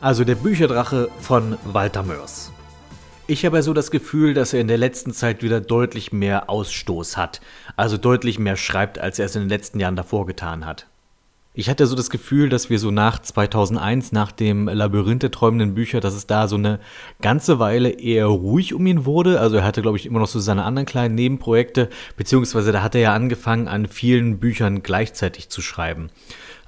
Also der Bücherdrache von Walter Mörs. Ich habe ja so das Gefühl, dass er in der letzten Zeit wieder deutlich mehr Ausstoß hat. Also deutlich mehr schreibt, als er es in den letzten Jahren davor getan hat. Ich hatte so das Gefühl, dass wir so nach 2001, nach dem Labyrinth der träumenden Bücher, dass es da so eine ganze Weile eher ruhig um ihn wurde. Also er hatte, glaube ich, immer noch so seine anderen kleinen Nebenprojekte, beziehungsweise da hat er ja angefangen, an vielen Büchern gleichzeitig zu schreiben.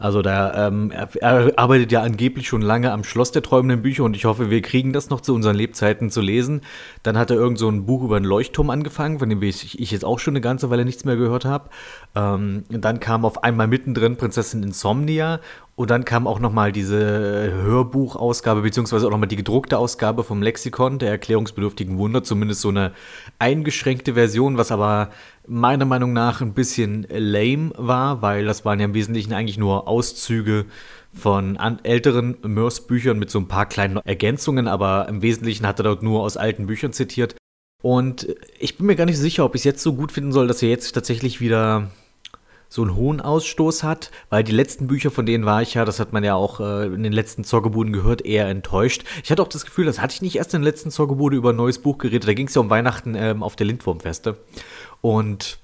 Also da ähm, er, arbeitet ja angeblich schon lange am Schloss der träumenden Bücher und ich hoffe, wir kriegen das noch zu unseren Lebzeiten zu lesen. Dann hat er irgend so ein Buch über einen Leuchtturm angefangen, von dem ich, ich jetzt auch schon eine ganze Weile nichts mehr gehört habe. Ähm, dann kam auf einmal mittendrin Prinzessin Insomnia und dann kam auch nochmal diese Hörbuchausgabe, beziehungsweise auch nochmal die gedruckte Ausgabe vom Lexikon der erklärungsbedürftigen Wunder, zumindest so eine eingeschränkte Version, was aber meiner Meinung nach ein bisschen lame war, weil das waren ja im Wesentlichen eigentlich nur Auszüge von älteren Mörs-Büchern mit so ein paar kleinen Ergänzungen, aber im Wesentlichen hat er dort nur aus alten Büchern zitiert. Und ich bin mir gar nicht sicher, ob ich es jetzt so gut finden soll, dass er jetzt tatsächlich wieder so einen hohen Ausstoß hat, weil die letzten Bücher, von denen war ich ja, das hat man ja auch äh, in den letzten Zorgebuden gehört, eher enttäuscht. Ich hatte auch das Gefühl, das hatte ich nicht erst in den letzten Zorgebude über ein neues Buch geredet, da ging es ja um Weihnachten ähm, auf der Lindwurmfeste. Und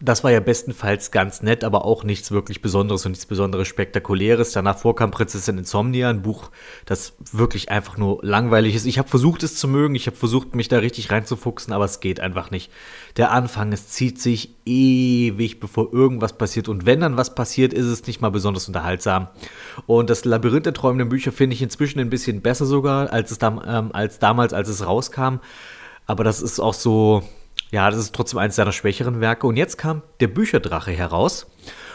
das war ja bestenfalls ganz nett, aber auch nichts wirklich Besonderes und nichts Besonderes Spektakuläres. Danach vorkam Prinzessin Insomnia, ein Buch, das wirklich einfach nur langweilig ist. Ich habe versucht, es zu mögen, ich habe versucht, mich da richtig reinzufuchsen, aber es geht einfach nicht. Der Anfang, es zieht sich ewig, bevor irgendwas passiert. Und wenn dann was passiert, ist es nicht mal besonders unterhaltsam. Und das Labyrinth der träumenden Bücher finde ich inzwischen ein bisschen besser sogar, als, es dam ähm, als damals, als es rauskam. Aber das ist auch so, ja, das ist trotzdem eines seiner schwächeren Werke. Und jetzt kam der Bücherdrache heraus.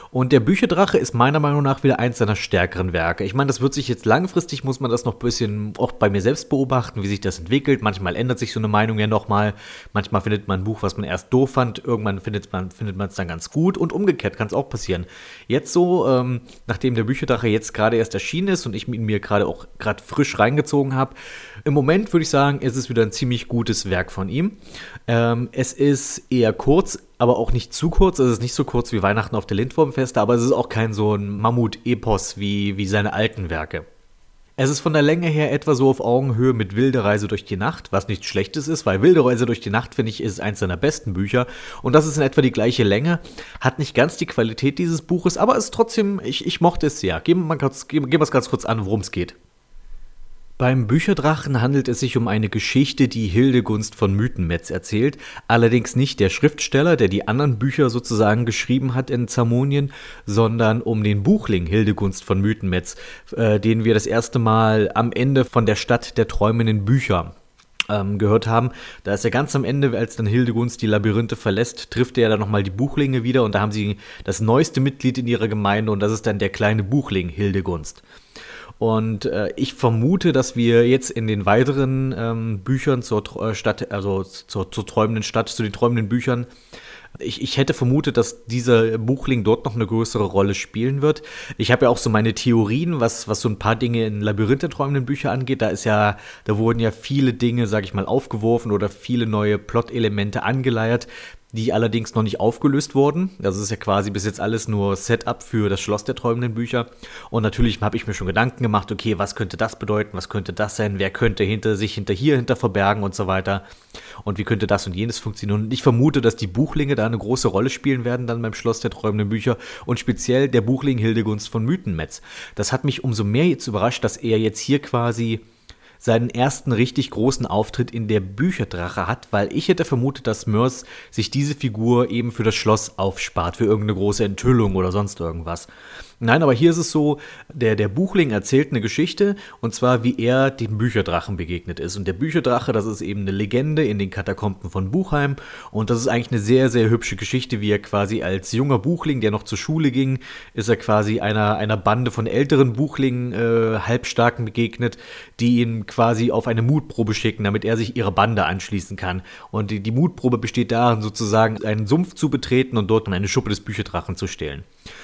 Und der Bücherdrache ist meiner Meinung nach wieder eins seiner stärkeren Werke. Ich meine, das wird sich jetzt langfristig, muss man das noch ein bisschen auch bei mir selbst beobachten, wie sich das entwickelt. Manchmal ändert sich so eine Meinung ja nochmal. Manchmal findet man ein Buch, was man erst doof fand, irgendwann findet man es dann ganz gut und umgekehrt kann es auch passieren. Jetzt so, ähm, nachdem der Bücherdrache jetzt gerade erst erschienen ist und ich ihn mir gerade auch gerade frisch reingezogen habe, im Moment würde ich sagen, ist es wieder ein ziemlich gutes Werk von ihm. Ähm, es ist eher kurz, aber auch nicht zu kurz. Es ist nicht so kurz wie Weihnachten auf der Lindwurmfeste, aber es ist auch kein so ein Mammut-Epos wie, wie seine alten Werke. Es ist von der Länge her etwa so auf Augenhöhe mit Wilde Reise durch die Nacht, was nichts Schlechtes ist, weil Wilde Reise durch die Nacht, finde ich, ist eins seiner besten Bücher. Und das ist in etwa die gleiche Länge. Hat nicht ganz die Qualität dieses Buches, aber ist trotzdem, ich, ich mochte es sehr. Gehen wir es ganz kurz an, worum es geht. Beim Bücherdrachen handelt es sich um eine Geschichte, die Hildegunst von Mythenmetz erzählt, allerdings nicht der Schriftsteller, der die anderen Bücher sozusagen geschrieben hat in Zamonien, sondern um den Buchling Hildegunst von Mythenmetz, äh, den wir das erste Mal am Ende von der Stadt der träumenden Bücher ähm, gehört haben. Da ist er ganz am Ende, als dann Hildegunst die Labyrinthe verlässt, trifft er dann nochmal die Buchlinge wieder und da haben sie das neueste Mitglied in ihrer Gemeinde und das ist dann der kleine Buchling Hildegunst. Und äh, ich vermute, dass wir jetzt in den weiteren ähm, Büchern zur äh, Stadt, also zur, zur träumenden Stadt, zu den träumenden Büchern, ich, ich hätte vermutet, dass dieser Buchling dort noch eine größere Rolle spielen wird. Ich habe ja auch so meine Theorien, was, was so ein paar Dinge in Labyrinth der träumenden Bücher angeht. Da ist ja, da wurden ja viele Dinge, sag ich mal, aufgeworfen oder viele neue Plot-Elemente angeleiert, die allerdings noch nicht aufgelöst wurden. Das ist ja quasi bis jetzt alles nur Setup für das Schloss der träumenden Bücher. Und natürlich habe ich mir schon Gedanken gemacht, okay, was könnte das bedeuten, was könnte das sein, wer könnte hinter sich hinter hier hinter verbergen und so weiter. Und wie könnte das und jenes funktionieren. Und ich vermute, dass die Buchlinge da eine große Rolle spielen werden dann beim Schloss der träumenden Bücher und speziell der Buchling Hildegunst von Mythenmetz. Das hat mich umso mehr jetzt überrascht, dass er jetzt hier quasi seinen ersten richtig großen Auftritt in der Bücherdrache hat, weil ich hätte vermutet, dass Mörs sich diese Figur eben für das Schloss aufspart, für irgendeine große Enthüllung oder sonst irgendwas. Nein, aber hier ist es so, der, der Buchling erzählt eine Geschichte und zwar, wie er dem Bücherdrachen begegnet ist. Und der Bücherdrache, das ist eben eine Legende in den Katakomben von Buchheim und das ist eigentlich eine sehr, sehr hübsche Geschichte, wie er quasi als junger Buchling, der noch zur Schule ging, ist er quasi einer, einer Bande von älteren Buchlingen, äh, Halbstarken begegnet, die ihn quasi auf eine Mutprobe schicken, damit er sich ihrer Bande anschließen kann. Und die, die Mutprobe besteht darin, sozusagen einen Sumpf zu betreten und dort eine Schuppe des Bücherdrachen zu stehlen.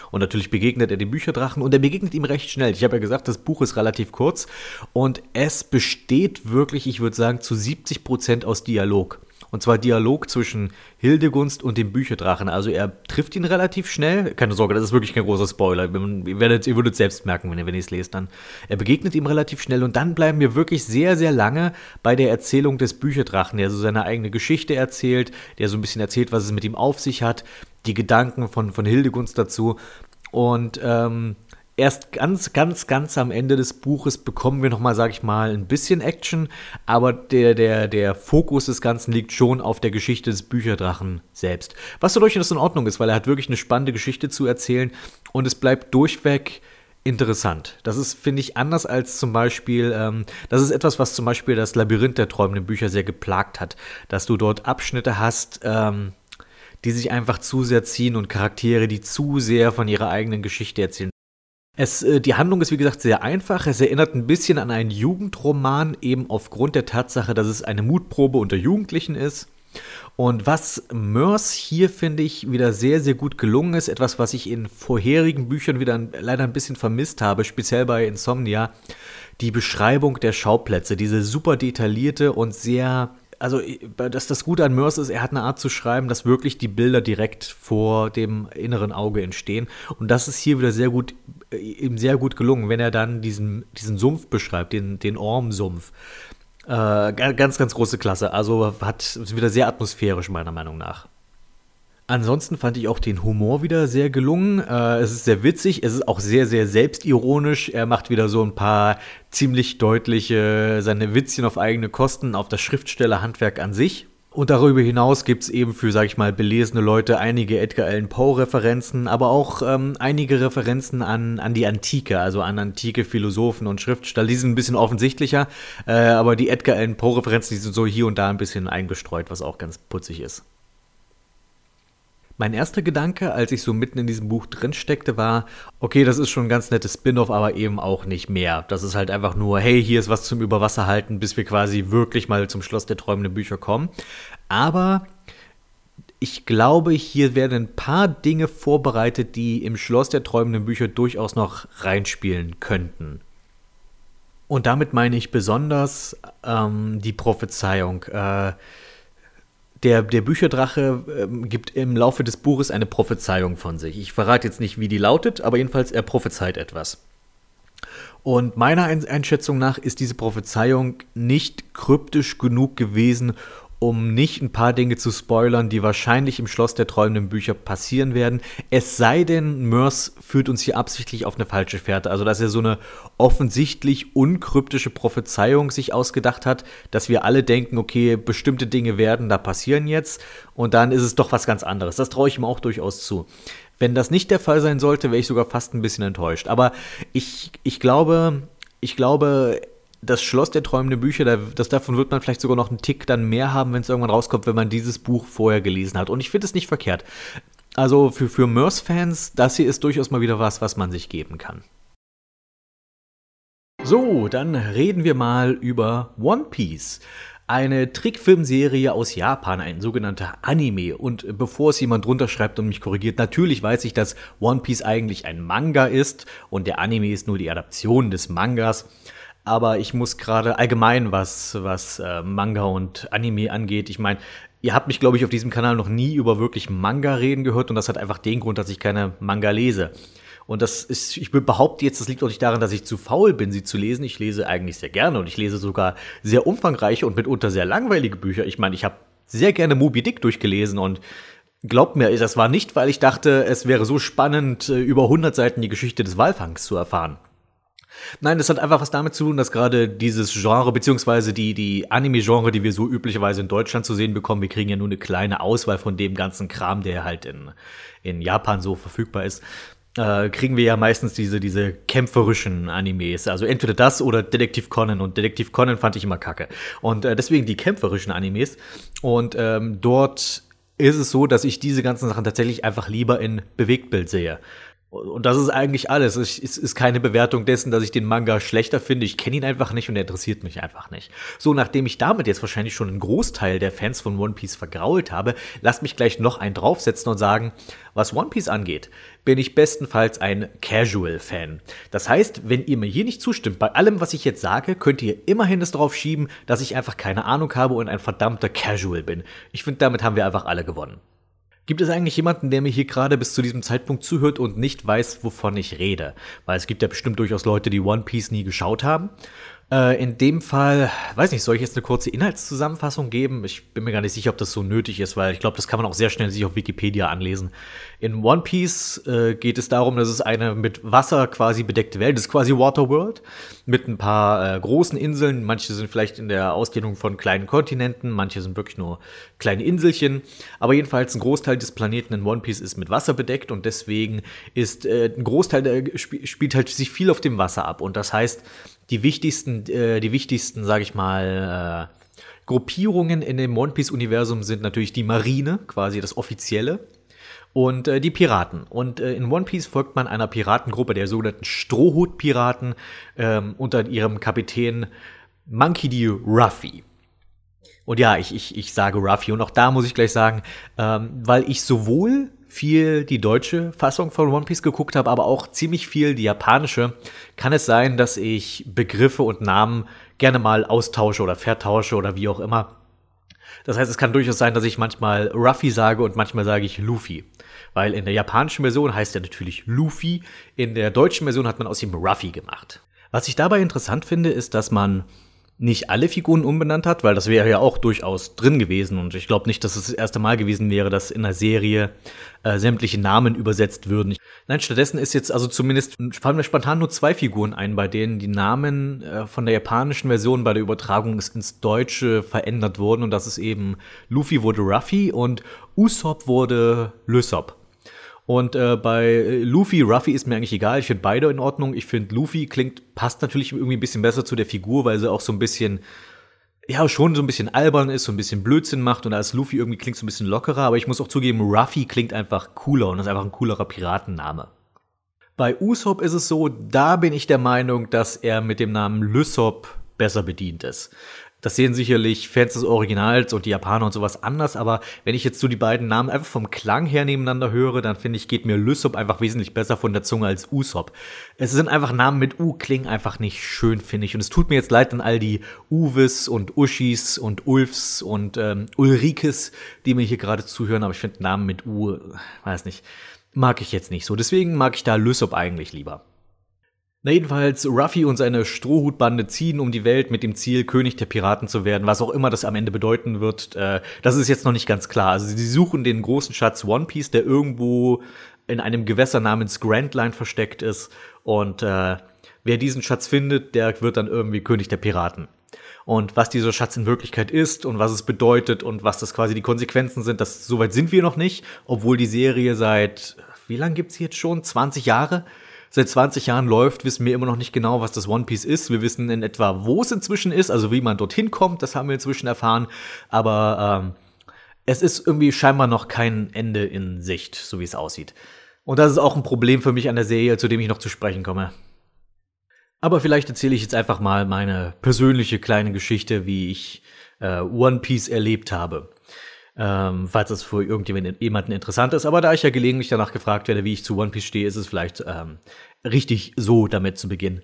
Und natürlich begegnet er dem Bücherdrachen und er begegnet ihm recht schnell. Ich habe ja gesagt, das Buch ist relativ kurz und es besteht wirklich, ich würde sagen, zu 70 Prozent aus Dialog. Und zwar Dialog zwischen Hildegunst und dem Bücherdrachen. Also er trifft ihn relativ schnell. Keine Sorge, das ist wirklich kein großer Spoiler. Ihr, werdet, ihr würdet es selbst merken, wenn ihr, wenn ihr es lest dann. Er begegnet ihm relativ schnell und dann bleiben wir wirklich sehr, sehr lange bei der Erzählung des Bücherdrachen, der so seine eigene Geschichte erzählt, der so ein bisschen erzählt, was es mit ihm auf sich hat, die Gedanken von, von Hildegunst dazu. Und ähm, erst ganz, ganz, ganz am Ende des Buches bekommen wir nochmal, sag ich mal, ein bisschen Action, aber der, der, der Fokus des Ganzen liegt schon auf der Geschichte des Bücherdrachen selbst. Was so durchaus in Ordnung ist, weil er hat wirklich eine spannende Geschichte zu erzählen und es bleibt durchweg interessant. Das ist, finde ich, anders als zum Beispiel, ähm, das ist etwas, was zum Beispiel das Labyrinth der träumenden Bücher sehr geplagt hat, dass du dort Abschnitte hast, ähm, die sich einfach zu sehr ziehen und Charaktere, die zu sehr von ihrer eigenen Geschichte erzählen. Es, äh, die Handlung ist wie gesagt sehr einfach. Es erinnert ein bisschen an einen Jugendroman, eben aufgrund der Tatsache, dass es eine Mutprobe unter Jugendlichen ist. Und was Mörs hier, finde ich, wieder sehr, sehr gut gelungen ist, etwas, was ich in vorherigen Büchern wieder leider ein bisschen vermisst habe, speziell bei Insomnia, die Beschreibung der Schauplätze, diese super detaillierte und sehr also dass das Gute an Mörs ist, er hat eine Art zu schreiben, dass wirklich die Bilder direkt vor dem inneren Auge entstehen. Und das ist hier wieder sehr gut, äh, ihm sehr gut gelungen, wenn er dann diesen, diesen Sumpf beschreibt, den, den Ormsumpf. Äh, ganz, ganz große Klasse. Also hat wieder sehr atmosphärisch, meiner Meinung nach. Ansonsten fand ich auch den Humor wieder sehr gelungen. Äh, es ist sehr witzig, es ist auch sehr, sehr selbstironisch. Er macht wieder so ein paar ziemlich deutliche, seine Witzchen auf eigene Kosten, auf das Schriftstellerhandwerk an sich. Und darüber hinaus gibt es eben für, sag ich mal, belesene Leute einige Edgar Allan Poe-Referenzen, aber auch ähm, einige Referenzen an, an die Antike, also an antike Philosophen und Schriftsteller. Die sind ein bisschen offensichtlicher, äh, aber die Edgar Allan Poe-Referenzen, die sind so hier und da ein bisschen eingestreut, was auch ganz putzig ist. Mein erster Gedanke, als ich so mitten in diesem Buch drin steckte, war, okay, das ist schon ein ganz nettes Spin-off, aber eben auch nicht mehr. Das ist halt einfach nur, hey, hier ist was zum Überwasser halten, bis wir quasi wirklich mal zum Schloss der träumenden Bücher kommen. Aber ich glaube, hier werden ein paar Dinge vorbereitet, die im Schloss der träumenden Bücher durchaus noch reinspielen könnten. Und damit meine ich besonders ähm, die Prophezeiung. Äh, der, der Bücherdrache ähm, gibt im Laufe des Buches eine Prophezeiung von sich. Ich verrate jetzt nicht, wie die lautet, aber jedenfalls er prophezeit etwas. Und meiner Einschätzung nach ist diese Prophezeiung nicht kryptisch genug gewesen, um nicht ein paar Dinge zu spoilern, die wahrscheinlich im Schloss der träumenden Bücher passieren werden. Es sei denn, Mörs führt uns hier absichtlich auf eine falsche Fährte. Also, dass er so eine offensichtlich unkryptische Prophezeiung sich ausgedacht hat, dass wir alle denken, okay, bestimmte Dinge werden da passieren jetzt und dann ist es doch was ganz anderes. Das traue ich ihm auch durchaus zu. Wenn das nicht der Fall sein sollte, wäre ich sogar fast ein bisschen enttäuscht. Aber ich, ich glaube, ich glaube, das Schloss der träumenden Bücher, das davon wird man vielleicht sogar noch einen Tick dann mehr haben, wenn es irgendwann rauskommt, wenn man dieses Buch vorher gelesen hat. Und ich finde es nicht verkehrt. Also für, für Mörs-Fans, das hier ist durchaus mal wieder was, was man sich geben kann. So, dann reden wir mal über One Piece. Eine Trickfilmserie aus Japan, ein sogenannter Anime. Und bevor es jemand drunter schreibt und mich korrigiert, natürlich weiß ich, dass One Piece eigentlich ein Manga ist und der Anime ist nur die Adaption des Mangas aber ich muss gerade allgemein, was, was äh, Manga und Anime angeht, ich meine, ihr habt mich, glaube ich, auf diesem Kanal noch nie über wirklich Manga reden gehört und das hat einfach den Grund, dass ich keine Manga lese. Und das ist, ich behaupte jetzt, das liegt auch nicht daran, dass ich zu faul bin, sie zu lesen. Ich lese eigentlich sehr gerne und ich lese sogar sehr umfangreiche und mitunter sehr langweilige Bücher. Ich meine, ich habe sehr gerne Moby Dick durchgelesen und glaubt mir, das war nicht, weil ich dachte, es wäre so spannend, äh, über 100 Seiten die Geschichte des Walfangs zu erfahren. Nein, das hat einfach was damit zu tun, dass gerade dieses Genre, beziehungsweise die, die Anime-Genre, die wir so üblicherweise in Deutschland zu sehen bekommen, wir kriegen ja nur eine kleine Auswahl von dem ganzen Kram, der halt in, in Japan so verfügbar ist, äh, kriegen wir ja meistens diese, diese kämpferischen Animes. Also entweder das oder Detektiv Conan. Und Detektiv Conan fand ich immer kacke. Und äh, deswegen die kämpferischen Animes. Und ähm, dort ist es so, dass ich diese ganzen Sachen tatsächlich einfach lieber in Bewegtbild sehe. Und das ist eigentlich alles. Es ist keine Bewertung dessen, dass ich den Manga schlechter finde. Ich kenne ihn einfach nicht und er interessiert mich einfach nicht. So, nachdem ich damit jetzt wahrscheinlich schon einen Großteil der Fans von One Piece vergrault habe, lasst mich gleich noch einen draufsetzen und sagen, was One Piece angeht, bin ich bestenfalls ein Casual-Fan. Das heißt, wenn ihr mir hier nicht zustimmt, bei allem, was ich jetzt sage, könnt ihr immerhin es darauf schieben, dass ich einfach keine Ahnung habe und ein verdammter Casual bin. Ich finde, damit haben wir einfach alle gewonnen. Gibt es eigentlich jemanden, der mir hier gerade bis zu diesem Zeitpunkt zuhört und nicht weiß, wovon ich rede? Weil es gibt ja bestimmt durchaus Leute, die One Piece nie geschaut haben. Äh, in dem Fall, weiß nicht, soll ich jetzt eine kurze Inhaltszusammenfassung geben? Ich bin mir gar nicht sicher, ob das so nötig ist, weil ich glaube, das kann man auch sehr schnell sich auf Wikipedia anlesen. In One Piece äh, geht es darum, dass es eine mit Wasser quasi bedeckte Welt ist, quasi Waterworld, mit ein paar äh, großen Inseln. Manche sind vielleicht in der Ausdehnung von kleinen Kontinenten, manche sind wirklich nur kleine Inselchen. Aber jedenfalls ein Großteil des Planeten in One Piece ist mit Wasser bedeckt und deswegen ist äh, ein Großteil der sp spielt halt sich viel auf dem Wasser ab. Und das heißt, die wichtigsten, äh, die wichtigsten, sage ich mal, äh, Gruppierungen in dem One Piece-Universum sind natürlich die Marine, quasi das offizielle, und äh, die Piraten. Und äh, in One Piece folgt man einer Piratengruppe, der sogenannten Strohhut-Piraten, ähm, unter ihrem Kapitän Monkey D. Ruffy. Und ja, ich, ich, ich sage Ruffy. Und auch da muss ich gleich sagen, ähm, weil ich sowohl viel die deutsche Fassung von One Piece geguckt habe, aber auch ziemlich viel die japanische, kann es sein, dass ich Begriffe und Namen gerne mal austausche oder vertausche oder wie auch immer. Das heißt, es kann durchaus sein, dass ich manchmal Ruffy sage und manchmal sage ich Luffy. Weil in der japanischen Version heißt er natürlich Luffy, in der deutschen Version hat man aus ihm Ruffy gemacht. Was ich dabei interessant finde, ist, dass man nicht alle Figuren umbenannt hat, weil das wäre ja auch durchaus drin gewesen. Und ich glaube nicht, dass es das erste Mal gewesen wäre, dass in einer Serie äh, sämtliche Namen übersetzt würden. Nein, stattdessen ist jetzt also zumindest, fallen mir spontan nur zwei Figuren ein, bei denen die Namen äh, von der japanischen Version bei der Übertragung ins Deutsche verändert wurden. Und das ist eben Luffy wurde Ruffy und Usopp wurde Lysop. Und äh, bei äh, Luffy, Ruffy ist mir eigentlich egal. Ich finde beide in Ordnung. Ich finde Luffy klingt, passt natürlich irgendwie ein bisschen besser zu der Figur, weil sie auch so ein bisschen, ja, schon so ein bisschen albern ist, so ein bisschen Blödsinn macht. Und als Luffy irgendwie klingt so ein bisschen lockerer. Aber ich muss auch zugeben, Ruffy klingt einfach cooler und ist einfach ein coolerer Piratenname. Bei Usopp ist es so, da bin ich der Meinung, dass er mit dem Namen Lysop besser bedient ist. Das sehen sicherlich Fans des Originals und die Japaner und sowas anders, aber wenn ich jetzt so die beiden Namen einfach vom Klang her nebeneinander höre, dann finde ich, geht mir Lysop einfach wesentlich besser von der Zunge als Usopp. Es sind einfach Namen mit U, klingen einfach nicht schön, finde ich. Und es tut mir jetzt leid an all die Uwes und Uschis und Ulfs und ähm, Ulrikes, die mir hier gerade zuhören, aber ich finde Namen mit U, weiß nicht, mag ich jetzt nicht so. Deswegen mag ich da Lysop eigentlich lieber. Na jedenfalls, Ruffy und seine Strohhutbande ziehen um die Welt mit dem Ziel, König der Piraten zu werden, was auch immer das am Ende bedeuten wird. Äh, das ist jetzt noch nicht ganz klar. Also sie suchen den großen Schatz One Piece, der irgendwo in einem Gewässer namens Grand Line versteckt ist. Und äh, wer diesen Schatz findet, der wird dann irgendwie König der Piraten. Und was dieser Schatz in Wirklichkeit ist und was es bedeutet und was das quasi die Konsequenzen sind, das soweit sind wir noch nicht, obwohl die Serie seit wie lang gibt's jetzt schon? 20 Jahre seit 20 Jahren läuft, wissen wir immer noch nicht genau, was das One Piece ist. Wir wissen in etwa, wo es inzwischen ist, also wie man dorthin kommt, das haben wir inzwischen erfahren. Aber ähm, es ist irgendwie scheinbar noch kein Ende in Sicht, so wie es aussieht. Und das ist auch ein Problem für mich an der Serie, zu dem ich noch zu sprechen komme. Aber vielleicht erzähle ich jetzt einfach mal meine persönliche kleine Geschichte, wie ich äh, One Piece erlebt habe ähm, falls das für irgendjemanden interessant ist. Aber da ich ja gelegentlich danach gefragt werde, wie ich zu One Piece stehe, ist es vielleicht ähm, richtig so damit zu beginnen.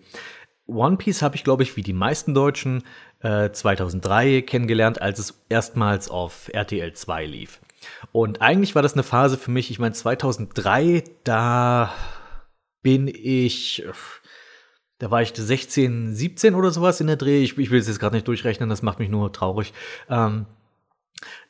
One Piece habe ich, glaube ich, wie die meisten Deutschen äh, 2003 kennengelernt, als es erstmals auf RTL 2 lief. Und eigentlich war das eine Phase für mich, ich meine 2003, da bin ich, da war ich 16, 17 oder sowas in der Dreh. Ich, ich will es jetzt gerade nicht durchrechnen, das macht mich nur traurig. Ähm,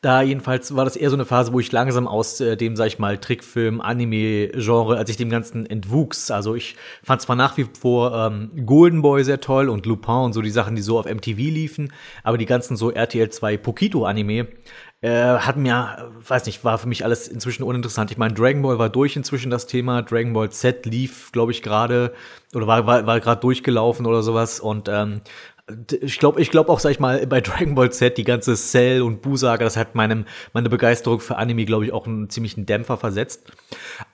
da jedenfalls war das eher so eine Phase, wo ich langsam aus äh, dem, sag ich mal, Trickfilm, Anime-Genre, als ich dem Ganzen entwuchs. Also ich fand zwar nach wie vor ähm, Golden Boy sehr toll und Lupin und so die Sachen, die so auf MTV liefen, aber die ganzen so RTL 2 Pokito-Anime äh, hat mir, weiß nicht, war für mich alles inzwischen uninteressant. Ich meine, Dragon Ball war durch inzwischen das Thema. Dragon Ball Z lief, glaube ich, gerade oder war, war, war gerade durchgelaufen oder sowas und ähm, ich glaube ich glaube auch, sag ich mal, bei Dragon Ball Z, die ganze Cell und Bu-Saga, das hat meinem, meine Begeisterung für Anime, glaube ich, auch einen ziemlichen Dämpfer versetzt.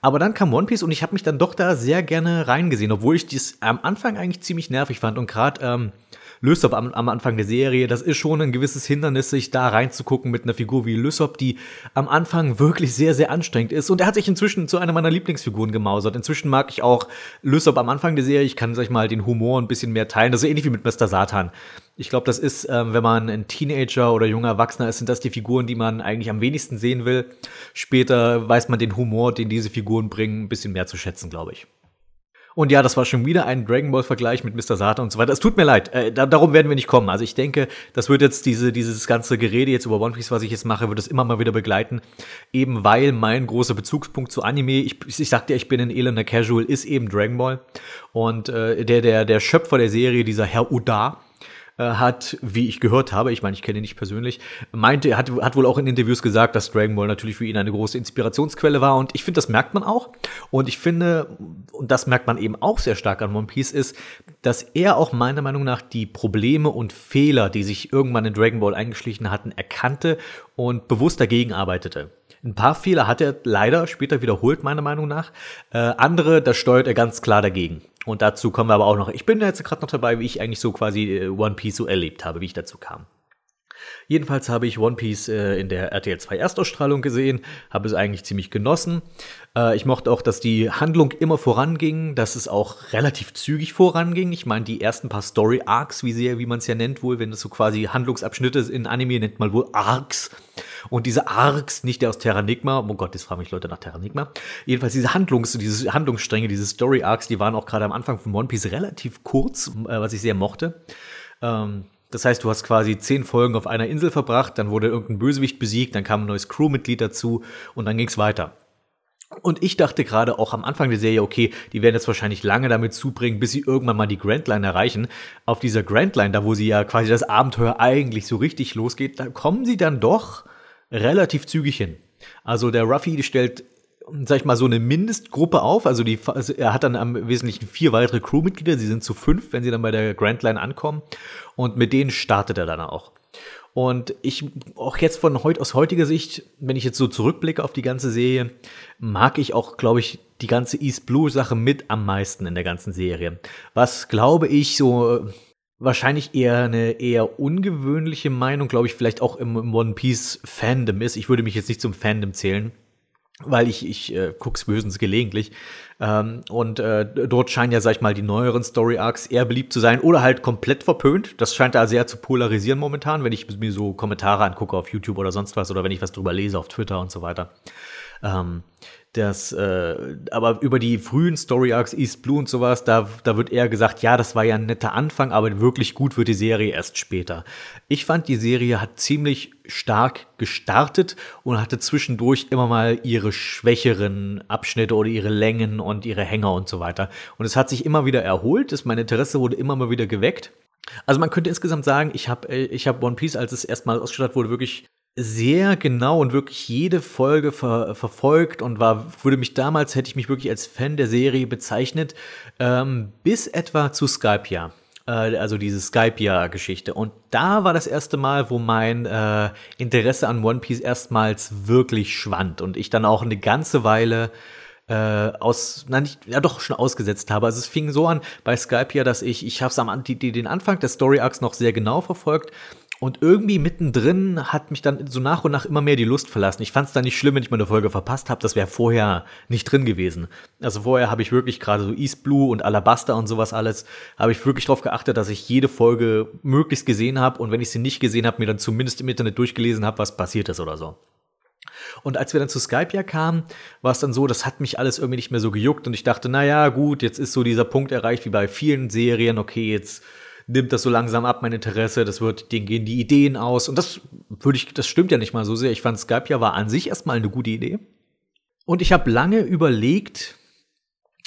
Aber dann kam One Piece und ich habe mich dann doch da sehr gerne reingesehen, obwohl ich dies am Anfang eigentlich ziemlich nervig fand. Und gerade ähm, Lysop am, am Anfang der Serie, das ist schon ein gewisses Hindernis, sich da reinzugucken mit einer Figur wie Lysop, die am Anfang wirklich sehr, sehr anstrengend ist. Und er hat sich inzwischen zu einer meiner Lieblingsfiguren gemausert. Inzwischen mag ich auch Lysop am Anfang der Serie. Ich kann, sag ich mal, den Humor ein bisschen mehr teilen. Das ist ähnlich wie mit Mr. Satan. Ich glaube, das ist, ähm, wenn man ein Teenager oder junger Erwachsener ist, sind das die Figuren, die man eigentlich am wenigsten sehen will. Später weiß man den Humor, den diese Figuren bringen, ein bisschen mehr zu schätzen, glaube ich. Und ja, das war schon wieder ein Dragon Ball Vergleich mit Mr. Satan und so weiter. Es tut mir leid, äh, da, darum werden wir nicht kommen. Also ich denke, das wird jetzt diese, dieses ganze Gerede jetzt über One Piece, was ich jetzt mache, wird es immer mal wieder begleiten. Eben weil mein großer Bezugspunkt zu Anime, ich, ich sagte ja, ich bin ein elender Casual, ist eben Dragon Ball. Und äh, der, der, der Schöpfer der Serie, dieser Herr Uda, hat, wie ich gehört habe, ich meine, ich kenne ihn nicht persönlich, meinte, hat, hat wohl auch in Interviews gesagt, dass Dragon Ball natürlich für ihn eine große Inspirationsquelle war und ich finde, das merkt man auch. Und ich finde, und das merkt man eben auch sehr stark an One Piece, ist, dass er auch meiner Meinung nach die Probleme und Fehler, die sich irgendwann in Dragon Ball eingeschlichen hatten, erkannte und bewusst dagegen arbeitete. Ein paar Fehler hat er leider später wiederholt, meiner Meinung nach. Äh, andere, da steuert er ganz klar dagegen. Und dazu kommen wir aber auch noch. Ich bin jetzt gerade noch dabei, wie ich eigentlich so quasi äh, One Piece so erlebt habe, wie ich dazu kam. Jedenfalls habe ich One Piece äh, in der RTL 2 Erstausstrahlung gesehen, habe es eigentlich ziemlich genossen. Äh, ich mochte auch, dass die Handlung immer voranging, dass es auch relativ zügig voranging. Ich meine, die ersten paar Story Arcs, wie wie man es ja nennt wohl, wenn es so quasi Handlungsabschnitte in Anime nennt man wohl Arcs. Und diese Arcs, nicht der aus Terranigma, oh Gott, jetzt fragen mich Leute nach Terranigma. Jedenfalls diese Handlungs, diese Handlungsstränge, diese Story Arcs, die waren auch gerade am Anfang von One Piece relativ kurz, äh, was ich sehr mochte. Ähm, das heißt, du hast quasi zehn Folgen auf einer Insel verbracht, dann wurde irgendein Bösewicht besiegt, dann kam ein neues Crewmitglied dazu und dann ging's weiter. Und ich dachte gerade auch am Anfang der Serie, okay, die werden jetzt wahrscheinlich lange damit zubringen, bis sie irgendwann mal die Grand Line erreichen. Auf dieser Grand Line, da wo sie ja quasi das Abenteuer eigentlich so richtig losgeht, da kommen sie dann doch relativ zügig hin. Also der Ruffy stellt, sag ich mal, so eine Mindestgruppe auf. Also, die, also er hat dann am Wesentlichen vier weitere Crewmitglieder. Sie sind zu fünf, wenn sie dann bei der Grand Line ankommen. Und mit denen startet er dann auch. Und ich, auch jetzt von heut, aus heutiger Sicht, wenn ich jetzt so zurückblicke auf die ganze Serie, mag ich auch, glaube ich, die ganze East Blue Sache mit am meisten in der ganzen Serie. Was, glaube ich, so wahrscheinlich eher eine eher ungewöhnliche Meinung, glaube ich, vielleicht auch im One Piece Fandom ist. Ich würde mich jetzt nicht zum Fandom zählen, weil ich, ich äh, guck's bösens gelegentlich. Ähm, und äh, dort scheinen ja, sag ich mal, die neueren Story Arcs eher beliebt zu sein oder halt komplett verpönt. Das scheint da sehr zu polarisieren momentan, wenn ich mir so Kommentare angucke auf YouTube oder sonst was oder wenn ich was drüber lese auf Twitter und so weiter. Ähm, das, äh, aber über die frühen Story Arcs, East Blue und sowas, da, da wird eher gesagt, ja, das war ja ein netter Anfang, aber wirklich gut wird die Serie erst später. Ich fand, die Serie hat ziemlich stark gestartet und hatte zwischendurch immer mal ihre schwächeren Abschnitte oder ihre Längen und ihre Hänger und so weiter. Und es hat sich immer wieder erholt, das, mein Interesse wurde immer mal wieder geweckt. Also man könnte insgesamt sagen, ich habe äh, ich hab One Piece, als es erstmal ausgestattet wurde, wirklich sehr genau und wirklich jede Folge ver verfolgt und war, würde mich damals, hätte ich mich wirklich als Fan der Serie bezeichnet, ähm, bis etwa zu Skypia. Äh, also diese Skypia-Geschichte. Und da war das erste Mal, wo mein äh, Interesse an One Piece erstmals wirklich schwand und ich dann auch eine ganze Weile äh, aus, na nicht, ja doch schon ausgesetzt habe. Also es fing so an bei Skype ja, dass ich, ich habe es am die, die, den Anfang der Story Arcs noch sehr genau verfolgt und irgendwie mittendrin hat mich dann so nach und nach immer mehr die Lust verlassen. Ich fand es dann nicht schlimm, wenn ich mal eine Folge verpasst habe. Das wäre vorher nicht drin gewesen. Also vorher habe ich wirklich gerade so East Blue und Alabaster und sowas alles, habe ich wirklich darauf geachtet, dass ich jede Folge möglichst gesehen habe und wenn ich sie nicht gesehen habe, mir dann zumindest im Internet durchgelesen habe, was passiert ist oder so. Und als wir dann zu Skype ja kamen, war es dann so, das hat mich alles irgendwie nicht mehr so gejuckt und ich dachte, na ja, gut, jetzt ist so dieser Punkt erreicht wie bei vielen Serien, okay, jetzt nimmt das so langsam ab, mein Interesse, das wird, denen gehen die Ideen aus. Und das würde ich, das stimmt ja nicht mal so sehr. Ich fand Skype ja war an sich erstmal eine gute Idee. Und ich habe lange überlegt,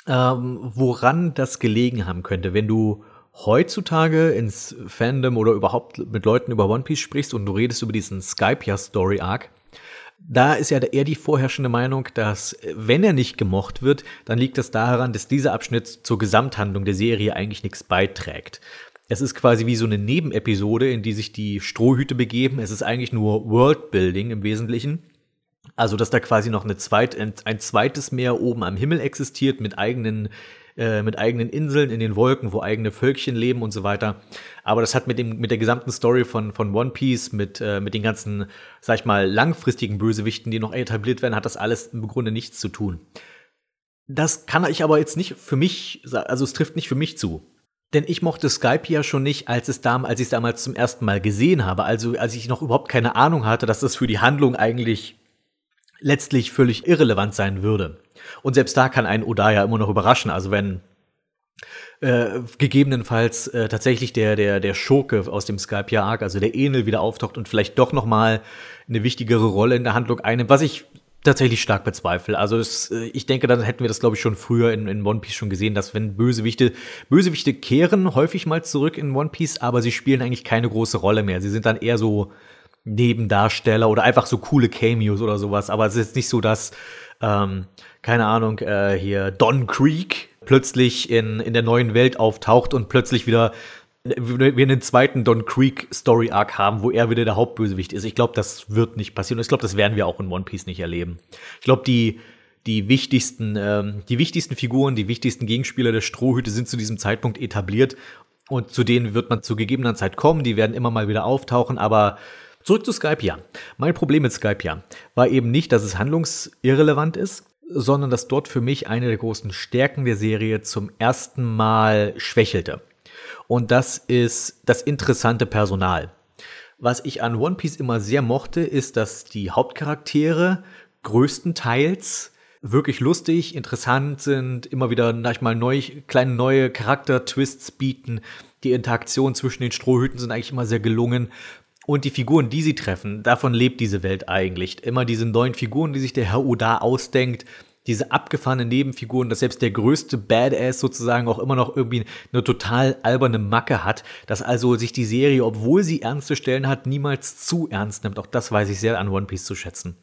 ähm, woran das gelegen haben könnte, wenn du heutzutage ins Fandom oder überhaupt mit Leuten über One Piece sprichst und du redest über diesen Skype ja Story Arc. Da ist ja eher die vorherrschende Meinung, dass wenn er nicht gemocht wird, dann liegt das daran, dass dieser Abschnitt zur Gesamthandlung der Serie eigentlich nichts beiträgt. Es ist quasi wie so eine Nebenepisode, in die sich die Strohhüte begeben. Es ist eigentlich nur Worldbuilding im Wesentlichen. Also, dass da quasi noch eine zweit, ein zweites Meer oben am Himmel existiert mit eigenen äh, mit eigenen Inseln in den Wolken, wo eigene Völkchen leben und so weiter. Aber das hat mit dem mit der gesamten Story von von One Piece mit äh, mit den ganzen, sag ich mal, langfristigen Bösewichten, die noch etabliert werden, hat das alles im Grunde nichts zu tun. Das kann ich aber jetzt nicht für mich, also es trifft nicht für mich zu. Denn ich mochte Skype ja schon nicht, als es dam als ich es damals zum ersten Mal gesehen habe. Also als ich noch überhaupt keine Ahnung hatte, dass das für die Handlung eigentlich letztlich völlig irrelevant sein würde. Und selbst da kann ein Odaya immer noch überraschen. Also wenn äh, gegebenenfalls äh, tatsächlich der, der, der Schurke aus dem Skype-Arc, also der Enel, wieder auftaucht und vielleicht doch noch mal eine wichtigere Rolle in der Handlung einnimmt, was ich tatsächlich stark bezweifle. Also es, äh, ich denke, dann hätten wir das, glaube ich, schon früher in, in One Piece schon gesehen, dass wenn Bösewichte, Bösewichte kehren häufig mal zurück in One Piece, aber sie spielen eigentlich keine große Rolle mehr. Sie sind dann eher so Nebendarsteller oder einfach so coole Cameos oder sowas. Aber es ist nicht so, dass, ähm, keine Ahnung, äh, hier Don Creek plötzlich in, in der neuen Welt auftaucht und plötzlich wieder wir einen zweiten Don Creek Story Arc haben, wo er wieder der Hauptbösewicht ist. Ich glaube, das wird nicht passieren. Ich glaube, das werden wir auch in One Piece nicht erleben. Ich glaube, die die wichtigsten ähm, die wichtigsten Figuren, die wichtigsten Gegenspieler der Strohhüte sind zu diesem Zeitpunkt etabliert und zu denen wird man zu gegebener Zeit kommen. Die werden immer mal wieder auftauchen, aber Zurück zu Skype, ja. Mein Problem mit Skype, ja, war eben nicht, dass es handlungsirrelevant ist, sondern dass dort für mich eine der großen Stärken der Serie zum ersten Mal schwächelte. Und das ist das interessante Personal. Was ich an One Piece immer sehr mochte, ist, dass die Hauptcharaktere größtenteils wirklich lustig, interessant sind, immer wieder, sag ich mal, neu, kleine neue Charakter-Twists bieten. Die Interaktion zwischen den Strohhüten sind eigentlich immer sehr gelungen. Und die Figuren, die sie treffen, davon lebt diese Welt eigentlich. Immer diese neuen Figuren, die sich der Herr Oda ausdenkt, diese abgefahrenen Nebenfiguren, dass selbst der größte Badass sozusagen auch immer noch irgendwie eine total alberne Macke hat, dass also sich die Serie, obwohl sie ernste Stellen hat, niemals zu ernst nimmt. Auch das weiß ich sehr an One Piece zu schätzen.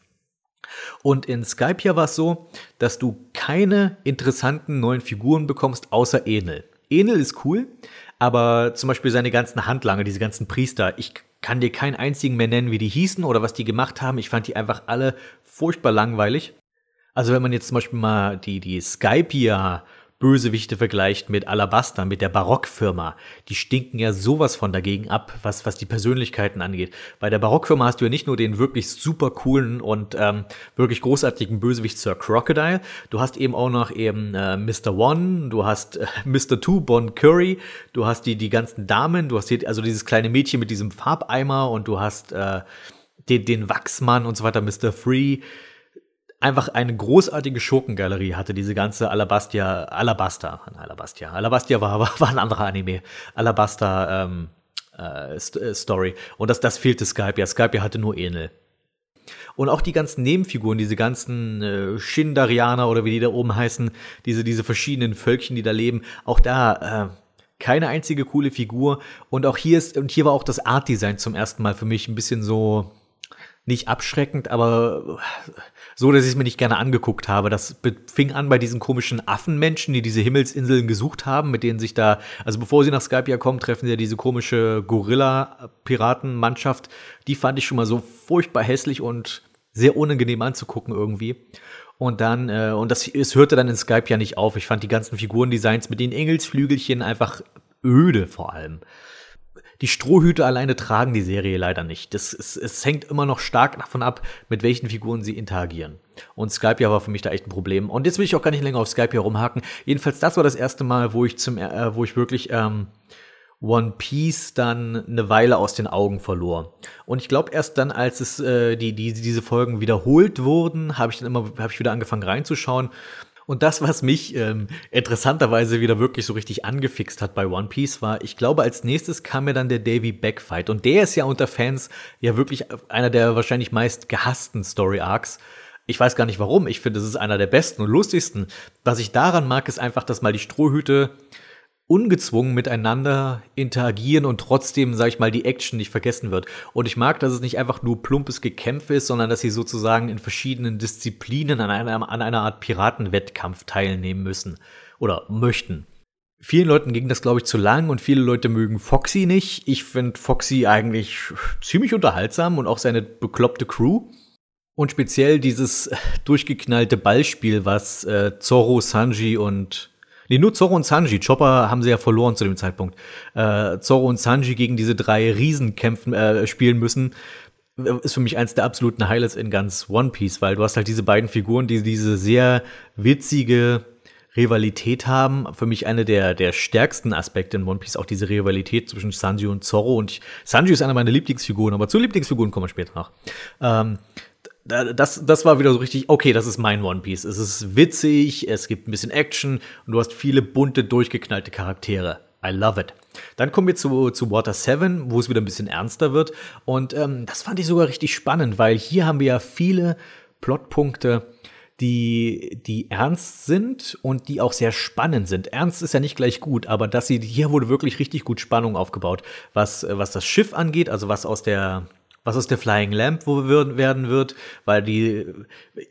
Und in Skype ja war es so, dass du keine interessanten neuen Figuren bekommst, außer Enel. Enel ist cool, aber zum Beispiel seine ganzen Handlanger, diese ganzen Priester, ich kann dir keinen einzigen mehr nennen, wie die hießen oder was die gemacht haben. Ich fand die einfach alle furchtbar langweilig. Also wenn man jetzt zum Beispiel mal die, die Skypia Bösewichte vergleicht mit Alabaster, mit der Barockfirma, die stinken ja sowas von dagegen ab, was, was die Persönlichkeiten angeht. Bei der Barockfirma hast du ja nicht nur den wirklich super coolen und ähm, wirklich großartigen Bösewicht Sir Crocodile, du hast eben auch noch eben äh, Mr. One, du hast äh, Mr. Two, Bon Curry, du hast die, die ganzen Damen, du hast hier, also dieses kleine Mädchen mit diesem Farbeimer und du hast äh, den, den Wachsmann und so weiter, Mr. Free einfach eine großartige Schurkengalerie hatte, diese ganze Alabastia, Alabasta, Alabastia, Alabastia war, war, war ein anderer Anime, Alabasta ähm, äh, äh, Story. Und das, das fehlte Skype, ja, Skype hatte nur Enel. Und auch die ganzen Nebenfiguren, diese ganzen äh, Shindarianer oder wie die da oben heißen, diese, diese verschiedenen Völkchen, die da leben, auch da, äh, keine einzige coole Figur. Und auch hier ist, und hier war auch das Art-Design zum ersten Mal für mich ein bisschen so, nicht abschreckend, aber so, dass ich es mir nicht gerne angeguckt habe. Das fing an bei diesen komischen Affenmenschen, die diese Himmelsinseln gesucht haben, mit denen sich da, also bevor sie nach Skype ja kommen, treffen sie ja diese komische Gorilla-Piratenmannschaft. Die fand ich schon mal so furchtbar hässlich und sehr unangenehm anzugucken irgendwie. Und dann, äh, und das es hörte dann in Skype ja nicht auf. Ich fand die ganzen Figurendesigns mit den Engelsflügelchen einfach öde vor allem die Strohhüte alleine tragen die Serie leider nicht. Das, es, es hängt immer noch stark davon ab, mit welchen Figuren sie interagieren. Und Skype ja war für mich da echt ein Problem. Und jetzt will ich auch gar nicht länger auf Skype hier rumhaken. Jedenfalls, das war das erste Mal, wo ich zum, äh, wo ich wirklich ähm, One Piece dann eine Weile aus den Augen verlor. Und ich glaube, erst dann, als es äh, die, die, diese Folgen wiederholt wurden, habe ich dann immer, habe ich wieder angefangen reinzuschauen. Und das, was mich ähm, interessanterweise wieder wirklich so richtig angefixt hat bei One Piece, war, ich glaube, als nächstes kam mir dann der Davy Back Fight. Und der ist ja unter Fans ja wirklich einer der wahrscheinlich meist gehassten Story Arcs. Ich weiß gar nicht warum. Ich finde, es ist einer der besten und lustigsten. Was ich daran mag, ist einfach, dass mal die Strohhüte ungezwungen miteinander interagieren und trotzdem, sag ich mal, die Action nicht vergessen wird. Und ich mag, dass es nicht einfach nur plumpes Gekämpfe ist, sondern dass sie sozusagen in verschiedenen Disziplinen an einer, an einer Art Piratenwettkampf teilnehmen müssen oder möchten. Vielen Leuten ging das, glaube ich, zu lang und viele Leute mögen Foxy nicht. Ich finde Foxy eigentlich ziemlich unterhaltsam und auch seine bekloppte Crew. Und speziell dieses durchgeknallte Ballspiel, was äh, Zorro, Sanji und Nee, nur Zorro und Sanji. Chopper haben sie ja verloren zu dem Zeitpunkt. Äh, Zorro und Sanji gegen diese drei Riesen kämpfen, äh, spielen müssen, ist für mich eins der absoluten Highlights in ganz One Piece, weil du hast halt diese beiden Figuren, die diese sehr witzige Rivalität haben. Für mich eine der, der stärksten Aspekte in One Piece, auch diese Rivalität zwischen Sanji und Zorro. Und ich, Sanji ist einer meiner Lieblingsfiguren, aber zu Lieblingsfiguren kommen wir später noch. Ähm, das, das war wieder so richtig, okay, das ist mein One Piece. Es ist witzig, es gibt ein bisschen Action und du hast viele bunte, durchgeknallte Charaktere. I love it. Dann kommen wir zu, zu Water 7, wo es wieder ein bisschen ernster wird. Und ähm, das fand ich sogar richtig spannend, weil hier haben wir ja viele Plotpunkte, die, die ernst sind und die auch sehr spannend sind. Ernst ist ja nicht gleich gut, aber dass sie, hier wurde wirklich richtig gut Spannung aufgebaut, was, was das Schiff angeht, also was aus der, was aus der Flying Lamp werden wird, weil die,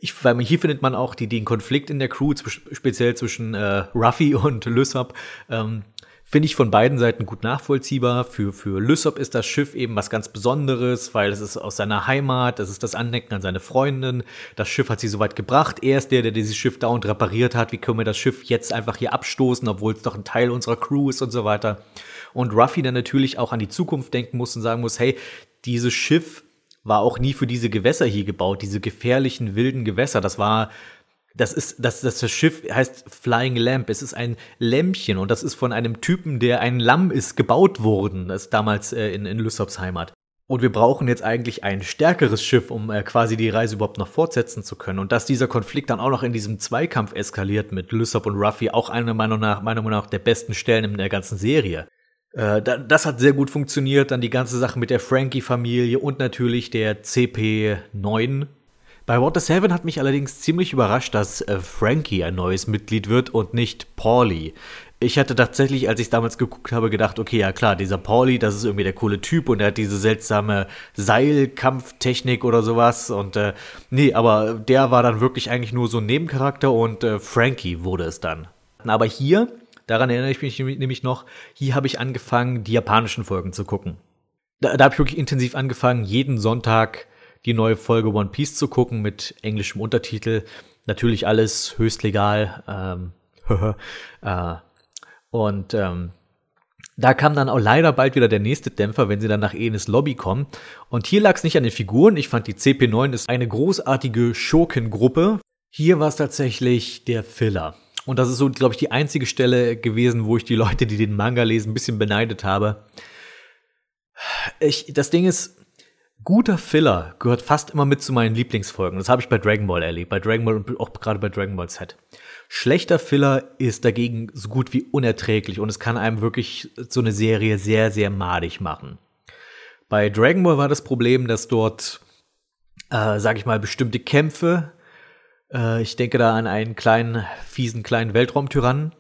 ich, weil hier findet man auch die, den Konflikt in der Crew, speziell zwischen äh, Ruffy und Lysop, ähm, Finde ich von beiden Seiten gut nachvollziehbar. Für, für Lysop ist das Schiff eben was ganz Besonderes, weil es ist aus seiner Heimat, es ist das Andenken an seine Freundin. Das Schiff hat sie so weit gebracht. Er ist der, der dieses Schiff dauernd repariert hat. Wie können wir das Schiff jetzt einfach hier abstoßen, obwohl es doch ein Teil unserer Crew ist und so weiter. Und Ruffy dann natürlich auch an die Zukunft denken muss und sagen muss, hey, dieses Schiff war auch nie für diese Gewässer hier gebaut, diese gefährlichen wilden Gewässer. Das war das ist, das, das Schiff heißt Flying Lamp. Es ist ein Lämpchen und das ist von einem Typen, der ein Lamm ist, gebaut worden. Das ist damals äh, in, in Lysops Heimat. Und wir brauchen jetzt eigentlich ein stärkeres Schiff, um äh, quasi die Reise überhaupt noch fortsetzen zu können. Und dass dieser Konflikt dann auch noch in diesem Zweikampf eskaliert mit Lysop und Ruffy, auch einer meiner Meinung nach, meiner Meinung nach der besten Stellen in der ganzen Serie. Äh, das hat sehr gut funktioniert. Dann die ganze Sache mit der Frankie-Familie und natürlich der CP9, bei Water 7 hat mich allerdings ziemlich überrascht, dass äh, Frankie ein neues Mitglied wird und nicht Paulie. Ich hatte tatsächlich, als ich damals geguckt habe, gedacht, okay, ja klar, dieser Paulie, das ist irgendwie der coole Typ und er hat diese seltsame Seilkampftechnik oder sowas. Und äh, nee, aber der war dann wirklich eigentlich nur so ein Nebencharakter und äh, Frankie wurde es dann. Aber hier, daran erinnere ich mich nämlich noch, hier habe ich angefangen, die japanischen Folgen zu gucken. Da, da habe ich wirklich intensiv angefangen, jeden Sonntag die neue Folge One Piece zu gucken mit englischem Untertitel. Natürlich alles höchst legal. Ähm, äh, und ähm, da kam dann auch leider bald wieder der nächste Dämpfer, wenn sie dann nach Enes Lobby kommen. Und hier lag es nicht an den Figuren. Ich fand die CP9 ist eine großartige Schurkengruppe. Hier war es tatsächlich der Filler. Und das ist so, glaube ich, die einzige Stelle gewesen, wo ich die Leute, die den Manga lesen, ein bisschen beneidet habe. Ich, das Ding ist, guter Filler gehört fast immer mit zu meinen Lieblingsfolgen. Das habe ich bei Dragon Ball erlebt, bei Dragon Ball und auch gerade bei Dragon Ball Z. Schlechter Filler ist dagegen so gut wie unerträglich und es kann einem wirklich so eine Serie sehr, sehr madig machen. Bei Dragon Ball war das Problem, dass dort, äh, sag ich mal, bestimmte Kämpfe, äh, ich denke da an einen kleinen, fiesen kleinen Weltraumtyrannen,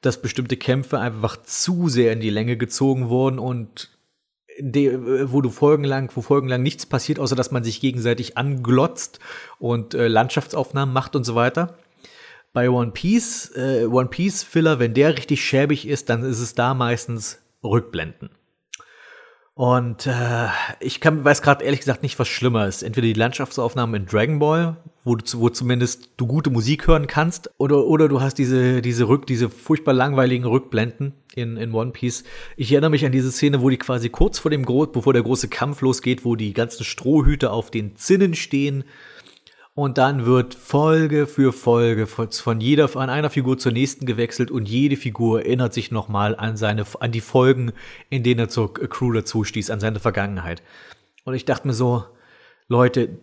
dass bestimmte Kämpfe einfach zu sehr in die Länge gezogen wurden und de, wo du folgenlang, wo folgenlang nichts passiert, außer dass man sich gegenseitig anglotzt und äh, Landschaftsaufnahmen macht und so weiter. Bei One Piece, äh, One Piece Filler, wenn der richtig schäbig ist, dann ist es da meistens Rückblenden. Und äh, ich kann, weiß gerade ehrlich gesagt nicht, was schlimmer ist. Entweder die Landschaftsaufnahmen in Dragon Ball, wo du, wo zumindest du gute Musik hören kannst, oder, oder du hast diese, diese Rück, diese furchtbar langweiligen Rückblenden in, in One Piece. Ich erinnere mich an diese Szene, wo die quasi kurz vor dem, bevor der große Kampf losgeht, wo die ganzen Strohhüte auf den Zinnen stehen und dann wird Folge für Folge von jeder, von einer Figur zur nächsten gewechselt und jede Figur erinnert sich nochmal an seine, an die Folgen, in denen er zur Crew dazu stieß, an seine Vergangenheit. Und ich dachte mir so, Leute,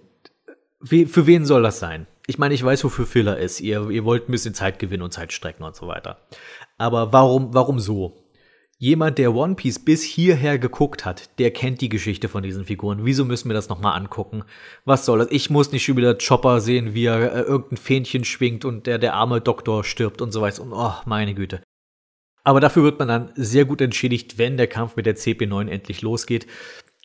für wen soll das sein? Ich meine, ich weiß, wofür Filler ist. Ihr, ihr wollt ein bisschen Zeit gewinnen und Zeit strecken und so weiter. Aber warum, warum so? Jemand, der One Piece bis hierher geguckt hat, der kennt die Geschichte von diesen Figuren. Wieso müssen wir das nochmal angucken? Was soll das? Ich muss nicht schon wieder Chopper sehen, wie er äh, irgendein Fähnchen schwingt und der, der arme Doktor stirbt und so weiter. Und oh, meine Güte. Aber dafür wird man dann sehr gut entschädigt, wenn der Kampf mit der CP9 endlich losgeht.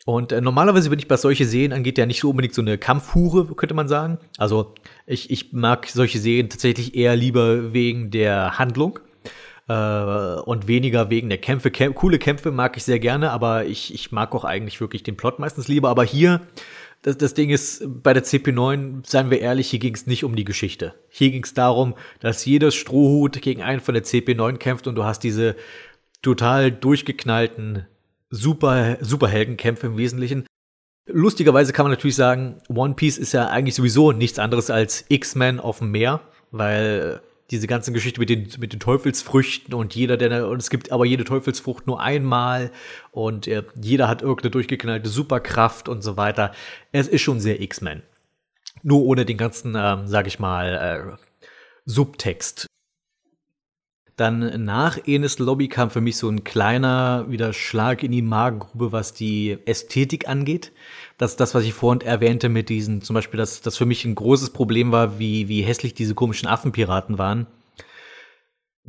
Und äh, normalerweise bin ich, was solche Serien angeht, ja nicht so unbedingt so eine Kampfhure, könnte man sagen. Also ich, ich mag solche Serien tatsächlich eher lieber wegen der Handlung äh, und weniger wegen der Kämpfe. Kämp coole Kämpfe mag ich sehr gerne, aber ich, ich mag auch eigentlich wirklich den Plot meistens lieber. Aber hier, das, das Ding ist, bei der CP9, seien wir ehrlich, hier ging es nicht um die Geschichte. Hier ging es darum, dass jeder Strohhut gegen einen von der CP9 kämpft und du hast diese total durchgeknallten Super, Superheldenkämpfe im Wesentlichen. Lustigerweise kann man natürlich sagen, One Piece ist ja eigentlich sowieso nichts anderes als X-Men auf dem Meer, weil diese ganze Geschichte mit den, mit den Teufelsfrüchten und jeder, der, und es gibt aber jede Teufelsfrucht nur einmal und äh, jeder hat irgendeine durchgeknallte Superkraft und so weiter. Es ist schon sehr X-Men. Nur ohne den ganzen, ähm, sag ich mal, äh, Subtext. Dann nach Enes Lobby kam für mich so ein kleiner wieder Schlag in die Magengrube, was die Ästhetik angeht. Das ist das, was ich vorhin erwähnte mit diesen, zum Beispiel, dass das für mich ein großes Problem war, wie, wie hässlich diese komischen Affenpiraten waren.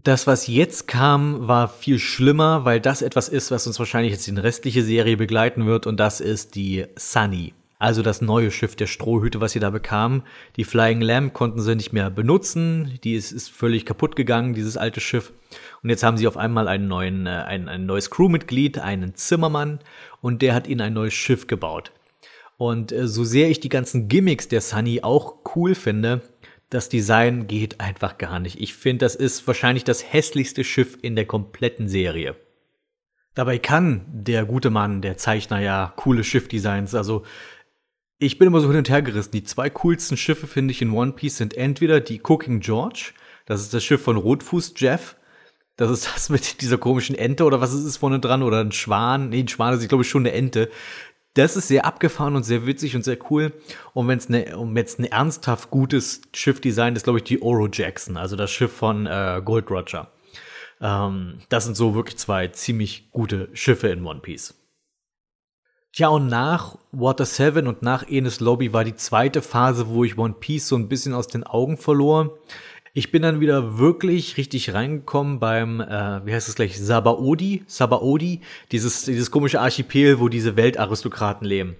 Das, was jetzt kam, war viel schlimmer, weil das etwas ist, was uns wahrscheinlich jetzt in restliche Serie begleiten wird, und das ist die Sunny. Also das neue Schiff der Strohhüte, was sie da bekamen. Die Flying Lamb konnten sie nicht mehr benutzen. Die ist, ist völlig kaputt gegangen, dieses alte Schiff. Und jetzt haben sie auf einmal einen neuen, äh, ein, ein neues Crewmitglied, einen Zimmermann, und der hat ihnen ein neues Schiff gebaut. Und äh, so sehr ich die ganzen Gimmicks der Sunny auch cool finde, das Design geht einfach gar nicht. Ich finde, das ist wahrscheinlich das hässlichste Schiff in der kompletten Serie. Dabei kann der gute Mann, der Zeichner ja coole Schiffdesigns, also ich bin immer so hin und her gerissen. Die zwei coolsten Schiffe, finde ich, in One Piece sind entweder die Cooking George, das ist das Schiff von Rotfuß Jeff. Das ist das mit dieser komischen Ente oder was ist es vorne dran? Oder ein Schwan? Nee, ein Schwan ist, glaube ich, schon eine Ente. Das ist sehr abgefahren und sehr witzig und sehr cool. Und wenn es ne, um jetzt ein ernsthaft gutes Schiffdesign ist, glaube ich, die Oro Jackson, also das Schiff von äh, Gold Roger. Ähm, das sind so wirklich zwei ziemlich gute Schiffe in One Piece. Tja, und nach Water 7 und nach Enes Lobby war die zweite Phase, wo ich One Piece so ein bisschen aus den Augen verlor. Ich bin dann wieder wirklich richtig reingekommen beim, äh, wie heißt es gleich, Sabaody, Sabaody, dieses, dieses komische Archipel, wo diese Weltaristokraten leben.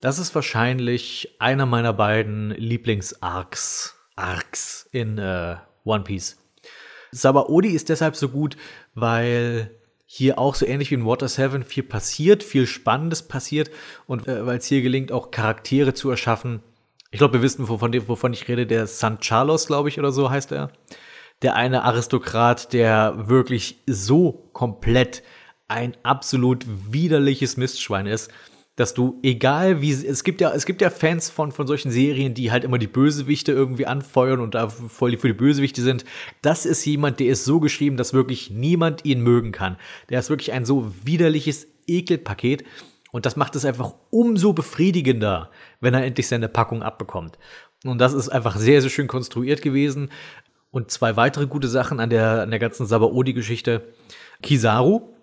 Das ist wahrscheinlich einer meiner beiden Lieblings-Arcs, Arcs in äh, One Piece. Sabaody ist deshalb so gut, weil hier auch so ähnlich wie in Water 7 viel passiert, viel Spannendes passiert und äh, weil es hier gelingt, auch Charaktere zu erschaffen. Ich glaube, wir wissen, wovon, wovon ich rede, der San Carlos, glaube ich, oder so heißt er. Der eine Aristokrat, der wirklich so komplett ein absolut widerliches Mistschwein ist dass du, egal wie, es gibt ja, es gibt ja Fans von, von solchen Serien, die halt immer die Bösewichte irgendwie anfeuern und da voll für die Bösewichte sind. Das ist jemand, der ist so geschrieben, dass wirklich niemand ihn mögen kann. Der ist wirklich ein so widerliches Ekelpaket. Und das macht es einfach umso befriedigender, wenn er endlich seine Packung abbekommt. Und das ist einfach sehr, sehr schön konstruiert gewesen. Und zwei weitere gute Sachen an der, an der ganzen Sabaody-Geschichte. Kizaru,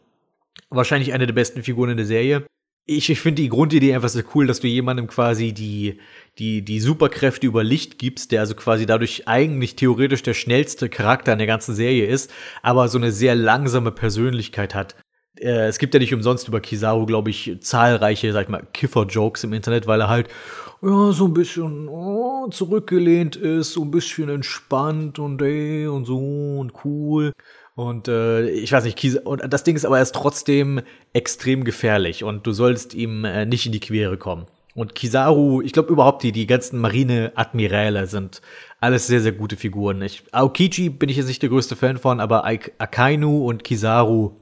wahrscheinlich eine der besten Figuren in der Serie ich, ich finde die Grundidee einfach sehr cool, dass du jemandem quasi die, die, die Superkräfte über Licht gibst, der also quasi dadurch eigentlich theoretisch der schnellste Charakter in der ganzen Serie ist, aber so eine sehr langsame Persönlichkeit hat. Äh, es gibt ja nicht umsonst über Kizaru, glaube ich, zahlreiche, sag ich mal, Kiffer-Jokes im Internet, weil er halt ja, so ein bisschen oh, zurückgelehnt ist, so ein bisschen entspannt und ey und so und cool. Und äh, ich weiß nicht, Kies und das Ding ist aber erst trotzdem extrem gefährlich und du sollst ihm äh, nicht in die Quere kommen. Und Kizaru, ich glaube überhaupt die, die ganzen Marine-Admiräle sind alles sehr, sehr gute Figuren. Ich, Aokiji bin ich jetzt nicht der größte Fan von, aber Akainu und Kizaru,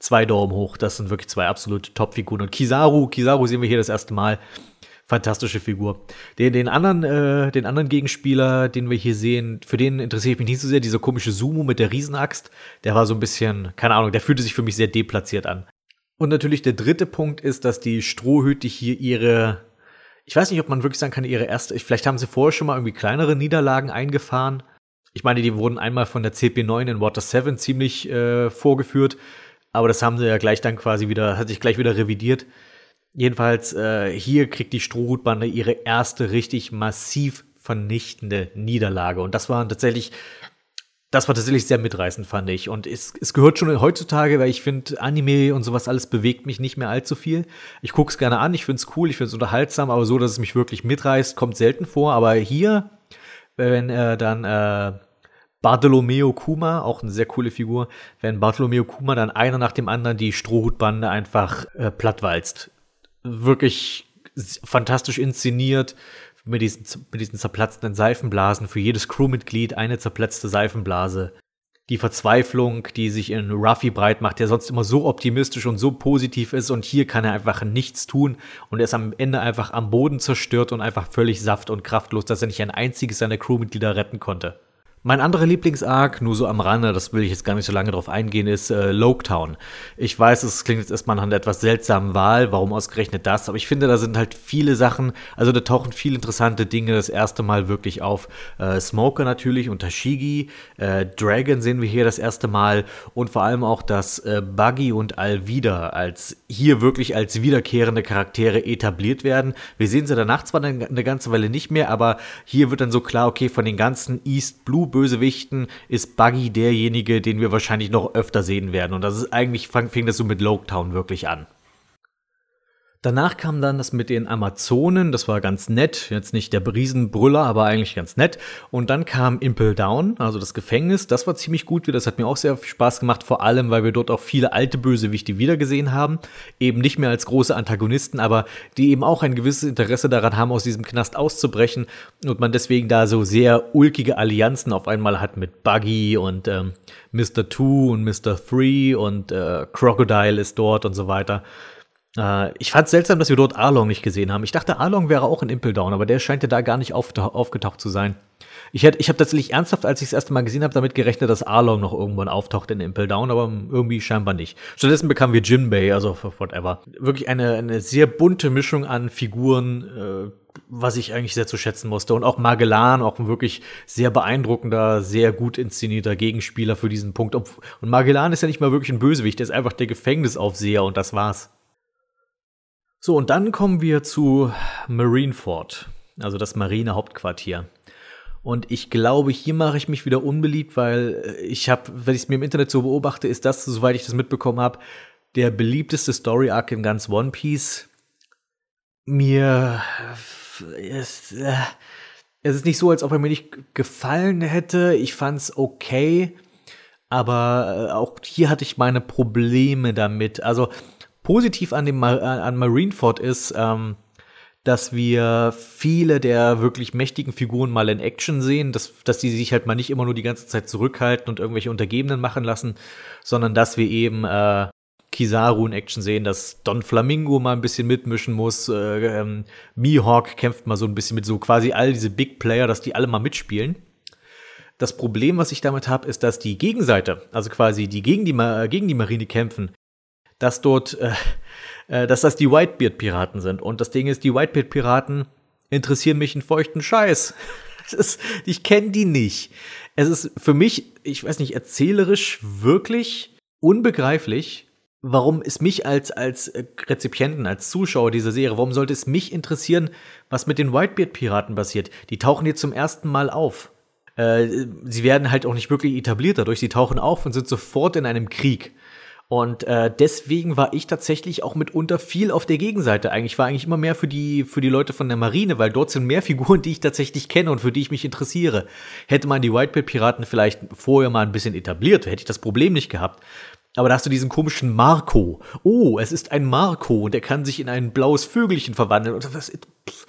zwei Daumen hoch. Das sind wirklich zwei absolute Top-Figuren. Und Kizaru, Kizaru sehen wir hier das erste Mal fantastische Figur. Den, den, anderen, äh, den anderen Gegenspieler, den wir hier sehen, für den interessiere ich mich nicht so sehr. Dieser komische Sumo mit der Riesenaxt, der war so ein bisschen, keine Ahnung, der fühlte sich für mich sehr deplatziert an. Und natürlich der dritte Punkt ist, dass die Strohhüte hier ihre, ich weiß nicht, ob man wirklich sagen kann, ihre erste, vielleicht haben sie vorher schon mal irgendwie kleinere Niederlagen eingefahren. Ich meine, die wurden einmal von der CP9 in Water 7 ziemlich äh, vorgeführt, aber das haben sie ja gleich dann quasi wieder, hat sich gleich wieder revidiert. Jedenfalls, äh, hier kriegt die Strohhutbande ihre erste richtig massiv vernichtende Niederlage. Und das war tatsächlich, das war tatsächlich sehr mitreißend, fand ich. Und es, es gehört schon heutzutage, weil ich finde, Anime und sowas alles bewegt mich nicht mehr allzu viel. Ich gucke es gerne an, ich finde es cool, ich finde es unterhaltsam, aber so, dass es mich wirklich mitreißt, kommt selten vor. Aber hier, wenn äh, dann äh, Bartolomeo Kuma, auch eine sehr coole Figur, wenn Bartolomeo Kuma dann einer nach dem anderen die Strohhutbande einfach äh, plattwalzt. Wirklich fantastisch inszeniert, mit diesen, mit diesen zerplatzenden Seifenblasen, für jedes Crewmitglied eine zerplatzte Seifenblase. Die Verzweiflung, die sich in Ruffy breit macht, der sonst immer so optimistisch und so positiv ist und hier kann er einfach nichts tun und er ist am Ende einfach am Boden zerstört und einfach völlig saft und kraftlos, dass er nicht ein einziges seiner Crewmitglieder retten konnte. Mein anderer Lieblingsarc, nur so am Rande, das will ich jetzt gar nicht so lange drauf eingehen, ist äh, Loketown. Ich weiß, es klingt jetzt erstmal nach einer etwas seltsamen Wahl, warum ausgerechnet das, aber ich finde, da sind halt viele Sachen, also da tauchen viele interessante Dinge das erste Mal wirklich auf. Äh, Smoker natürlich und Tashigi, äh, Dragon sehen wir hier das erste Mal und vor allem auch, dass äh, Buggy und Alvida als hier wirklich als wiederkehrende Charaktere etabliert werden. Wir sehen sie danach zwar eine, eine ganze Weile nicht mehr, aber hier wird dann so klar, okay, von den ganzen East Blue Bösewichten ist Buggy derjenige, den wir wahrscheinlich noch öfter sehen werden. Und das ist eigentlich, fing das so mit Loketown wirklich an. Danach kam dann das mit den Amazonen, das war ganz nett, jetzt nicht der Riesenbrüller, aber eigentlich ganz nett. Und dann kam Impel Down, also das Gefängnis, das war ziemlich gut, das hat mir auch sehr viel Spaß gemacht, vor allem, weil wir dort auch viele alte Bösewichte wiedergesehen haben, eben nicht mehr als große Antagonisten, aber die eben auch ein gewisses Interesse daran haben, aus diesem Knast auszubrechen und man deswegen da so sehr ulkige Allianzen auf einmal hat mit Buggy und ähm, Mr. Two und Mr. Three und äh, Crocodile ist dort und so weiter. Äh, ich fand es seltsam, dass wir dort Arlong nicht gesehen haben. Ich dachte, Arlong wäre auch in Impel Down, aber der scheint ja da gar nicht aufgetaucht zu sein. Ich, ich habe tatsächlich ernsthaft, als ich das erste Mal gesehen habe, damit gerechnet, dass Arlong noch irgendwann auftaucht in Impel Down, aber irgendwie scheinbar nicht. Stattdessen bekamen wir Jinbei, also whatever. Wirklich eine, eine sehr bunte Mischung an Figuren, äh, was ich eigentlich sehr zu schätzen musste. Und auch Magellan, auch ein wirklich sehr beeindruckender, sehr gut inszenierter Gegenspieler für diesen Punkt. Und Magellan ist ja nicht mal wirklich ein Bösewicht, der ist einfach der Gefängnisaufseher und das war's. So, und dann kommen wir zu Marineford, also das Marinehauptquartier. Und ich glaube, hier mache ich mich wieder unbeliebt, weil äh, ich habe, wenn ich es mir im Internet so beobachte, ist das, soweit ich das mitbekommen habe, der beliebteste Story Arc in ganz One Piece. Mir ist, äh, es ist nicht so, als ob er mir nicht gefallen hätte. Ich fand's okay, aber äh, auch hier hatte ich meine Probleme damit. Also positiv an, dem, an Marineford ist, ähm, dass wir viele der wirklich mächtigen Figuren mal in Action sehen, dass, dass die sich halt mal nicht immer nur die ganze Zeit zurückhalten und irgendwelche Untergebenen machen lassen, sondern dass wir eben äh, Kizaru in Action sehen, dass Don Flamingo mal ein bisschen mitmischen muss, äh, ähm, Mihawk kämpft mal so ein bisschen mit so quasi all diese Big Player, dass die alle mal mitspielen. Das Problem, was ich damit habe, ist, dass die Gegenseite, also quasi die gegen die, gegen die Marine kämpfen, dass dort, äh, äh, dass das die Whitebeard-Piraten sind. Und das Ding ist, die Whitebeard-Piraten interessieren mich einen feuchten Scheiß. Ist, ich kenne die nicht. Es ist für mich, ich weiß nicht, erzählerisch wirklich unbegreiflich, warum es mich als, als äh, Rezipienten, als Zuschauer dieser Serie, warum sollte es mich interessieren, was mit den Whitebeard-Piraten passiert? Die tauchen hier zum ersten Mal auf. Äh, sie werden halt auch nicht wirklich etabliert dadurch. Sie tauchen auf und sind sofort in einem Krieg. Und äh, deswegen war ich tatsächlich auch mitunter viel auf der Gegenseite. Eigentlich war eigentlich immer mehr für die für die Leute von der Marine, weil dort sind mehr Figuren, die ich tatsächlich kenne und für die ich mich interessiere. Hätte man die Whitebeard Piraten vielleicht vorher mal ein bisschen etabliert, hätte ich das Problem nicht gehabt. Aber da hast du diesen komischen Marco. Oh, es ist ein Marco und er kann sich in ein blaues Vögelchen verwandeln. Und was, pff,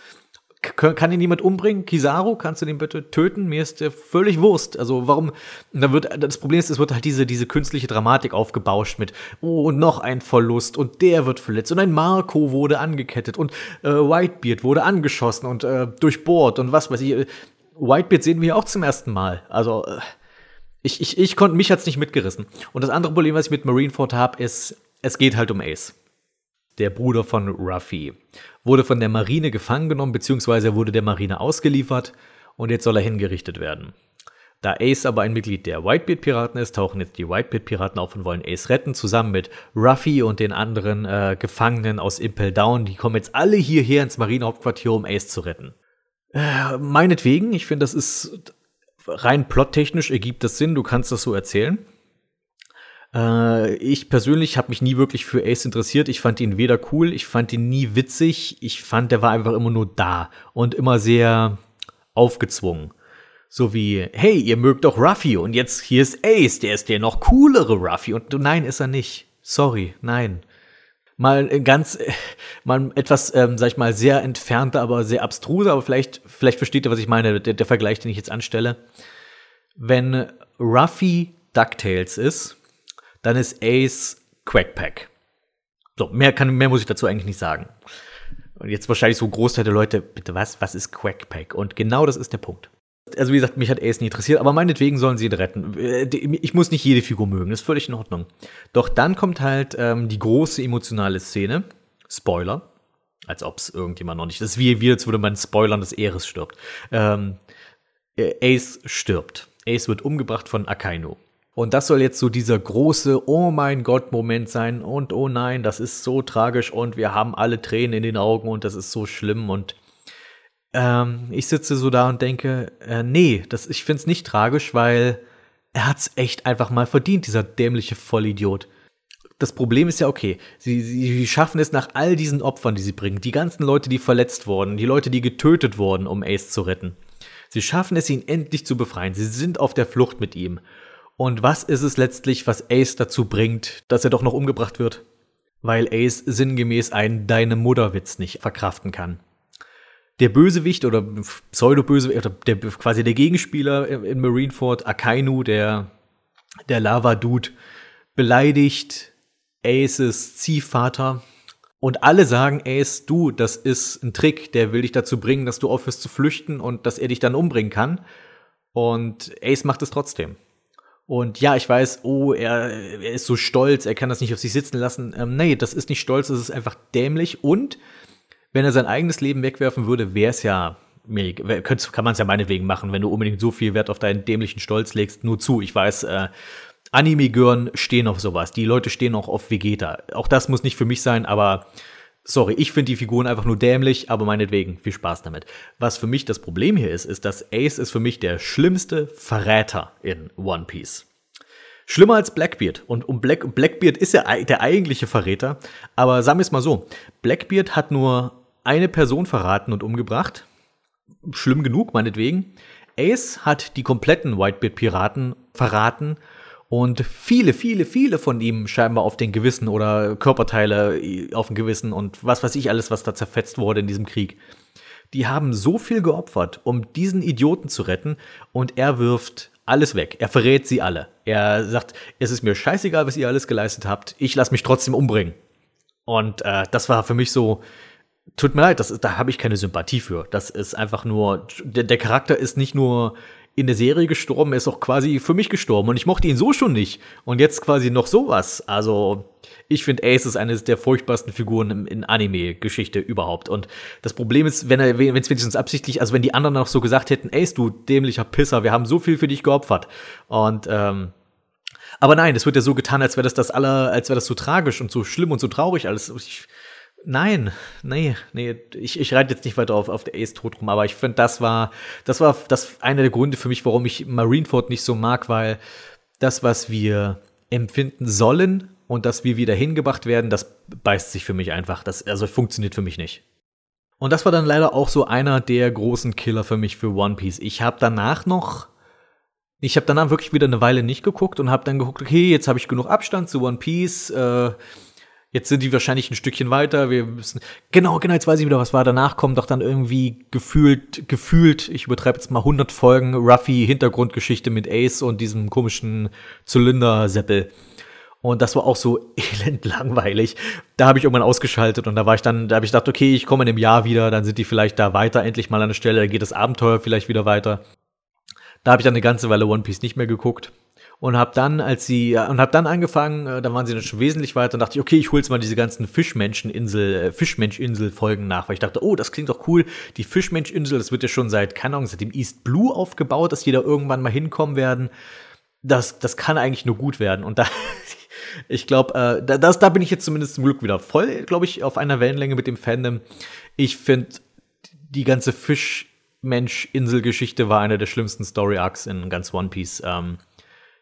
kann ihn jemand umbringen? Kizaru, kannst du den bitte töten? Mir ist der völlig Wurst. Also warum? Da wird das Problem ist, es wird halt diese diese künstliche Dramatik aufgebauscht mit oh und noch ein Verlust und der wird verletzt und ein Marco wurde angekettet und äh, Whitebeard wurde angeschossen und äh, durchbohrt und was weiß ich. Whitebeard sehen wir auch zum ersten Mal. Also äh, ich ich ich konnte mich hat's nicht mitgerissen. Und das andere Problem, was ich mit Marineford habe, ist es geht halt um Ace der Bruder von Ruffy, wurde von der Marine gefangen genommen, beziehungsweise wurde der Marine ausgeliefert und jetzt soll er hingerichtet werden. Da Ace aber ein Mitglied der Whitebeard-Piraten ist, tauchen jetzt die Whitebeard-Piraten auf und wollen Ace retten, zusammen mit Ruffy und den anderen äh, Gefangenen aus Impel Down. Die kommen jetzt alle hierher ins Marinehauptquartier, um Ace zu retten. Äh, meinetwegen, ich finde, das ist rein plottechnisch ergibt das Sinn, du kannst das so erzählen. Äh, ich persönlich habe mich nie wirklich für Ace interessiert. Ich fand ihn weder cool, ich fand ihn nie witzig. Ich fand, der war einfach immer nur da und immer sehr aufgezwungen. So wie, hey, ihr mögt doch Ruffy und jetzt hier ist Ace, der ist der noch coolere Ruffy. Und nein, ist er nicht. Sorry, nein. Mal ganz, mal etwas, ähm, sag ich mal, sehr entfernter, aber sehr abstruser, aber vielleicht, vielleicht versteht ihr, was ich meine, der, der Vergleich, den ich jetzt anstelle. Wenn Ruffy DuckTales ist, dann ist Ace Quackpack. So, mehr, kann, mehr muss ich dazu eigentlich nicht sagen. Und jetzt wahrscheinlich so ein Großteil der Leute, bitte was, was ist Quackpack? Und genau das ist der Punkt also wie gesagt, mich hat Ace nie interessiert, aber meinetwegen sollen sie ihn retten. Äh, ich muss nicht jede Figur mögen, das ist völlig in Ordnung. Doch dann kommt halt ähm, die große emotionale Szene. Spoiler. Als ob es irgendjemand noch nicht. Das ist wie, wie als würde man spoilern, dass Eris stirbt. Ähm, äh, Ace stirbt. Ace wird umgebracht von Akainu. Und das soll jetzt so dieser große Oh mein Gott Moment sein und oh nein, das ist so tragisch und wir haben alle Tränen in den Augen und das ist so schlimm und ähm, ich sitze so da und denke, äh, nee, das, ich find's nicht tragisch, weil er hat's echt einfach mal verdient, dieser dämliche Vollidiot. Das Problem ist ja okay, sie, sie schaffen es nach all diesen Opfern, die sie bringen, die ganzen Leute, die verletzt wurden, die Leute, die getötet wurden, um Ace zu retten. Sie schaffen es, ihn endlich zu befreien. Sie sind auf der Flucht mit ihm. Und was ist es letztlich, was Ace dazu bringt, dass er doch noch umgebracht wird? Weil Ace sinngemäß einen Deine Mutterwitz nicht verkraften kann der Bösewicht oder Pseudo-Bösewicht, oder der, quasi der Gegenspieler in Marineford, Akainu, der, der Lava-Dude, beleidigt Aces Ziehvater. Und alle sagen, Ace, du, das ist ein Trick, der will dich dazu bringen, dass du aufhörst zu flüchten und dass er dich dann umbringen kann. Und Ace macht es trotzdem. Und ja, ich weiß, oh, er, er ist so stolz, er kann das nicht auf sich sitzen lassen. Ähm, nee, das ist nicht stolz, das ist einfach dämlich. Und wenn er sein eigenes Leben wegwerfen würde, wäre es ja kann man es ja meinetwegen machen, wenn du unbedingt so viel Wert auf deinen dämlichen Stolz legst. Nur zu, ich weiß, äh, Anime-Gören stehen auf sowas. Die Leute stehen auch auf Vegeta. Auch das muss nicht für mich sein, aber sorry, ich finde die Figuren einfach nur dämlich, aber meinetwegen, viel Spaß damit. Was für mich das Problem hier ist, ist, dass Ace ist für mich der schlimmste Verräter in One Piece. Schlimmer als Blackbeard. Und um Black, Blackbeard ist ja der eigentliche Verräter. Aber sagen wir es mal so: Blackbeard hat nur eine Person verraten und umgebracht. Schlimm genug, meinetwegen. Ace hat die kompletten Whitebeard-Piraten verraten und viele, viele, viele von ihm scheinbar auf den Gewissen oder Körperteile auf dem Gewissen und was weiß ich alles, was da zerfetzt wurde in diesem Krieg. Die haben so viel geopfert, um diesen Idioten zu retten und er wirft alles weg. Er verrät sie alle. Er sagt, es ist mir scheißegal, was ihr alles geleistet habt. Ich lasse mich trotzdem umbringen. Und äh, das war für mich so, tut mir leid, das da habe ich keine Sympathie für. Das ist einfach nur, der, der Charakter ist nicht nur in der Serie gestorben, ist auch quasi für mich gestorben und ich mochte ihn so schon nicht. Und jetzt quasi noch sowas. Also, ich finde Ace ist eines der furchtbarsten Figuren in, in Anime-Geschichte überhaupt. Und das Problem ist, wenn er, wenn es wenigstens absichtlich, also wenn die anderen noch so gesagt hätten, Ace, du dämlicher Pisser, wir haben so viel für dich geopfert. Und, ähm, aber nein, es wird ja so getan, als wäre das das aller, als wäre das so tragisch und so schlimm und so traurig alles. Ich, Nein, nee, nee, ich, ich reite jetzt nicht weiter auf, auf der Ace tot rum, aber ich finde, das war, das war das einer der Gründe für mich, warum ich Marineford nicht so mag, weil das, was wir empfinden sollen und dass wir wieder hingebracht werden, das beißt sich für mich einfach. Das, also funktioniert für mich nicht. Und das war dann leider auch so einer der großen Killer für mich für One Piece. Ich habe danach noch ich habe danach wirklich wieder eine Weile nicht geguckt und habe dann geguckt, okay, jetzt habe ich genug Abstand zu One Piece. Äh, Jetzt sind die wahrscheinlich ein Stückchen weiter. Wir müssen. Genau, genau, jetzt weiß ich wieder, was war. Danach kommt doch dann irgendwie gefühlt, gefühlt, ich übertreibe jetzt mal 100 Folgen Ruffy Hintergrundgeschichte mit Ace und diesem komischen Zylinder-Seppel. Und das war auch so elend langweilig. Da habe ich irgendwann ausgeschaltet und da war ich dann, da habe ich gedacht, okay, ich komme in einem Jahr wieder, dann sind die vielleicht da weiter, endlich mal an der Stelle, dann geht das Abenteuer vielleicht wieder weiter. Da habe ich dann eine ganze Weile One Piece nicht mehr geguckt und habe dann, als sie und habe dann angefangen, äh, da waren sie dann schon wesentlich weiter, und dachte ich, okay, ich hole jetzt mal diese ganzen Fischmenscheninsel, äh, Fischmenschinsel-Folgen nach, weil ich dachte, oh, das klingt doch cool. Die Fischmenschinsel, das wird ja schon seit, keine Ahnung, seit dem East Blue aufgebaut, dass die da irgendwann mal hinkommen werden. Das, das kann eigentlich nur gut werden. Und da, ich glaube, äh, das, da bin ich jetzt zumindest zum Glück wieder voll, glaube ich, auf einer Wellenlänge mit dem Fandom. Ich finde, die ganze Fischmensch-Insel-Geschichte war einer der schlimmsten Story-Arcs in ganz One Piece. Ähm,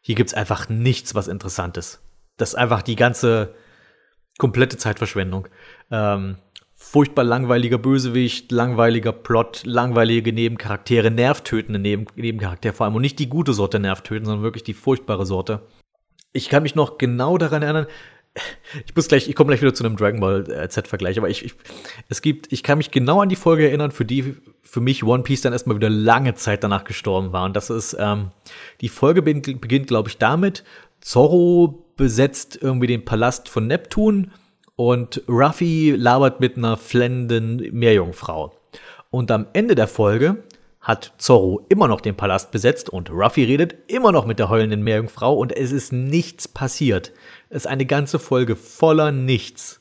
hier gibt's einfach nichts, was Interessantes. Das ist einfach die ganze komplette Zeitverschwendung. Ähm, furchtbar langweiliger Bösewicht, langweiliger Plot, langweilige Nebencharaktere, nervtötende Neben Nebencharaktere vor allem und nicht die gute Sorte nervtöten, sondern wirklich die furchtbare Sorte. Ich kann mich noch genau daran erinnern, ich muss gleich, ich komme gleich wieder zu einem Dragon Ball äh, Z-Vergleich, aber ich, ich, es gibt, ich kann mich genau an die Folge erinnern, für die für mich One Piece dann erstmal wieder lange Zeit danach gestorben war. Und das ist, ähm, die Folge beginnt, beginnt glaube ich, damit, Zorro besetzt irgendwie den Palast von Neptun und Ruffy labert mit einer flennenden Meerjungfrau. Und am Ende der Folge hat Zorro immer noch den Palast besetzt und Ruffy redet immer noch mit der heulenden Meerjungfrau und es ist nichts passiert. Ist eine ganze Folge voller Nichts.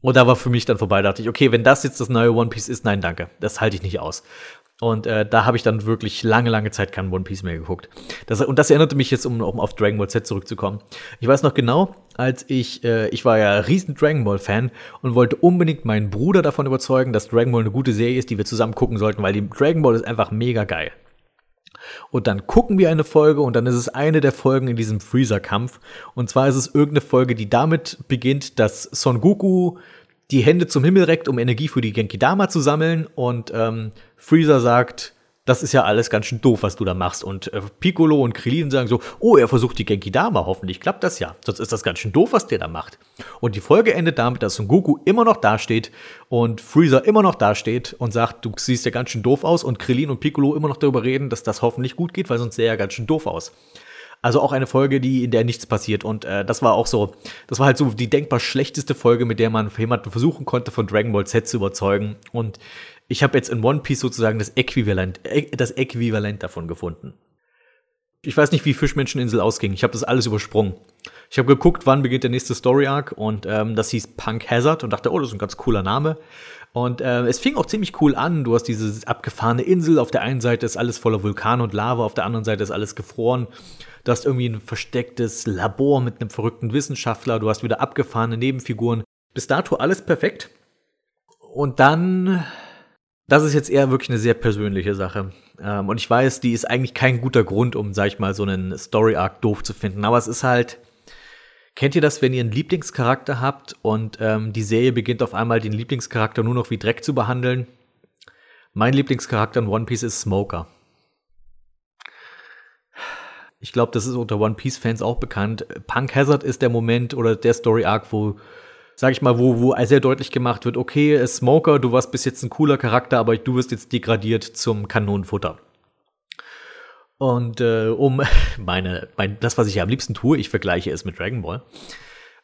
Und da war für mich dann vorbei, da dachte ich, okay, wenn das jetzt das neue One Piece ist, nein, danke, das halte ich nicht aus. Und äh, da habe ich dann wirklich lange, lange Zeit kein One Piece mehr geguckt. Das, und das erinnerte mich jetzt, um, um auf Dragon Ball Z zurückzukommen. Ich weiß noch genau, als ich, äh, ich war ja riesen Dragon Ball Fan und wollte unbedingt meinen Bruder davon überzeugen, dass Dragon Ball eine gute Serie ist, die wir zusammen gucken sollten, weil die Dragon Ball ist einfach mega geil. Und dann gucken wir eine Folge und dann ist es eine der Folgen in diesem Freezer-Kampf. Und zwar ist es irgendeine Folge, die damit beginnt, dass Son Goku die Hände zum Himmel reckt, um Energie für die Genki Dama zu sammeln. Und ähm, Freezer sagt, das ist ja alles ganz schön doof, was du da machst. Und äh, Piccolo und Krillin sagen so, oh, er versucht die Genki Dama, hoffentlich klappt das ja. Sonst ist das ganz schön doof, was der da macht. Und die Folge endet damit, dass Son Goku immer noch dasteht und Freezer immer noch dasteht und sagt, du siehst ja ganz schön doof aus. Und Krillin und Piccolo immer noch darüber reden, dass das hoffentlich gut geht, weil sonst sähe er ganz schön doof aus. Also auch eine Folge, die, in der nichts passiert. Und äh, das war auch so, das war halt so die denkbar schlechteste Folge, mit der man jemanden versuchen konnte, von Dragon Ball Z zu überzeugen. Und ich habe jetzt in One Piece sozusagen das Äquivalent, äh, das Äquivalent davon gefunden. Ich weiß nicht, wie Fischmenscheninsel ausging. Ich habe das alles übersprungen. Ich habe geguckt, wann beginnt der nächste Story Arc und ähm, das hieß Punk Hazard und dachte, oh, das ist ein ganz cooler Name. Und äh, es fing auch ziemlich cool an. Du hast diese abgefahrene Insel. Auf der einen Seite ist alles voller Vulkan und Lava, auf der anderen Seite ist alles gefroren. Du hast irgendwie ein verstecktes Labor mit einem verrückten Wissenschaftler. Du hast wieder abgefahrene Nebenfiguren. Bis dato alles perfekt. Und dann, das ist jetzt eher wirklich eine sehr persönliche Sache. Ähm, und ich weiß, die ist eigentlich kein guter Grund, um, sag ich mal, so einen Story-Arc doof zu finden. Aber es ist halt, Kennt ihr das, wenn ihr einen Lieblingscharakter habt und ähm, die Serie beginnt auf einmal den Lieblingscharakter nur noch wie Dreck zu behandeln? Mein Lieblingscharakter in One Piece ist Smoker. Ich glaube, das ist unter One Piece-Fans auch bekannt. Punk Hazard ist der Moment oder der Story-Arc, wo, sag ich mal, wo, wo sehr deutlich gemacht wird, okay, Smoker, du warst bis jetzt ein cooler Charakter, aber du wirst jetzt degradiert zum Kanonenfutter. Und äh, um meine, mein, das, was ich am liebsten tue, ich vergleiche es mit Dragon Ball.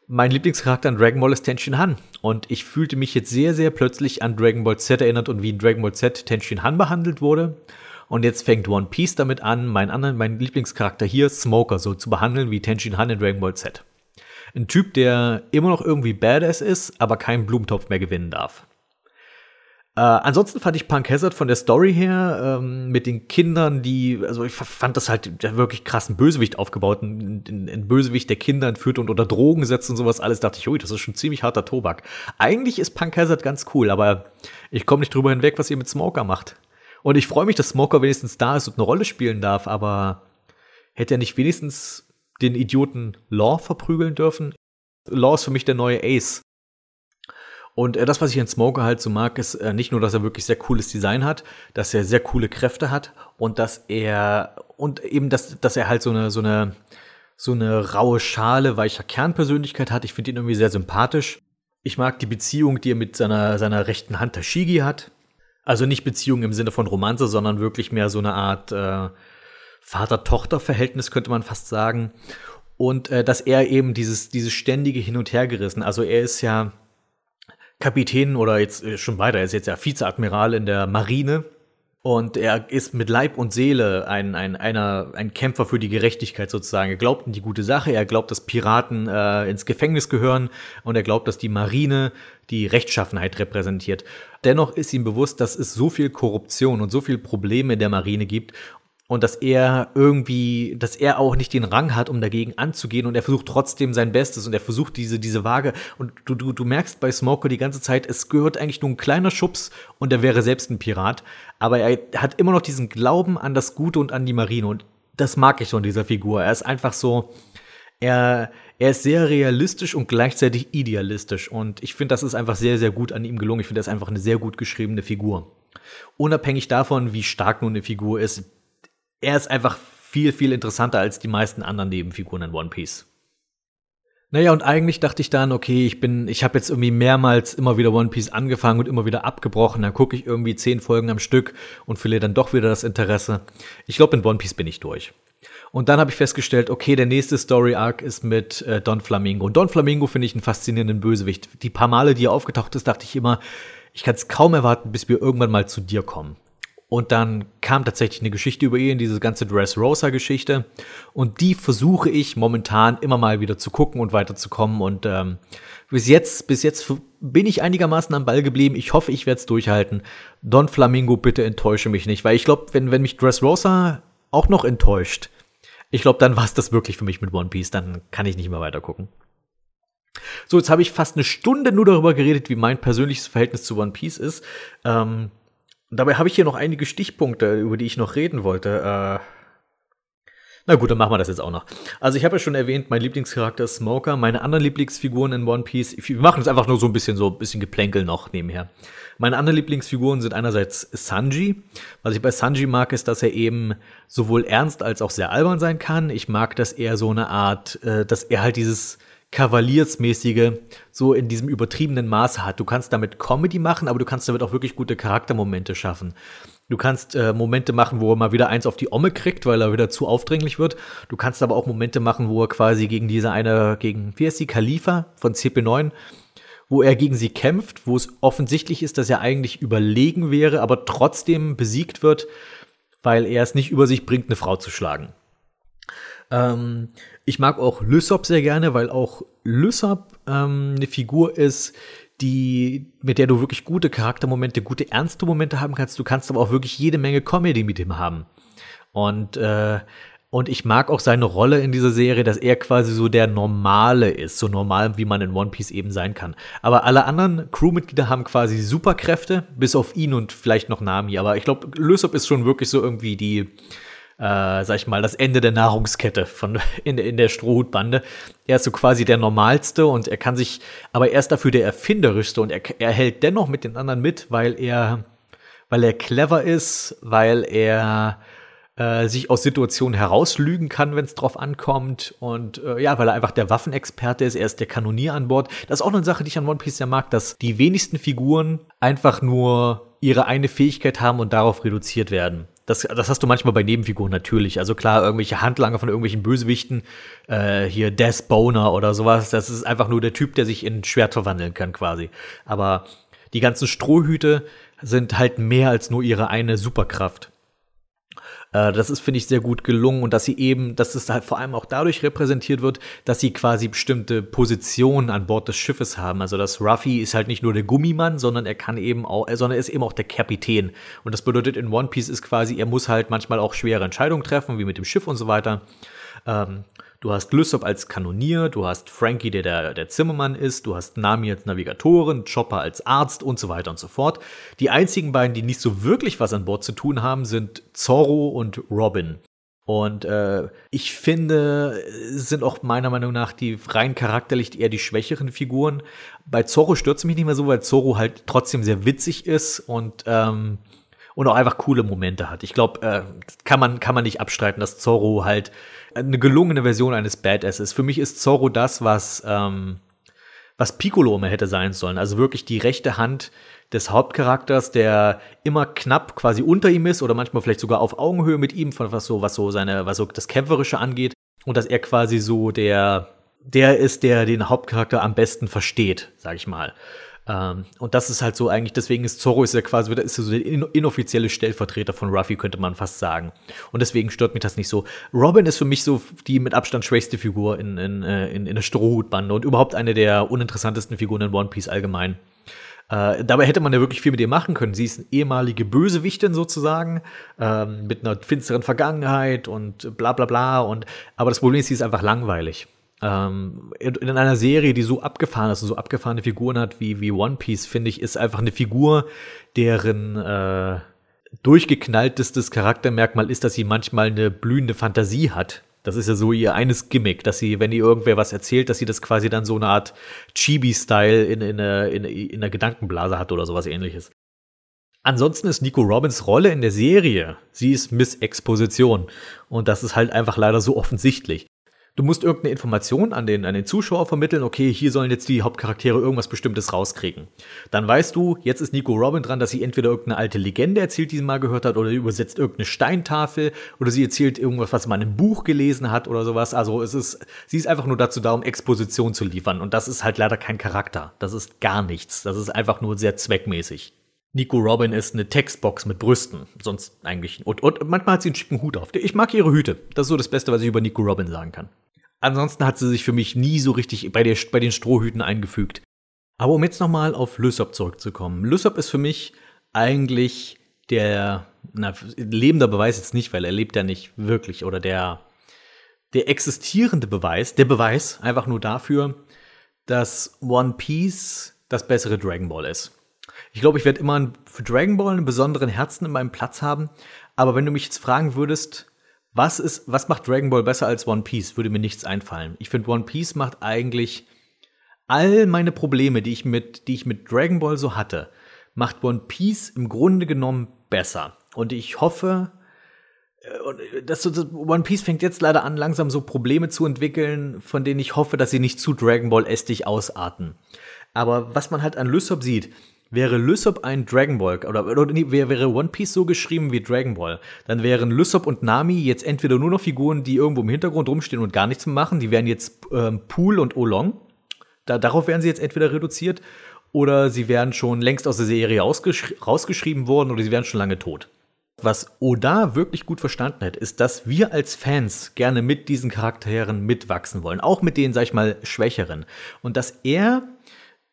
Mein Lieblingscharakter an Dragon Ball ist Tenshin Han. Und ich fühlte mich jetzt sehr, sehr plötzlich an Dragon Ball Z erinnert und wie in Dragon Ball Z Tenshin Han behandelt wurde. Und jetzt fängt One Piece damit an, meinen anderen, meinen Lieblingscharakter hier, Smoker, so zu behandeln wie Tenshin Han in Dragon Ball Z. Ein Typ, der immer noch irgendwie badass ist, aber keinen Blumentopf mehr gewinnen darf. Äh, ansonsten fand ich Punk Hazard von der Story her ähm, mit den Kindern, die, also ich fand das halt wirklich krassen Bösewicht aufgebaut, ein, ein, ein, Bösewicht, der Kinder entführt und unter Drogen setzt und sowas alles, dachte ich, ui, das ist schon ziemlich harter Tobak. Eigentlich ist Punk Hazard ganz cool, aber ich komme nicht drüber hinweg, was ihr mit Smoker macht. Und ich freue mich, dass Smoker wenigstens da ist und eine Rolle spielen darf, aber hätte er nicht wenigstens den Idioten Law verprügeln dürfen? Law ist für mich der neue Ace. Und äh, das, was ich an Smoker halt so mag, ist äh, nicht nur, dass er wirklich sehr cooles Design hat, dass er sehr coole Kräfte hat und dass er und eben, dass, dass er halt so eine, so eine, so eine raue Schale, weicher Kernpersönlichkeit hat. Ich finde ihn irgendwie sehr sympathisch. Ich mag die Beziehung, die er mit seiner, seiner rechten Hand Tashigi hat. Also nicht Beziehung im Sinne von Romanze, sondern wirklich mehr so eine Art äh, Vater-Tochter-Verhältnis, könnte man fast sagen. Und äh, dass er eben dieses, dieses ständige Hin- und Hergerissen, also er ist ja Kapitän oder jetzt äh, schon weiter, er ist jetzt ja Vizeadmiral in der Marine. Und er ist mit Leib und Seele ein, ein, einer, ein Kämpfer für die Gerechtigkeit sozusagen. Er glaubt in die gute Sache, er glaubt, dass Piraten äh, ins Gefängnis gehören und er glaubt, dass die Marine die Rechtschaffenheit repräsentiert. Dennoch ist ihm bewusst, dass es so viel Korruption und so viel Probleme in der Marine gibt und dass er irgendwie, dass er auch nicht den Rang hat, um dagegen anzugehen und er versucht trotzdem sein Bestes und er versucht diese, diese Waage und du, du, du merkst bei Smoker die ganze Zeit, es gehört eigentlich nur ein kleiner Schubs und er wäre selbst ein Pirat, aber er hat immer noch diesen Glauben an das Gute und an die Marine und das mag ich so in dieser Figur. Er ist einfach so, er, er ist sehr realistisch und gleichzeitig idealistisch. Und ich finde, das ist einfach sehr, sehr gut an ihm gelungen. Ich finde, das ist einfach eine sehr gut geschriebene Figur. Unabhängig davon, wie stark nun eine Figur ist, er ist einfach viel, viel interessanter als die meisten anderen Nebenfiguren in One Piece. Naja, und eigentlich dachte ich dann, okay, ich bin, ich habe jetzt irgendwie mehrmals immer wieder One Piece angefangen und immer wieder abgebrochen. Dann gucke ich irgendwie zehn Folgen am Stück und verliere dann doch wieder das Interesse. Ich glaube, in One Piece bin ich durch. Und dann habe ich festgestellt, okay, der nächste Story Arc ist mit äh, Don Flamingo. Und Don Flamingo finde ich einen faszinierenden Bösewicht. Die paar Male, die er aufgetaucht ist, dachte ich immer, ich kann es kaum erwarten, bis wir irgendwann mal zu dir kommen. Und dann kam tatsächlich eine Geschichte über ihn, diese ganze Dressrosa-Geschichte. Und die versuche ich momentan immer mal wieder zu gucken und weiterzukommen. Und ähm, bis jetzt, bis jetzt bin ich einigermaßen am Ball geblieben. Ich hoffe, ich werde es durchhalten. Don Flamingo, bitte enttäusche mich nicht, weil ich glaube, wenn, wenn mich Dressrosa auch noch enttäuscht, ich glaube, dann war es das wirklich für mich mit One Piece. Dann kann ich nicht mehr weiter gucken. So, jetzt habe ich fast eine Stunde nur darüber geredet, wie mein persönliches Verhältnis zu One Piece ist. Ähm, dabei habe ich hier noch einige Stichpunkte, über die ich noch reden wollte. Äh, na gut, dann machen wir das jetzt auch noch. Also ich habe ja schon erwähnt, mein Lieblingscharakter ist Smoker. Meine anderen Lieblingsfiguren in One Piece, wir machen jetzt einfach nur so ein bisschen so ein bisschen Geplänkel noch nebenher. Meine anderen Lieblingsfiguren sind einerseits Sanji. Was ich bei Sanji mag, ist, dass er eben sowohl ernst als auch sehr albern sein kann. Ich mag, dass er so eine Art, äh, dass er halt dieses Kavaliersmäßige so in diesem übertriebenen Maße hat. Du kannst damit Comedy machen, aber du kannst damit auch wirklich gute Charaktermomente schaffen. Du kannst äh, Momente machen, wo er mal wieder eins auf die Omme kriegt, weil er wieder zu aufdringlich wird. Du kannst aber auch Momente machen, wo er quasi gegen diese eine, gegen, wie heißt die, Khalifa von CP9, wo er gegen sie kämpft, wo es offensichtlich ist, dass er eigentlich überlegen wäre, aber trotzdem besiegt wird, weil er es nicht über sich bringt, eine Frau zu schlagen. Ähm, ich mag auch Lysop sehr gerne, weil auch Lysop ähm, eine Figur ist, die, mit der du wirklich gute Charaktermomente, gute ernste Momente haben kannst. Du kannst aber auch wirklich jede Menge Comedy mit ihm haben. Und, äh, und ich mag auch seine Rolle in dieser Serie, dass er quasi so der Normale ist, so normal, wie man in One Piece eben sein kann. Aber alle anderen Crewmitglieder haben quasi Superkräfte, bis auf ihn und vielleicht noch Nami. Aber ich glaube, Lysop ist schon wirklich so irgendwie die, äh, sag ich mal, das Ende der Nahrungskette von, in, in der Strohhutbande. Er ist so quasi der Normalste und er kann sich, aber er ist dafür der Erfinderischste und er, er hält dennoch mit den anderen mit, weil er, weil er clever ist, weil er äh, sich aus Situationen herauslügen kann, wenn es drauf ankommt. Und äh, ja, weil er einfach der Waffenexperte ist, er ist der Kanonier an Bord. Das ist auch eine Sache, die ich an One Piece ja mag, dass die wenigsten Figuren einfach nur ihre eine Fähigkeit haben und darauf reduziert werden. Das, das hast du manchmal bei Nebenfiguren natürlich. Also klar, irgendwelche Handlanger von irgendwelchen Bösewichten, äh, hier Death Boner oder sowas, das ist einfach nur der Typ, der sich in ein Schwert verwandeln kann quasi. Aber die ganzen Strohhüte sind halt mehr als nur ihre eine Superkraft. Äh, das ist, finde ich, sehr gut gelungen und dass sie eben, dass es halt vor allem auch dadurch repräsentiert wird, dass sie quasi bestimmte Positionen an Bord des Schiffes haben. Also das Ruffy ist halt nicht nur der Gummimann, sondern er kann eben auch, äh, sondern er ist eben auch der Kapitän. Und das bedeutet in One Piece ist quasi, er muss halt manchmal auch schwere Entscheidungen treffen, wie mit dem Schiff und so weiter. Ähm, Du hast Lysop als Kanonier, du hast Frankie, der, der der Zimmermann ist, du hast Nami als Navigatorin, Chopper als Arzt und so weiter und so fort. Die einzigen beiden, die nicht so wirklich was an Bord zu tun haben, sind Zorro und Robin. Und äh, ich finde, sind auch meiner Meinung nach die rein charakterlich eher die schwächeren Figuren. Bei Zorro stört es mich nicht mehr so, weil Zorro halt trotzdem sehr witzig ist und ähm, und auch einfach coole Momente hat. Ich glaube, äh, kann man kann man nicht abstreiten, dass Zorro halt eine gelungene Version eines Badasses. Für mich ist Zorro das, was, ähm, was Piccolo immer hätte sein sollen. Also wirklich die rechte Hand des Hauptcharakters, der immer knapp quasi unter ihm ist oder manchmal vielleicht sogar auf Augenhöhe mit ihm, von was so, was so seine, was so das Kämpferische angeht. Und dass er quasi so der, der ist, der den Hauptcharakter am besten versteht, sag ich mal. Ähm, und das ist halt so eigentlich, deswegen ist Zorro ist ja quasi ist so der inoffizielle Stellvertreter von Ruffy, könnte man fast sagen. Und deswegen stört mich das nicht so. Robin ist für mich so die mit Abstand schwächste Figur in, in, äh, in, in der Strohhutbande und überhaupt eine der uninteressantesten Figuren in One Piece allgemein. Äh, dabei hätte man ja wirklich viel mit ihr machen können. Sie ist eine ehemalige Bösewichtin sozusagen, ähm, mit einer finsteren Vergangenheit und bla bla bla. Und, aber das Problem ist, sie ist einfach langweilig ähm, in, in, einer Serie, die so abgefahren ist und so abgefahrene Figuren hat wie, wie One Piece, finde ich, ist einfach eine Figur, deren äh, durchgeknalltestes Charaktermerkmal ist, dass sie manchmal eine blühende Fantasie hat. Das ist ja so ihr eines Gimmick, dass sie, wenn ihr irgendwer was erzählt, dass sie das quasi dann so eine Art Chibi-Style in, in, in, in einer Gedankenblase hat oder sowas ähnliches. Ansonsten ist Nico Robbins Rolle in der Serie, sie ist Miss Exposition. Und das ist halt einfach leider so offensichtlich. Du musst irgendeine Information an den, an den Zuschauer vermitteln, okay, hier sollen jetzt die Hauptcharaktere irgendwas Bestimmtes rauskriegen. Dann weißt du, jetzt ist Nico Robin dran, dass sie entweder irgendeine alte Legende erzählt, die sie mal gehört hat, oder übersetzt irgendeine Steintafel, oder sie erzählt irgendwas, was man einem Buch gelesen hat oder sowas. Also es ist, sie ist einfach nur dazu da, um Exposition zu liefern. Und das ist halt leider kein Charakter. Das ist gar nichts. Das ist einfach nur sehr zweckmäßig. Nico Robin ist eine Textbox mit Brüsten. Sonst eigentlich. Und, und manchmal hat sie einen schicken Hut auf. Ich mag ihre Hüte. Das ist so das Beste, was ich über Nico Robin sagen kann. Ansonsten hat sie sich für mich nie so richtig bei, der, bei den Strohhüten eingefügt. Aber um jetzt nochmal auf Lysop zurückzukommen. Lysop ist für mich eigentlich der, na, lebender Beweis jetzt nicht, weil er lebt ja nicht wirklich. Oder der, der existierende Beweis, der Beweis einfach nur dafür, dass One Piece das bessere Dragon Ball ist. Ich glaube, ich werde immer für Dragon Ball einen besonderen Herzen in meinem Platz haben. Aber wenn du mich jetzt fragen würdest, was ist, was macht Dragon Ball besser als One Piece, würde mir nichts einfallen. Ich finde, One Piece macht eigentlich all meine Probleme, die ich mit, die ich mit Dragon Ball so hatte, macht One Piece im Grunde genommen besser. Und ich hoffe, äh, dass One Piece fängt jetzt leider an, langsam so Probleme zu entwickeln, von denen ich hoffe, dass sie nicht zu Dragon Ball estig ausarten. Aber was man halt an Lysop sieht, Wäre Lysop ein Dragon Ball, oder, oder nee, wäre One Piece so geschrieben wie Dragon Ball, dann wären Lysop und Nami jetzt entweder nur noch Figuren, die irgendwo im Hintergrund rumstehen und gar nichts machen, die wären jetzt ähm, Pool und Olong. Da, darauf wären sie jetzt entweder reduziert, oder sie wären schon längst aus der Serie rausgeschrieben worden, oder sie wären schon lange tot. Was Oda wirklich gut verstanden hat, ist, dass wir als Fans gerne mit diesen Charakteren mitwachsen wollen, auch mit den, sag ich mal, schwächeren. Und dass er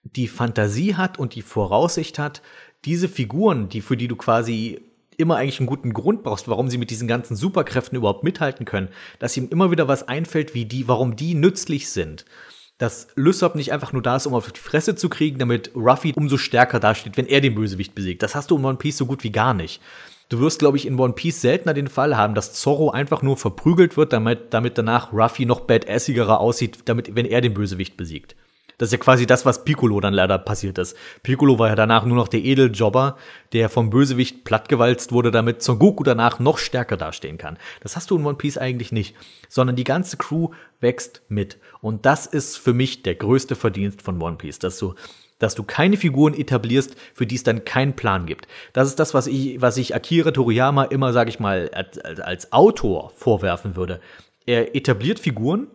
die Fantasie hat und die Voraussicht hat, diese Figuren, die für die du quasi immer eigentlich einen guten Grund brauchst, warum sie mit diesen ganzen Superkräften überhaupt mithalten können, dass ihm immer wieder was einfällt, wie die, warum die nützlich sind. Dass Lysop nicht einfach nur da ist, um auf die Fresse zu kriegen, damit Ruffy umso stärker dasteht, wenn er den Bösewicht besiegt. Das hast du in One Piece so gut wie gar nicht. Du wirst, glaube ich, in One Piece seltener den Fall haben, dass Zorro einfach nur verprügelt wird, damit, damit danach Ruffy noch badassigerer aussieht, damit, wenn er den Bösewicht besiegt. Das ist ja quasi das, was Piccolo dann leider passiert ist. Piccolo war ja danach nur noch der Edeljobber, der vom Bösewicht plattgewalzt wurde, damit Son Goku danach noch stärker dastehen kann. Das hast du in One Piece eigentlich nicht, sondern die ganze Crew wächst mit. Und das ist für mich der größte Verdienst von One Piece, dass du dass du keine Figuren etablierst, für die es dann keinen Plan gibt. Das ist das, was ich, was ich Akira Toriyama immer, sag ich mal, als, als Autor vorwerfen würde. Er etabliert Figuren,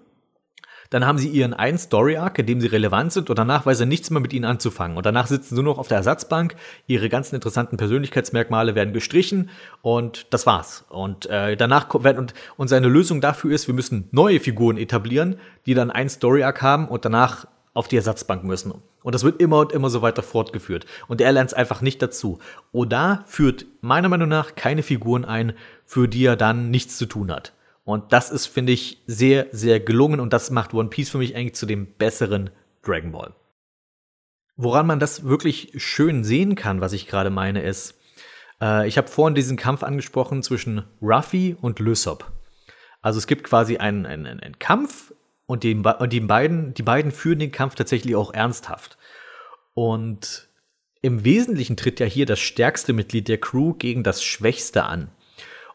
dann haben sie ihren einen Story-Arc, in dem sie relevant sind und danach weiß er nichts mehr mit ihnen anzufangen. Und danach sitzen sie nur noch auf der Ersatzbank, ihre ganzen interessanten Persönlichkeitsmerkmale werden gestrichen und das war's. Und äh, danach werden und, und seine Lösung dafür ist, wir müssen neue Figuren etablieren, die dann einen Story-Arc haben und danach auf die Ersatzbank müssen. Und das wird immer und immer so weiter fortgeführt. Und er lernt es einfach nicht dazu. Oda führt meiner Meinung nach keine Figuren ein, für die er dann nichts zu tun hat. Und das ist, finde ich, sehr, sehr gelungen und das macht One Piece für mich eigentlich zu dem besseren Dragon Ball. Woran man das wirklich schön sehen kann, was ich gerade meine, ist, äh, ich habe vorhin diesen Kampf angesprochen zwischen Ruffy und Lysop. Also es gibt quasi einen, einen, einen Kampf und, die, und die, beiden, die beiden führen den Kampf tatsächlich auch ernsthaft. Und im Wesentlichen tritt ja hier das stärkste Mitglied der Crew gegen das Schwächste an.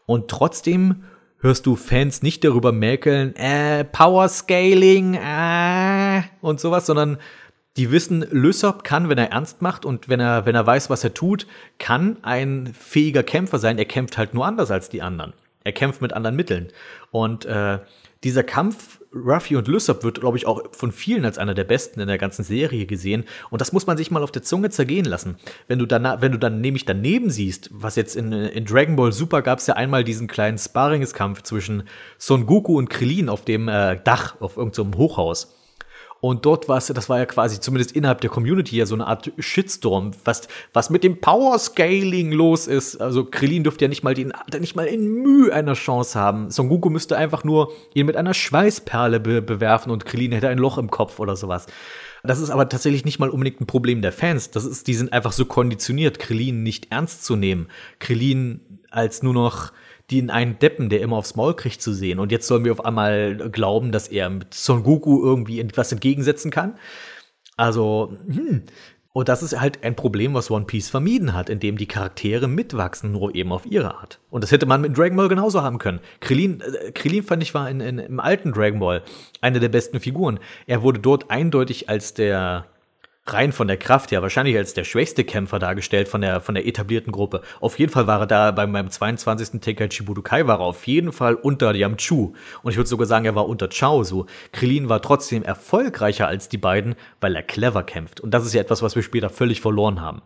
Und trotzdem hörst du Fans nicht darüber mäkeln, äh, Power Scaling, äh, und sowas, sondern die wissen, Lysop kann, wenn er ernst macht und wenn er, wenn er weiß, was er tut, kann ein fähiger Kämpfer sein. Er kämpft halt nur anders als die anderen. Er kämpft mit anderen Mitteln. Und äh, dieser Kampf Ruffy und Lysop wird, glaube ich, auch von vielen als einer der besten in der ganzen Serie gesehen. Und das muss man sich mal auf der Zunge zergehen lassen. Wenn du dann, wenn du dann nämlich daneben siehst, was jetzt in, in Dragon Ball Super gab es ja einmal diesen kleinen Sparringskampf zwischen Son Goku und Krillin auf dem äh, Dach, auf irgendeinem so Hochhaus. Und dort war es, das war ja quasi zumindest innerhalb der Community ja so eine Art Shitstorm, was, was mit dem Power Scaling los ist. Also Krillin dürfte ja nicht mal den, nicht mal in Mühe einer Chance haben. Son Goku müsste einfach nur ihn mit einer Schweißperle be bewerfen und Krillin hätte ein Loch im Kopf oder sowas. Das ist aber tatsächlich nicht mal unbedingt ein Problem der Fans. Das ist, die sind einfach so konditioniert, Krillin nicht ernst zu nehmen. Krillin als nur noch die in einen Deppen, der immer aufs Maul kriegt, zu sehen. Und jetzt sollen wir auf einmal glauben, dass er mit Son Goku irgendwie etwas entgegensetzen kann. Also, hm, und das ist halt ein Problem, was One Piece vermieden hat, indem die Charaktere mitwachsen, nur eben auf ihre Art. Und das hätte man mit Dragon Ball genauso haben können. Krillin, äh, Krillin fand ich war in, in, im alten Dragon Ball eine der besten Figuren. Er wurde dort eindeutig als der rein von der Kraft her wahrscheinlich als der schwächste Kämpfer dargestellt von der, von der etablierten Gruppe. Auf jeden Fall war er da beim, beim 22. Tenkaichi Budokai war er auf jeden Fall unter Yamchu. Und ich würde sogar sagen, er war unter Chao so. Krillin war trotzdem erfolgreicher als die beiden, weil er clever kämpft. Und das ist ja etwas, was wir später völlig verloren haben.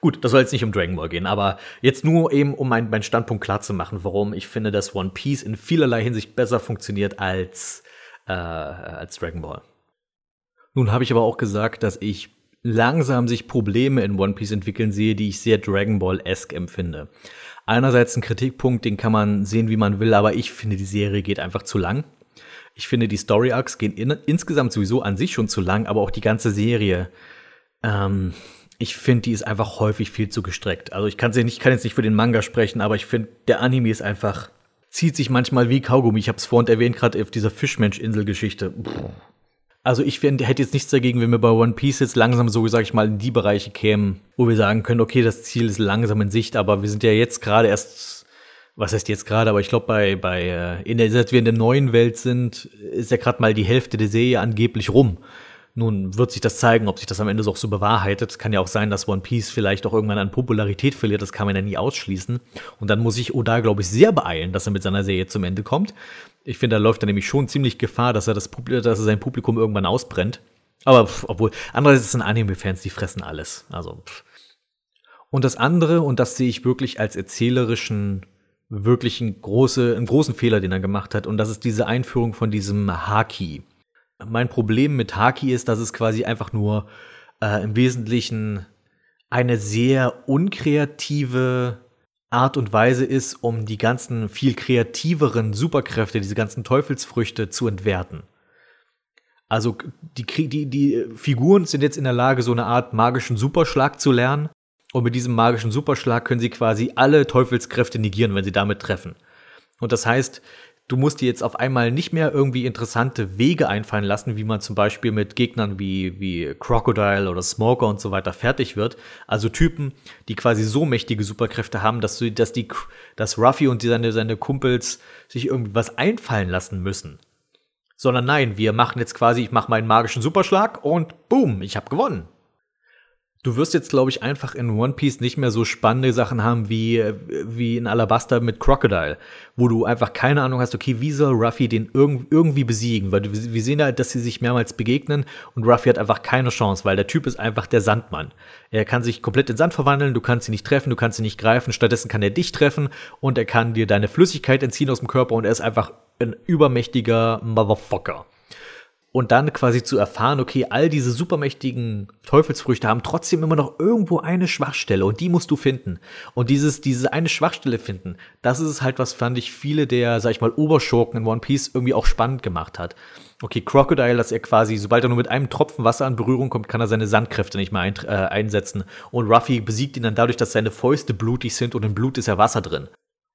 Gut, das soll jetzt nicht um Dragon Ball gehen, aber jetzt nur eben, um meinen mein Standpunkt klar zu machen, warum ich finde, dass One Piece in vielerlei Hinsicht besser funktioniert als, äh, als Dragon Ball. Nun habe ich aber auch gesagt, dass ich langsam sich Probleme in One Piece entwickeln sehe, die ich sehr Dragon Ball-esque empfinde. Einerseits ein Kritikpunkt, den kann man sehen, wie man will, aber ich finde, die Serie geht einfach zu lang. Ich finde, die Story Arcs gehen in, insgesamt sowieso an sich schon zu lang, aber auch die ganze Serie. Ähm, ich finde, die ist einfach häufig viel zu gestreckt. Also ich kann, nicht, kann jetzt nicht für den Manga sprechen, aber ich finde, der Anime ist einfach, zieht sich manchmal wie Kaugummi. Ich habe es vorhin erwähnt, gerade auf dieser Fischmensch-Insel-Geschichte. Also ich find, hätte jetzt nichts dagegen, wenn wir bei One Piece jetzt langsam so, sag ich mal, in die Bereiche kämen, wo wir sagen können, okay, das Ziel ist langsam in Sicht, aber wir sind ja jetzt gerade erst, was heißt jetzt gerade, aber ich glaube, bei, bei, äh, in der, seit wir in der neuen Welt sind, ist ja gerade mal die Hälfte der Serie angeblich rum. Nun wird sich das zeigen, ob sich das am Ende auch so bewahrheitet. Kann ja auch sein, dass One Piece vielleicht auch irgendwann an Popularität verliert. Das kann man ja nie ausschließen. Und dann muss sich Oda, glaube ich, sehr beeilen, dass er mit seiner Serie zum Ende kommt. Ich finde, da läuft er nämlich schon ziemlich Gefahr, dass er, das dass er sein Publikum irgendwann ausbrennt. Aber pff, obwohl, andererseits sind Anime-Fans, die fressen alles. Also, pff. Und das andere, und das sehe ich wirklich als erzählerischen, wirklich einen, große, einen großen Fehler, den er gemacht hat, und das ist diese Einführung von diesem Haki. Mein Problem mit Haki ist, dass es quasi einfach nur äh, im Wesentlichen eine sehr unkreative Art und Weise ist, um die ganzen viel kreativeren Superkräfte, diese ganzen Teufelsfrüchte zu entwerten. Also die, die, die Figuren sind jetzt in der Lage, so eine Art magischen Superschlag zu lernen. Und mit diesem magischen Superschlag können sie quasi alle Teufelskräfte negieren, wenn sie damit treffen. Und das heißt, du musst dir jetzt auf einmal nicht mehr irgendwie interessante Wege einfallen lassen, wie man zum Beispiel mit Gegnern wie, wie Crocodile oder Smoker und so weiter fertig wird. Also Typen, die quasi so mächtige Superkräfte haben, dass, du, dass, die, dass Ruffy und seine, seine Kumpels sich irgendwie was einfallen lassen müssen. Sondern nein, wir machen jetzt quasi, ich mache meinen magischen Superschlag und boom, ich habe gewonnen. Du wirst jetzt, glaube ich, einfach in One Piece nicht mehr so spannende Sachen haben wie, wie in Alabaster mit Crocodile, wo du einfach keine Ahnung hast, okay, wie soll Ruffy den irg irgendwie besiegen? Weil wir sehen ja, dass sie sich mehrmals begegnen und Ruffy hat einfach keine Chance, weil der Typ ist einfach der Sandmann. Er kann sich komplett in Sand verwandeln, du kannst ihn nicht treffen, du kannst ihn nicht greifen, stattdessen kann er dich treffen und er kann dir deine Flüssigkeit entziehen aus dem Körper und er ist einfach ein übermächtiger Motherfucker und dann quasi zu erfahren, okay, all diese supermächtigen Teufelsfrüchte haben trotzdem immer noch irgendwo eine Schwachstelle und die musst du finden. Und dieses, diese eine Schwachstelle finden, das ist halt, was fand ich viele der, sag ich mal, Oberschurken in One Piece irgendwie auch spannend gemacht hat. Okay, Crocodile, dass er quasi, sobald er nur mit einem Tropfen Wasser in Berührung kommt, kann er seine Sandkräfte nicht mehr ein, äh, einsetzen. Und Ruffy besiegt ihn dann dadurch, dass seine Fäuste blutig sind und im Blut ist ja Wasser drin.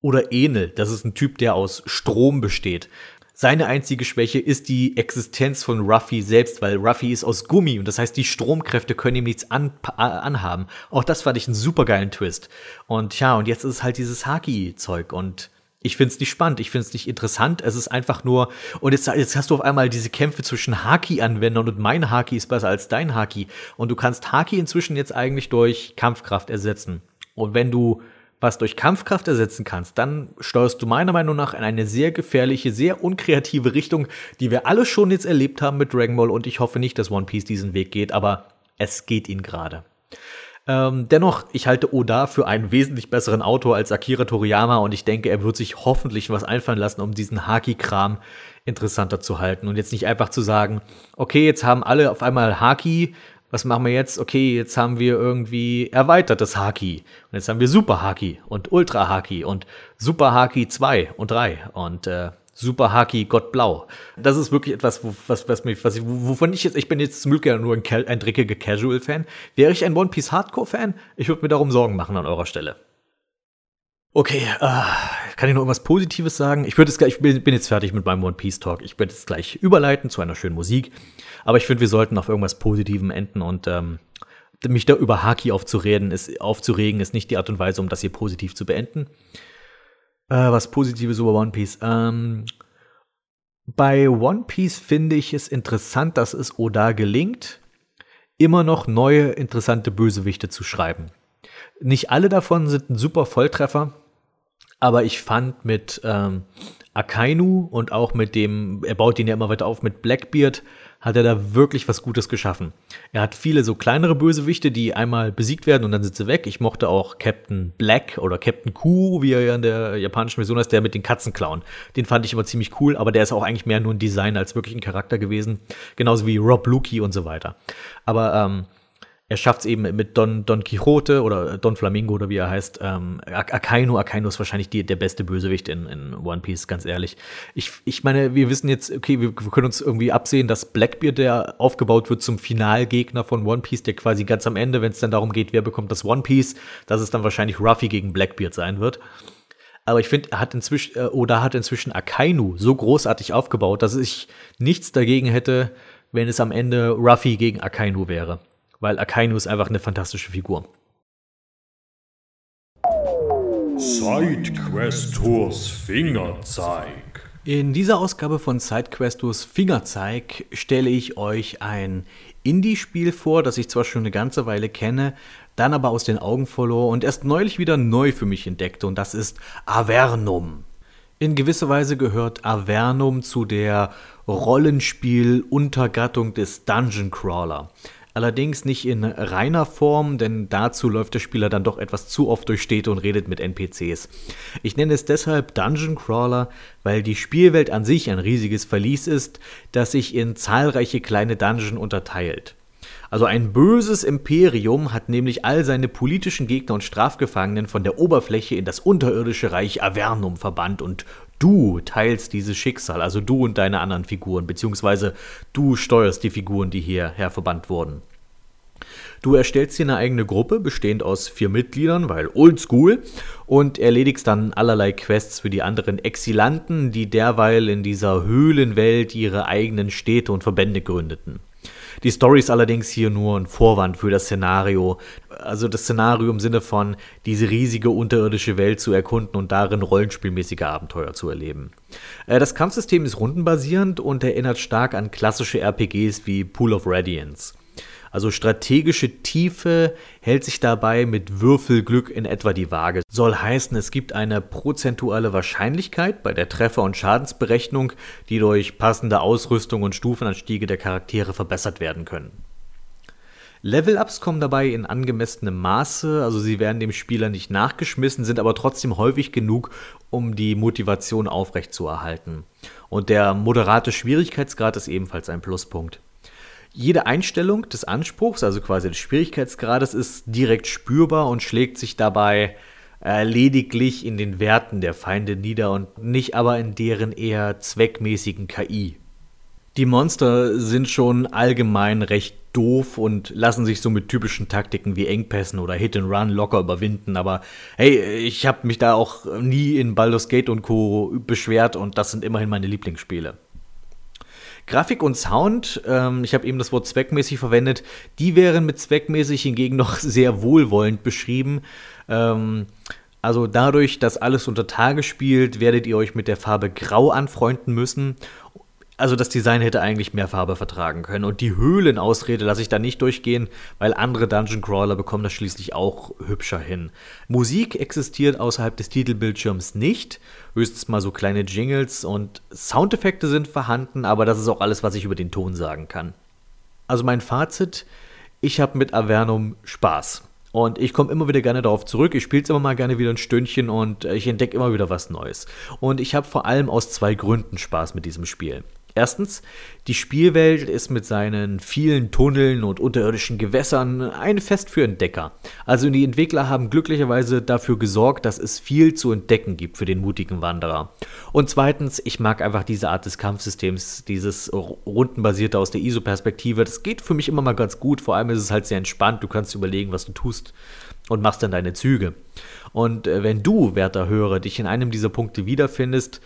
Oder Enel, das ist ein Typ, der aus Strom besteht. Seine einzige Schwäche ist die Existenz von Ruffy selbst, weil Ruffy ist aus Gummi und das heißt, die Stromkräfte können ihm nichts an, anhaben. Auch das fand ich einen supergeilen Twist. Und ja, und jetzt ist halt dieses Haki-Zeug und ich find's nicht spannend, ich find's nicht interessant. Es ist einfach nur, und jetzt, jetzt hast du auf einmal diese Kämpfe zwischen Haki-Anwendern und mein Haki ist besser als dein Haki. Und du kannst Haki inzwischen jetzt eigentlich durch Kampfkraft ersetzen. Und wenn du was durch Kampfkraft ersetzen kannst, dann steuerst du meiner Meinung nach in eine sehr gefährliche, sehr unkreative Richtung, die wir alle schon jetzt erlebt haben mit Dragon Ball und ich hoffe nicht, dass One Piece diesen Weg geht, aber es geht ihn gerade. Ähm, dennoch, ich halte Oda für einen wesentlich besseren Autor als Akira Toriyama und ich denke, er wird sich hoffentlich was einfallen lassen, um diesen Haki-Kram interessanter zu halten und jetzt nicht einfach zu sagen, okay, jetzt haben alle auf einmal Haki, was machen wir jetzt? Okay, jetzt haben wir irgendwie erweitertes Haki. Und jetzt haben wir Super Haki und Ultra Haki und Super Haki 2 und 3 und äh, Super Haki Gott Blau. Das ist wirklich etwas, was, was mich, was ich, wovon ich jetzt, ich bin jetzt zum Glück ja nur ein, ein dreckiger Casual-Fan. Wäre ich ein One Piece Hardcore-Fan, ich würde mir darum Sorgen machen an eurer Stelle. Okay, äh, kann ich noch irgendwas Positives sagen? Ich würde ich bin, jetzt fertig mit meinem One Piece Talk. Ich werde jetzt gleich überleiten zu einer schönen Musik. Aber ich finde, wir sollten auf irgendwas Positivem enden und ähm, mich da über Haki aufzureden, ist, aufzuregen, ist nicht die Art und Weise, um das hier positiv zu beenden. Äh, was Positives über One Piece. Ähm, bei One Piece finde ich es interessant, dass es Oda gelingt, immer noch neue, interessante Bösewichte zu schreiben. Nicht alle davon sind ein super Volltreffer, aber ich fand mit ähm, Akainu und auch mit dem, er baut ihn ja immer weiter auf, mit Blackbeard, hat er da wirklich was Gutes geschaffen. Er hat viele so kleinere Bösewichte, die einmal besiegt werden und dann sind sie weg. Ich mochte auch Captain Black oder Captain Q, wie er ja in der japanischen Version heißt, der mit den Katzenklauen. Den fand ich immer ziemlich cool, aber der ist auch eigentlich mehr nur ein Design als wirklich ein Charakter gewesen. Genauso wie Rob Lukey und so weiter. Aber ähm, er schafft es eben mit Don, Don Quixote oder Don Flamingo oder wie er heißt. Ähm, Akainu, Akainu ist wahrscheinlich die, der beste Bösewicht in, in One Piece, ganz ehrlich. Ich, ich meine, wir wissen jetzt, okay, wir, wir können uns irgendwie absehen, dass Blackbeard, der aufgebaut wird zum Finalgegner von One Piece, der quasi ganz am Ende, wenn es dann darum geht, wer bekommt das One Piece, dass es dann wahrscheinlich Ruffy gegen Blackbeard sein wird. Aber ich finde, er hat inzwischen, äh, oder hat inzwischen Akainu so großartig aufgebaut, dass ich nichts dagegen hätte, wenn es am Ende Ruffy gegen Akainu wäre weil Akainu ist einfach eine fantastische Figur. Sidequest-Tours Fingerzeig. In dieser Ausgabe von Sidequest Tours Fingerzeig stelle ich euch ein Indie-Spiel vor, das ich zwar schon eine ganze Weile kenne, dann aber aus den Augen verlor und erst neulich wieder neu für mich entdeckte, und das ist Avernum. In gewisser Weise gehört Avernum zu der Rollenspiel-Untergattung des Dungeon Crawler. Allerdings nicht in reiner Form, denn dazu läuft der Spieler dann doch etwas zu oft durch Städte und redet mit NPCs. Ich nenne es deshalb Dungeon Crawler, weil die Spielwelt an sich ein riesiges Verlies ist, das sich in zahlreiche kleine Dungeon unterteilt. Also ein böses Imperium hat nämlich all seine politischen Gegner und Strafgefangenen von der Oberfläche in das unterirdische Reich Avernum verbannt und du teilst dieses Schicksal, also du und deine anderen Figuren, beziehungsweise du steuerst die Figuren, die hierher verbannt wurden. Du erstellst dir eine eigene Gruppe, bestehend aus vier Mitgliedern, weil oldschool, und erledigst dann allerlei Quests für die anderen Exilanten, die derweil in dieser Höhlenwelt ihre eigenen Städte und Verbände gründeten. Die Story ist allerdings hier nur ein Vorwand für das Szenario. Also das Szenario im Sinne von, diese riesige unterirdische Welt zu erkunden und darin rollenspielmäßige Abenteuer zu erleben. Äh, das Kampfsystem ist rundenbasierend und erinnert stark an klassische RPGs wie Pool of Radiance. Also strategische Tiefe hält sich dabei mit Würfelglück in etwa die Waage. Soll heißen, es gibt eine prozentuale Wahrscheinlichkeit bei der Treffer- und Schadensberechnung, die durch passende Ausrüstung und Stufenanstiege der Charaktere verbessert werden können. Level-Ups kommen dabei in angemessenem Maße, also sie werden dem Spieler nicht nachgeschmissen, sind aber trotzdem häufig genug, um die Motivation aufrechtzuerhalten. Und der moderate Schwierigkeitsgrad ist ebenfalls ein Pluspunkt. Jede Einstellung des Anspruchs, also quasi des Schwierigkeitsgrades, ist direkt spürbar und schlägt sich dabei äh, lediglich in den Werten der Feinde nieder und nicht aber in deren eher zweckmäßigen KI. Die Monster sind schon allgemein recht doof und lassen sich so mit typischen Taktiken wie Engpässen oder Hit and Run locker überwinden. Aber hey, ich habe mich da auch nie in Baldur's Gate und Co. beschwert und das sind immerhin meine Lieblingsspiele. Grafik und Sound, ähm, ich habe eben das Wort zweckmäßig verwendet, die wären mit zweckmäßig hingegen noch sehr wohlwollend beschrieben. Ähm, also dadurch, dass alles unter Tage spielt, werdet ihr euch mit der Farbe Grau anfreunden müssen also das Design hätte eigentlich mehr Farbe vertragen können. Und die Höhlenausrede lasse ich da nicht durchgehen, weil andere Dungeon Crawler bekommen das schließlich auch hübscher hin. Musik existiert außerhalb des Titelbildschirms nicht. Höchstens mal so kleine Jingles und Soundeffekte sind vorhanden, aber das ist auch alles, was ich über den Ton sagen kann. Also mein Fazit, ich habe mit Avernum Spaß. Und ich komme immer wieder gerne darauf zurück. Ich spiele es immer mal gerne wieder ein Stündchen und ich entdecke immer wieder was Neues. Und ich habe vor allem aus zwei Gründen Spaß mit diesem Spiel. Erstens, die Spielwelt ist mit seinen vielen Tunneln und unterirdischen Gewässern ein Fest für Entdecker. Also die Entwickler haben glücklicherweise dafür gesorgt, dass es viel zu entdecken gibt für den mutigen Wanderer. Und zweitens, ich mag einfach diese Art des Kampfsystems, dieses rundenbasierte aus der ISO-Perspektive. Das geht für mich immer mal ganz gut. Vor allem ist es halt sehr entspannt. Du kannst überlegen, was du tust. und machst dann deine Züge. Und äh, wenn du, werter Hörer, dich in einem dieser Punkte wiederfindest,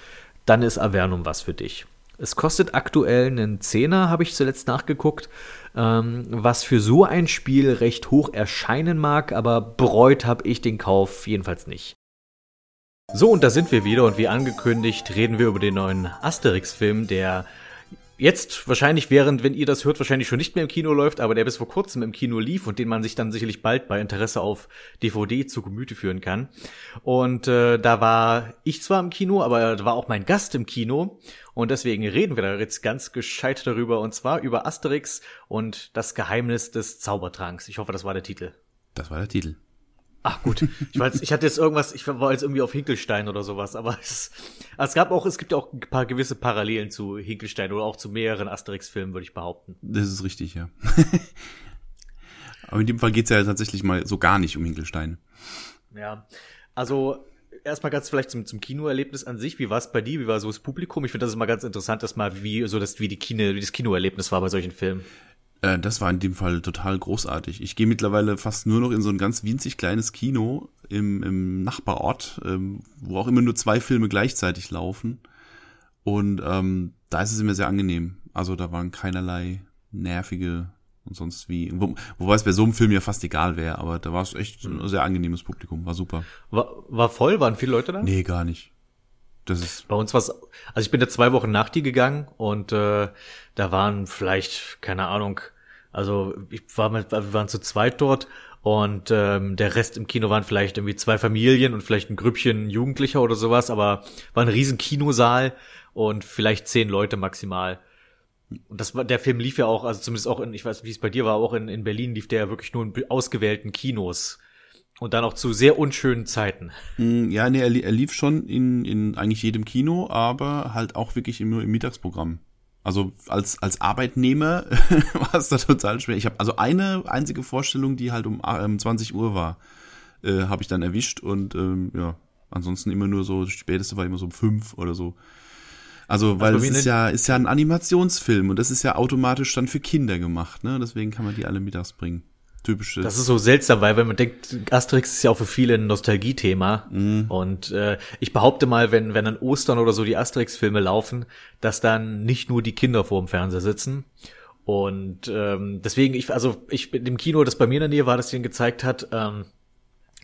dann ist Avernum was für dich. Es kostet aktuell einen Zehner, habe ich zuletzt nachgeguckt, ähm, was für so ein Spiel recht hoch erscheinen mag, aber bereut habe ich den Kauf jedenfalls nicht. So, und da sind wir wieder und wie angekündigt reden wir über den neuen Asterix-Film, der jetzt wahrscheinlich während, wenn ihr das hört, wahrscheinlich schon nicht mehr im Kino läuft, aber der bis vor kurzem im Kino lief und den man sich dann sicherlich bald bei Interesse auf DVD zu Gemüte führen kann. Und äh, da war ich zwar im Kino, aber da war auch mein Gast im Kino und deswegen reden wir da jetzt ganz gescheit darüber und zwar über Asterix und das Geheimnis des Zaubertranks. Ich hoffe, das war der Titel. Das war der Titel. Ach gut, ich weiß, ich hatte jetzt irgendwas, ich war jetzt irgendwie auf Hinkelstein oder sowas, aber es, es gab auch, es gibt auch ein paar gewisse Parallelen zu Hinkelstein oder auch zu mehreren Asterix-Filmen, würde ich behaupten. Das ist richtig, ja. aber in dem Fall geht's ja tatsächlich mal so gar nicht um Hinkelstein. Ja, also erstmal ganz vielleicht zum, zum Kinoerlebnis an sich. Wie war es bei dir? Wie war so das Publikum? Ich finde, das ist mal ganz interessant, dass mal wie so das wie die Kino, wie das Kinoerlebnis war bei solchen Filmen. Äh, das war in dem Fall total großartig. Ich gehe mittlerweile fast nur noch in so ein ganz winzig kleines Kino im, im Nachbarort, ähm, wo auch immer nur zwei Filme gleichzeitig laufen. Und ähm, da ist es immer sehr angenehm. Also da waren keinerlei nervige und sonst wie. Wo, wobei es bei so einem Film ja fast egal wäre, aber da war es echt ein sehr angenehmes Publikum, war super. War, war voll? Waren viele Leute da? Nee, gar nicht. Das ist Bei uns war also ich bin da zwei Wochen nach dir gegangen und äh, da waren vielleicht, keine Ahnung, also ich war mit, wir waren zu zweit dort und ähm, der Rest im Kino waren vielleicht irgendwie zwei Familien und vielleicht ein Grüppchen Jugendlicher oder sowas, aber war ein riesen Kinosaal und vielleicht zehn Leute maximal. Und das war, der Film lief ja auch, also zumindest auch in, ich weiß nicht, wie es bei dir war, auch in, in Berlin lief der ja wirklich nur in ausgewählten Kinos. Und dann auch zu sehr unschönen Zeiten. Mm, ja, nee, er, er lief schon in, in eigentlich jedem Kino, aber halt auch wirklich nur im Mittagsprogramm. Also als, als Arbeitnehmer war es da total schwer. Ich habe also eine einzige Vorstellung, die halt um ähm, 20 Uhr war, äh, habe ich dann erwischt und ähm, ja, ansonsten immer nur so, das späteste war immer so um fünf oder so. Also, weil also es ist ja, ist ja ein Animationsfilm und das ist ja automatisch dann für Kinder gemacht, ne? Deswegen kann man die alle mittags bringen typisches. Das ist so seltsam, weil wenn man denkt, Asterix ist ja auch für viele ein Nostalgiethema. Mm. Und äh, ich behaupte mal, wenn, wenn an Ostern oder so die Asterix-Filme laufen, dass dann nicht nur die Kinder vor dem Fernseher sitzen. Und ähm, deswegen, ich, also ich bin im Kino, das bei mir in der Nähe war, das den gezeigt hat, ähm,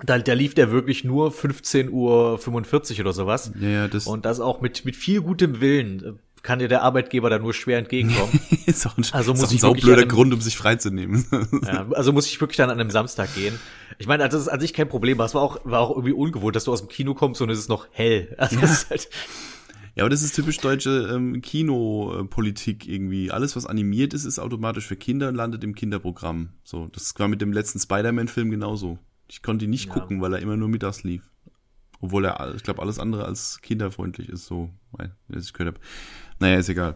da, da lief der wirklich nur 15 Uhr 45 oder sowas. Ja, das und das auch mit, mit viel gutem Willen kann dir der Arbeitgeber da nur schwer entgegenkommen. ist auch ein, also muss ist auch ein saublöder einem, Grund, um sich freizunehmen. ja, also muss ich wirklich dann an einem Samstag gehen. Ich meine, das ist an sich kein Problem, aber es war auch, war auch irgendwie ungewohnt, dass du aus dem Kino kommst und es ist noch hell. Also ja. Halt ja, aber das ist typisch deutsche ähm, Kinopolitik irgendwie. Alles, was animiert ist, ist automatisch für Kinder und landet im Kinderprogramm. So, das war mit dem letzten Spider-Man-Film genauso. Ich konnte ihn nicht ja. gucken, weil er immer nur mittags lief. Obwohl er, ich glaube, alles andere als kinderfreundlich ist, so, was ich gehört habe. Naja, ist egal.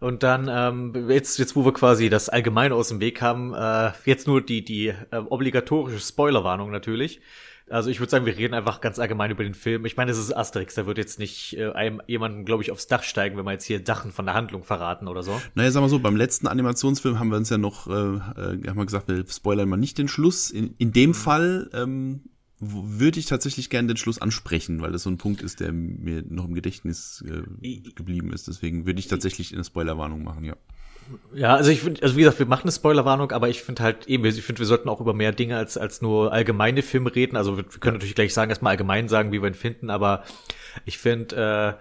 Und dann, ähm, jetzt, jetzt wo wir quasi das Allgemeine aus dem Weg haben, äh, jetzt nur die, die äh, obligatorische Spoilerwarnung natürlich. Also ich würde sagen, wir reden einfach ganz allgemein über den Film. Ich meine, es ist Asterix, da wird jetzt nicht äh, einem, jemanden, glaube ich, aufs Dach steigen, wenn wir jetzt hier Sachen von der Handlung verraten oder so. Naja, sagen wir so, beim letzten Animationsfilm haben wir uns ja noch, äh, äh, haben wir gesagt, wir spoilern mal nicht den Schluss. In, in dem mhm. Fall ähm, würde ich tatsächlich gerne den Schluss ansprechen, weil das so ein Punkt ist, der mir noch im Gedächtnis äh, geblieben ist. Deswegen würde ich tatsächlich eine Spoilerwarnung machen, ja. Ja, also ich finde, also wie gesagt, wir machen eine Spoilerwarnung, aber ich finde halt eben, ich finde, wir sollten auch über mehr Dinge als, als nur allgemeine Filme reden. Also wir, wir können natürlich gleich sagen, erstmal allgemein sagen, wie wir ihn finden, aber ich finde,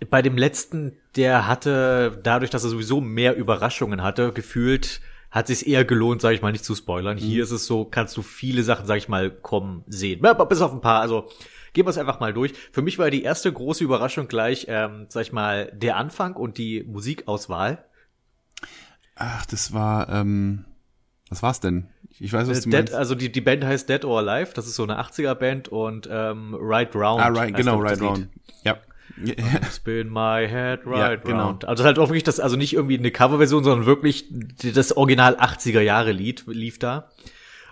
äh, bei dem letzten, der hatte, dadurch, dass er sowieso mehr Überraschungen hatte, gefühlt hat sich eher gelohnt, sage ich mal, nicht zu spoilern. Mhm. Hier ist es so, kannst du viele Sachen, sage ich mal, kommen sehen. Ja, bis auf ein paar. Also gehen wir es einfach mal durch. Für mich war die erste große Überraschung gleich, ähm, sag ich mal, der Anfang und die Musikauswahl. Ach, das war, ähm, was war's denn? Ich weiß, was du Dead, meinst. Also die, die Band heißt Dead or Alive, das ist so eine 80er-Band und ähm, Right Round. Ah, right, genau, Right Round. Ja. Spin my head right ja, genau. round. Also halt auch wirklich das, also nicht irgendwie eine Coverversion, sondern wirklich das Original 80er Jahre Lied lief da.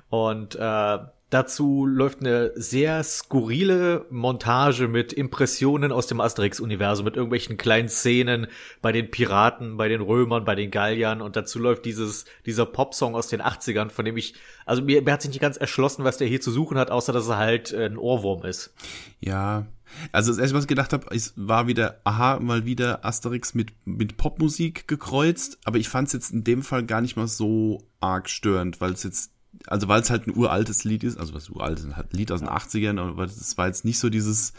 Und äh, Dazu läuft eine sehr skurrile Montage mit Impressionen aus dem Asterix-Universum, mit irgendwelchen kleinen Szenen bei den Piraten, bei den Römern, bei den Galliern und dazu läuft dieses, dieser Popsong aus den 80ern, von dem ich, also mir, mir hat sich nicht ganz erschlossen, was der hier zu suchen hat, außer dass er halt ein Ohrwurm ist. Ja, also das erste, was ich gedacht habe, war wieder, aha, mal wieder Asterix mit, mit Popmusik gekreuzt, aber ich fand es jetzt in dem Fall gar nicht mal so arg störend, weil es jetzt also weil es halt ein uraltes Lied ist, also was uraltes, halt ein Lied aus den 80ern, aber das war jetzt nicht so dieses,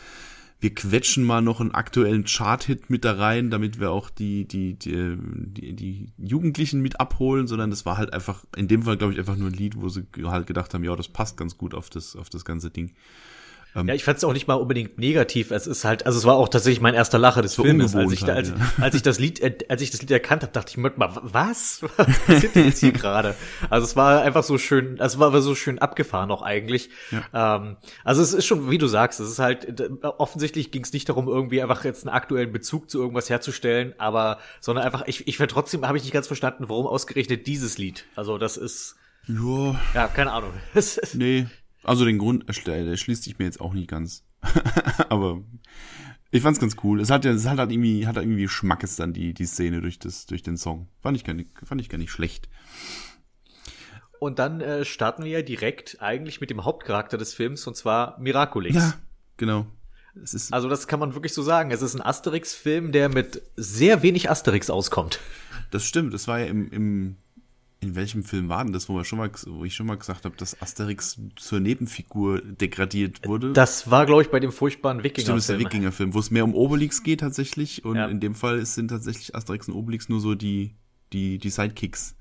wir quetschen mal noch einen aktuellen Chart-Hit mit da rein, damit wir auch die, die, die, die, die Jugendlichen mit abholen, sondern das war halt einfach, in dem Fall glaube ich einfach nur ein Lied, wo sie halt gedacht haben, ja, das passt ganz gut auf das, auf das ganze Ding. Ähm, ja, ich fand es auch nicht mal unbedingt negativ. Es ist halt, also es war auch tatsächlich mein erster Lacher des Filmes, als ich, da, als, halt, ja. als ich das Lied, äh, als ich das Lied erkannt habe, dachte ich mir mal, was? Was passiert denn jetzt hier gerade? Also es war einfach so schön, also es war aber so schön abgefahren auch eigentlich. Ja. Ähm, also es ist schon, wie du sagst, es ist halt offensichtlich ging es nicht darum, irgendwie einfach jetzt einen aktuellen Bezug zu irgendwas herzustellen, aber sondern einfach, ich, ich finde trotzdem habe ich nicht ganz verstanden, warum ausgerechnet dieses Lied. Also das ist ja, ja keine Ahnung. nee, also den Grund der schließt sich mir jetzt auch nicht ganz. Aber ich fand's ganz cool. Es hat ja, es hat halt irgendwie, hat halt irgendwie Schmackes dann die, die Szene durch das, durch den Song. Fand ich gar nicht, fand ich gar nicht schlecht. Und dann äh, starten wir ja direkt eigentlich mit dem Hauptcharakter des Films und zwar Miraculix. Ja, genau. also das kann man wirklich so sagen. Es ist ein Asterix-Film, der mit sehr wenig Asterix auskommt. Das stimmt. Das war ja im, im in welchem Film war denn das, wo, schon mal, wo ich schon mal gesagt habe, dass Asterix zur Nebenfigur degradiert wurde? Das war, glaube ich, bei dem furchtbaren Wikinger-Film. Stimmt, das ist der Wikinger-Film, wo es mehr um Obelix geht tatsächlich. Und ja. in dem Fall sind tatsächlich Asterix und Obelix nur so die, die, die Sidekicks.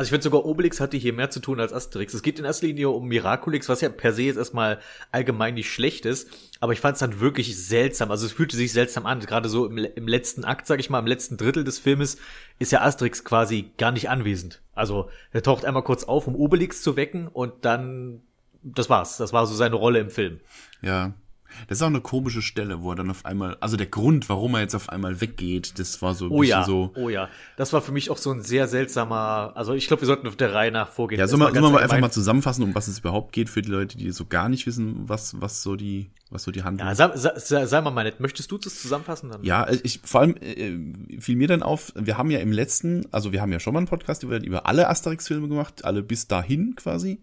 Also ich finde sogar Obelix hatte hier mehr zu tun als Asterix. Es geht in erster Linie um Miraculix, was ja per se jetzt erstmal allgemein nicht schlecht ist. Aber ich fand es dann wirklich seltsam. Also es fühlte sich seltsam an. Gerade so im, im letzten Akt, sag ich mal, im letzten Drittel des Filmes ist ja Asterix quasi gar nicht anwesend. Also er taucht einmal kurz auf, um Obelix zu wecken und dann, das war's. Das war so seine Rolle im Film. Ja, das ist auch eine komische Stelle, wo er dann auf einmal, also der Grund, warum er jetzt auf einmal weggeht, das war so ein oh bisschen ja, so. Oh ja, das war für mich auch so ein sehr seltsamer, also ich glaube, wir sollten auf der Reihe nach vorgehen. Ja, sollen wir, sollen wir einfach mal zusammenfassen, um was es überhaupt geht für die Leute, die so gar nicht wissen, was, was so die, was so die Handlung Ja, sei, sei, sei mal mal nett, möchtest du das zusammenfassen dann? Ja, ich, vor allem äh, fiel mir dann auf, wir haben ja im letzten, also wir haben ja schon mal einen Podcast über, über alle Asterix-Filme gemacht, alle bis dahin quasi.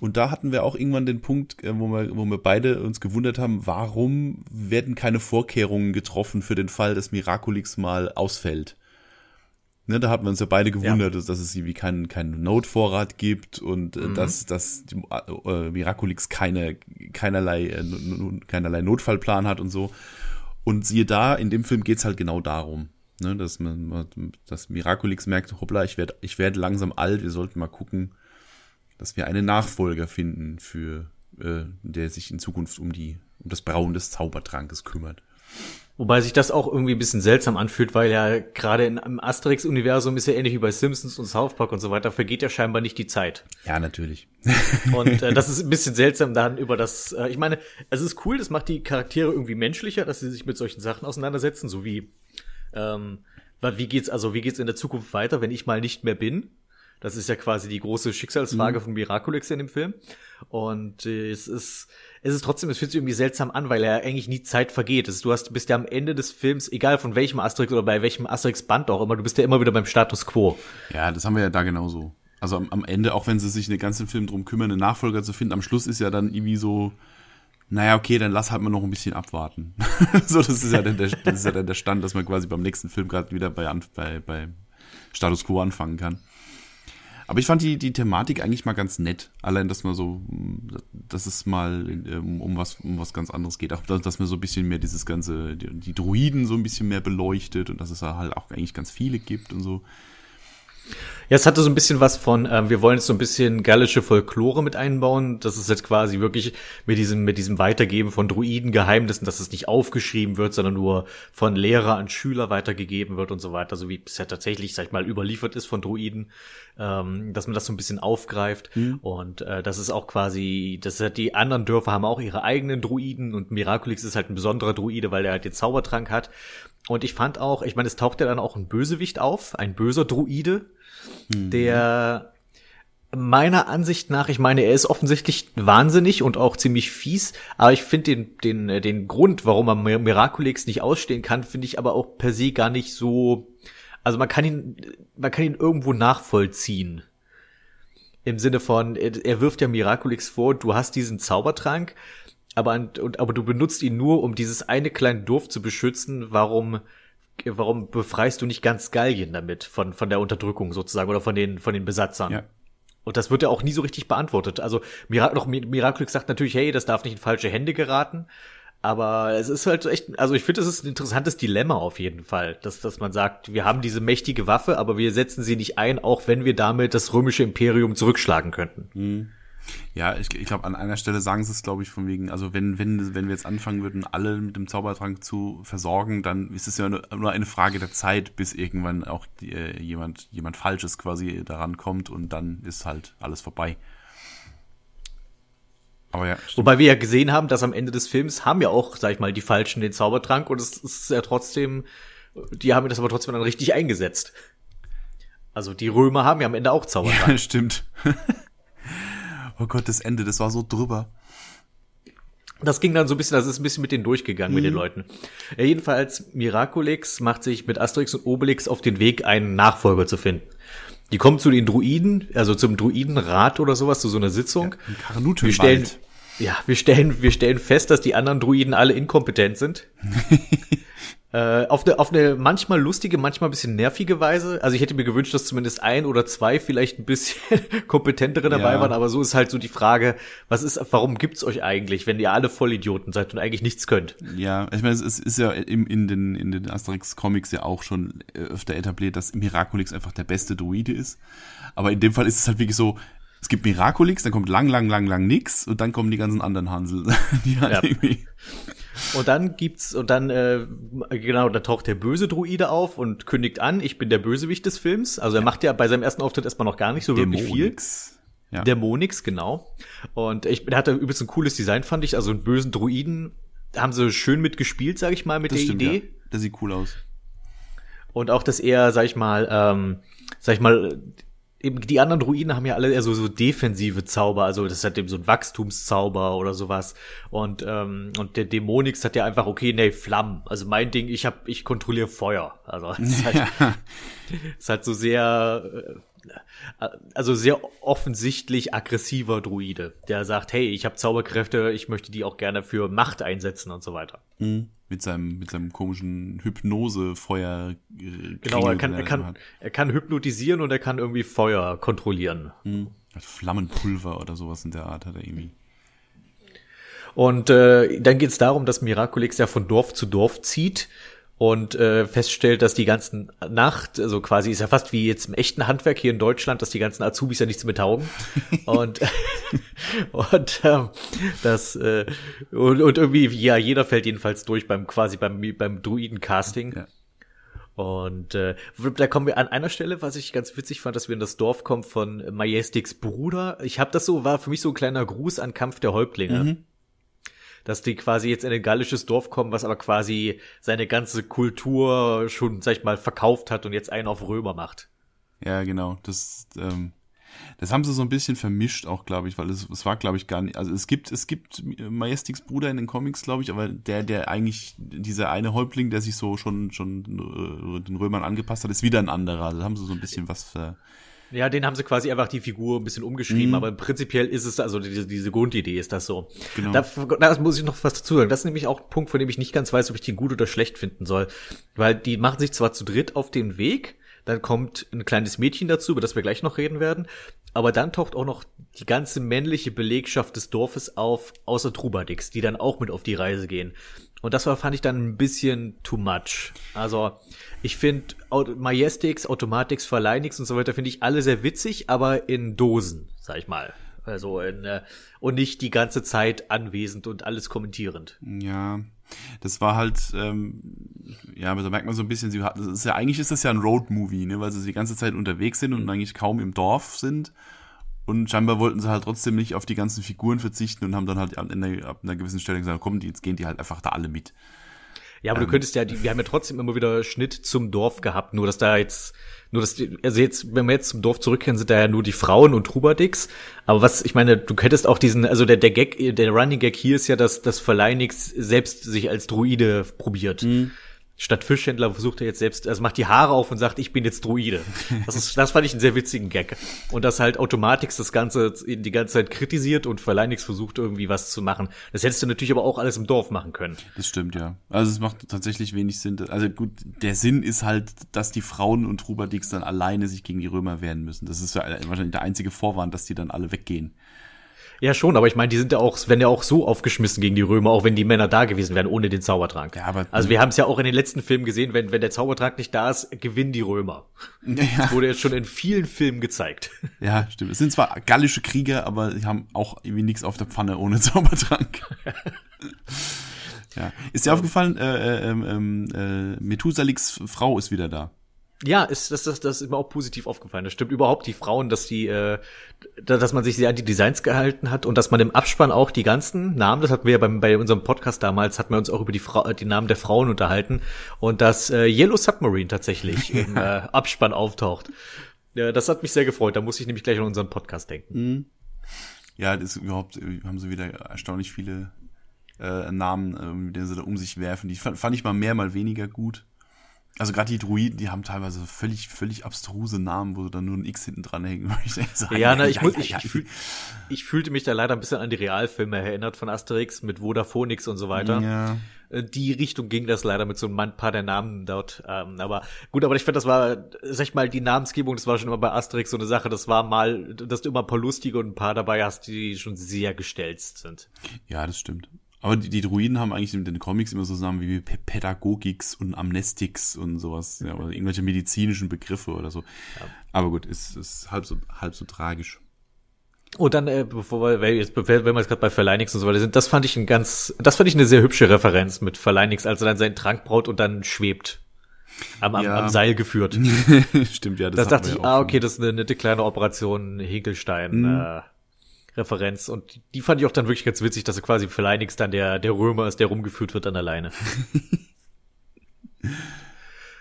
Und da hatten wir auch irgendwann den Punkt, äh, wo wir, wo wir beide uns gewundert haben, warum werden keine Vorkehrungen getroffen für den Fall, dass Miraculix mal ausfällt. Ne, da hatten wir uns ja beide gewundert, ja. dass es irgendwie keinen keinen Notvorrat gibt und äh, mhm. dass, dass die, äh, Miraculix keine, keinerlei, äh, keinerlei Notfallplan hat und so. Und siehe da, in dem Film geht's halt genau darum. Ne, dass man, dass Miraculix merkt, hoppla, ich werde ich werd langsam alt, wir sollten mal gucken, dass wir einen Nachfolger finden für, äh, der sich in Zukunft um die, um das Brauen des Zaubertrankes kümmert. Wobei sich das auch irgendwie ein bisschen seltsam anfühlt, weil ja gerade im Asterix-Universum ist ja ähnlich wie bei Simpsons und South Park und so weiter, vergeht ja scheinbar nicht die Zeit. Ja, natürlich. und äh, das ist ein bisschen seltsam dann über das, äh, ich meine, es ist cool, das macht die Charaktere irgendwie menschlicher, dass sie sich mit solchen Sachen auseinandersetzen, so wie, ähm, wie geht's, also wie geht's in der Zukunft weiter, wenn ich mal nicht mehr bin? Das ist ja quasi die große Schicksalsfrage mhm. von Miraculix in dem Film. Und äh, es ist, es ist trotzdem, es fühlt sich irgendwie seltsam an, weil er eigentlich nie Zeit vergeht. Also du hast, bist ja am Ende des Films, egal von welchem Asterix oder bei welchem Asterix-Band auch immer, du bist ja immer wieder beim Status Quo. Ja, das haben wir ja da genauso. Also am, am Ende, auch wenn sie sich den ganzen Film drum kümmern, einen Nachfolger zu finden, am Schluss ist ja dann irgendwie so, naja, okay, dann lass halt mal noch ein bisschen abwarten. so, das ist ja dann der, das ist ja dann der Stand, dass man quasi beim nächsten Film gerade wieder bei, bei, bei Status Quo anfangen kann. Aber ich fand die, die Thematik eigentlich mal ganz nett. Allein, dass man so, dass es mal um, um was, um was ganz anderes geht. Auch, dass man so ein bisschen mehr dieses ganze, die, die Druiden so ein bisschen mehr beleuchtet und dass es halt auch eigentlich ganz viele gibt und so. Ja, es hatte so ein bisschen was von, ähm, wir wollen jetzt so ein bisschen gallische Folklore mit einbauen. Das ist jetzt quasi wirklich mit diesem, mit diesem Weitergeben von Druidengeheimnissen, dass es nicht aufgeschrieben wird, sondern nur von Lehrer an Schüler weitergegeben wird und so weiter, so wie es ja tatsächlich, sag ich mal, überliefert ist von Druiden, ähm, dass man das so ein bisschen aufgreift. Mhm. Und äh, das ist auch quasi, das hat die anderen Dörfer haben auch ihre eigenen Druiden und Miraculix ist halt ein besonderer Druide, weil er halt den Zaubertrank hat. Und ich fand auch, ich meine, es taucht ja dann auch ein Bösewicht auf, ein böser Druide, mhm. der Meiner Ansicht nach, ich meine, er ist offensichtlich wahnsinnig und auch ziemlich fies, aber ich finde den, den, den Grund, warum er Miraculix nicht ausstehen kann, finde ich aber auch per se gar nicht so, also man kann ihn, man kann ihn irgendwo nachvollziehen. Im Sinne von, er, er wirft ja Miraculix vor, du hast diesen Zaubertrank, aber, und, aber du benutzt ihn nur, um dieses eine kleine Dorf zu beschützen, warum, warum befreist du nicht ganz Gallien damit von, von der Unterdrückung sozusagen oder von den, von den Besatzern? Ja. Und das wird ja auch nie so richtig beantwortet. Also Mirac noch Miraculix sagt natürlich, hey, das darf nicht in falsche Hände geraten. Aber es ist halt echt, also ich finde, es ist ein interessantes Dilemma auf jeden Fall, dass, dass man sagt, wir haben diese mächtige Waffe, aber wir setzen sie nicht ein, auch wenn wir damit das römische Imperium zurückschlagen könnten. Mhm. Ja, ich, ich glaube, an einer Stelle sagen sie es, glaube ich, von wegen, also wenn, wenn, wenn wir jetzt anfangen würden, alle mit dem Zaubertrank zu versorgen, dann ist es ja nur eine Frage der Zeit, bis irgendwann auch die, äh, jemand, jemand Falsches quasi daran kommt und dann ist halt alles vorbei. Aber ja. Stimmt. Wobei wir ja gesehen haben, dass am Ende des Films haben ja auch, sag ich mal, die Falschen den Zaubertrank und es ist ja trotzdem, die haben das aber trotzdem dann richtig eingesetzt. Also die Römer haben ja am Ende auch Zaubertrank. Ja, stimmt. oh Gott, das Ende, das war so drüber. Das ging dann so ein bisschen, das ist ein bisschen mit denen durchgegangen, mhm. mit den mhm. Leuten. Ja, jedenfalls, Miraculix macht sich mit Asterix und Obelix auf den Weg, einen Nachfolger zu finden. Die kommen zu den Druiden, also zum Druidenrat oder sowas, zu so einer Sitzung. Ja, wir stellen, ja, wir stellen, wir stellen fest, dass die anderen Druiden alle inkompetent sind. Äh, auf eine auf eine manchmal lustige, manchmal ein bisschen nervige Weise. Also ich hätte mir gewünscht, dass zumindest ein oder zwei vielleicht ein bisschen kompetentere dabei ja. waren, aber so ist halt so die Frage, was ist, warum gibt's euch eigentlich, wenn ihr alle Vollidioten seid und eigentlich nichts könnt? Ja, ich meine, es ist, ja im, in den, in den Asterix-Comics ja auch schon äh, öfter etabliert, dass Miraculix einfach der beste Druide ist. Aber in dem Fall ist es halt wirklich so, es gibt Miraculix, dann kommt lang, lang, lang, lang nix und dann kommen die ganzen anderen Hansel. die halt ja. irgendwie und dann gibt's, und dann, äh, genau, da taucht der böse Druide auf und kündigt an, ich bin der Bösewicht des Films. Also er ja. macht ja bei seinem ersten Auftritt erstmal noch gar nicht so Dämonix. wirklich viel. Ja. Dämonix, genau. Und ich, der hatte übrigens ein cooles Design, fand ich. Also einen bösen Druiden haben sie schön mitgespielt, sag ich mal, mit das der stimmt, Idee. Ja. Der sieht cool aus. Und auch, dass er, sag ich mal, ähm, sag ich mal, eben die anderen Druiden haben ja alle eher so, so defensive Zauber, also das hat eben so ein Wachstumszauber oder sowas. Und, ähm, und der Dämonix hat ja einfach, okay, nee, Flammen. Also mein Ding, ich hab, ich kontrolliere Feuer. Also es ist, halt, ja. ist halt so sehr, äh, also sehr offensichtlich aggressiver Druide, der sagt, hey, ich habe Zauberkräfte, ich möchte die auch gerne für Macht einsetzen und so weiter. Mhm mit seinem, mit seinem komischen Hypnose-Feuer. Äh, genau, er kann, er, kann, er kann hypnotisieren und er kann irgendwie Feuer kontrollieren. Mhm. Flammenpulver oder sowas in der Art hat er irgendwie. Und äh, dann geht es darum, dass Miraculix ja von Dorf zu Dorf zieht und äh, feststellt, dass die ganzen Nacht, also quasi ist ja fast wie jetzt im echten Handwerk hier in Deutschland, dass die ganzen Azubis ja nichts mehr taugen. und und ähm, das äh, und, und irgendwie, ja, jeder fällt jedenfalls durch beim quasi beim beim Druiden-Casting. Ja. Und äh, da kommen wir an einer Stelle, was ich ganz witzig fand, dass wir in das Dorf kommen von Majestics Bruder. Ich habe das so, war für mich so ein kleiner Gruß an Kampf der Häuptlinge. Mhm dass die quasi jetzt in ein gallisches Dorf kommen, was aber quasi seine ganze Kultur schon, sag ich mal, verkauft hat und jetzt einen auf Römer macht. Ja, genau. Das, ähm, das haben sie so ein bisschen vermischt auch, glaube ich, weil es, es war, glaube ich, gar nicht. Also es gibt, es gibt Majestics Bruder in den Comics, glaube ich, aber der, der eigentlich, dieser eine Häuptling, der sich so schon, schon äh, den Römern angepasst hat, ist wieder ein anderer. Also haben sie so ein bisschen was ver, ja, den haben sie quasi einfach die Figur ein bisschen umgeschrieben, mhm. aber prinzipiell ist es, also diese, diese Grundidee ist das so. Genau. Da, da muss ich noch was dazu sagen. Das ist nämlich auch ein Punkt, von dem ich nicht ganz weiß, ob ich den gut oder schlecht finden soll. Weil die machen sich zwar zu dritt auf den Weg, dann kommt ein kleines Mädchen dazu, über das wir gleich noch reden werden, aber dann taucht auch noch die ganze männliche Belegschaft des Dorfes auf, außer Trubadix, die dann auch mit auf die Reise gehen. Und das war, fand ich dann ein bisschen too much. Also, ich finde Majestix, Automatics, Verleinix und so weiter finde ich alle sehr witzig, aber in Dosen, sag ich mal. Also in, äh, und nicht die ganze Zeit anwesend und alles kommentierend. Ja, das war halt, ähm, ja, da merkt man so ein bisschen, sie hat, das ist ja, eigentlich ist das ja ein Road-Movie, ne, weil sie die ganze Zeit unterwegs sind und mhm. eigentlich kaum im Dorf sind. Und scheinbar wollten sie halt trotzdem nicht auf die ganzen Figuren verzichten und haben dann halt ab einer, ab einer gewissen Stelle gesagt, komm, jetzt gehen die halt einfach da alle mit. Ja, aber ähm, du könntest ja, die, wir haben ja trotzdem immer wieder Schnitt zum Dorf gehabt, nur dass da jetzt, nur dass, die, also jetzt, wenn wir jetzt zum Dorf zurückkehren, sind da ja nur die Frauen und Trubadix. Aber was, ich meine, du hättest auch diesen, also der, der Gag, der Running Gag hier ist ja, dass, dass Verleinix selbst sich als Druide probiert. Mhm statt Fischhändler versucht er jetzt selbst, also macht die Haare auf und sagt, ich bin jetzt Druide. Das, ist, das fand ich einen sehr witzigen Gag. Und dass halt Automatix das Ganze die ganze Zeit kritisiert und Verleinix versucht irgendwie was zu machen. Das hättest du natürlich aber auch alles im Dorf machen können. Das stimmt, ja. Also es macht tatsächlich wenig Sinn. Also gut, der Sinn ist halt, dass die Frauen und Trubadix dann alleine sich gegen die Römer wehren müssen. Das ist ja wahrscheinlich der einzige Vorwand, dass die dann alle weggehen. Ja, schon, aber ich meine, die sind ja auch, wenn ja auch so aufgeschmissen gegen die Römer, auch wenn die Männer da gewesen wären, ohne den Zaubertrank. Ja, aber also wir haben es ja auch in den letzten Filmen gesehen, wenn, wenn der Zaubertrank nicht da ist, gewinnen die Römer. Ja. Das wurde jetzt schon in vielen Filmen gezeigt. Ja, stimmt. Es sind zwar gallische Krieger, aber sie haben auch irgendwie nichts auf der Pfanne ohne Zaubertrank. ja. Ist dir aufgefallen, äh, äh, äh, Methusalix Frau ist wieder da. Ja, ist, das, das, das ist mir auch positiv aufgefallen. Das stimmt überhaupt die Frauen, dass die, äh, dass man sich sehr an die Designs gehalten hat und dass man im Abspann auch die ganzen Namen, das hatten wir ja beim, bei unserem Podcast damals, hatten wir uns auch über die, Fra die Namen der Frauen unterhalten und dass äh, Yellow Submarine tatsächlich im äh, Abspann auftaucht. Ja, das hat mich sehr gefreut. Da muss ich nämlich gleich an unseren Podcast denken. Mhm. Ja, das ist überhaupt, äh, haben sie wieder erstaunlich viele äh, Namen, äh, mit denen sie da um sich werfen. Die fand, fand ich mal mehr, mal weniger gut. Also gerade die Druiden, die haben teilweise völlig, völlig abstruse Namen, wo dann nur ein X hinten dran hängen. Ich so, ja, na, ich, muss, ich, ich, fühl, ich fühlte mich da leider ein bisschen an die Realfilme erinnert von Asterix mit Vodafonix und so weiter. Ja. Äh, die Richtung ging das leider mit so ein paar der Namen dort. Ähm, aber gut, aber ich finde, das war, sag ich mal, die Namensgebung, das war schon immer bei Asterix so eine Sache. Das war mal, dass du immer ein paar lustige und ein paar dabei hast, die schon sehr gestelzt sind. Ja, das stimmt. Aber die, die Druiden haben eigentlich in den Comics immer so Namen wie Pädagogix und Amnestix und sowas, ja, oder irgendwelche medizinischen Begriffe oder so. Ja. Aber gut, ist, ist halb so, halb so tragisch. Und dann, äh, bevor wir jetzt, wenn wir jetzt gerade bei Verleinix und so weiter sind, das fand ich ein ganz, das fand ich eine sehr hübsche Referenz mit Verleinix, als er dann seinen Trank braut und dann schwebt. Am, am, ja. am Seil geführt. Stimmt, ja. Das, das dachte ich, ah, okay, das ist eine nette kleine Operation Hegelstein. Mhm. Äh, Referenz. Und die fand ich auch dann wirklich ganz witzig, dass er quasi für Leinix dann der, der Römer ist, der rumgeführt wird an alleine.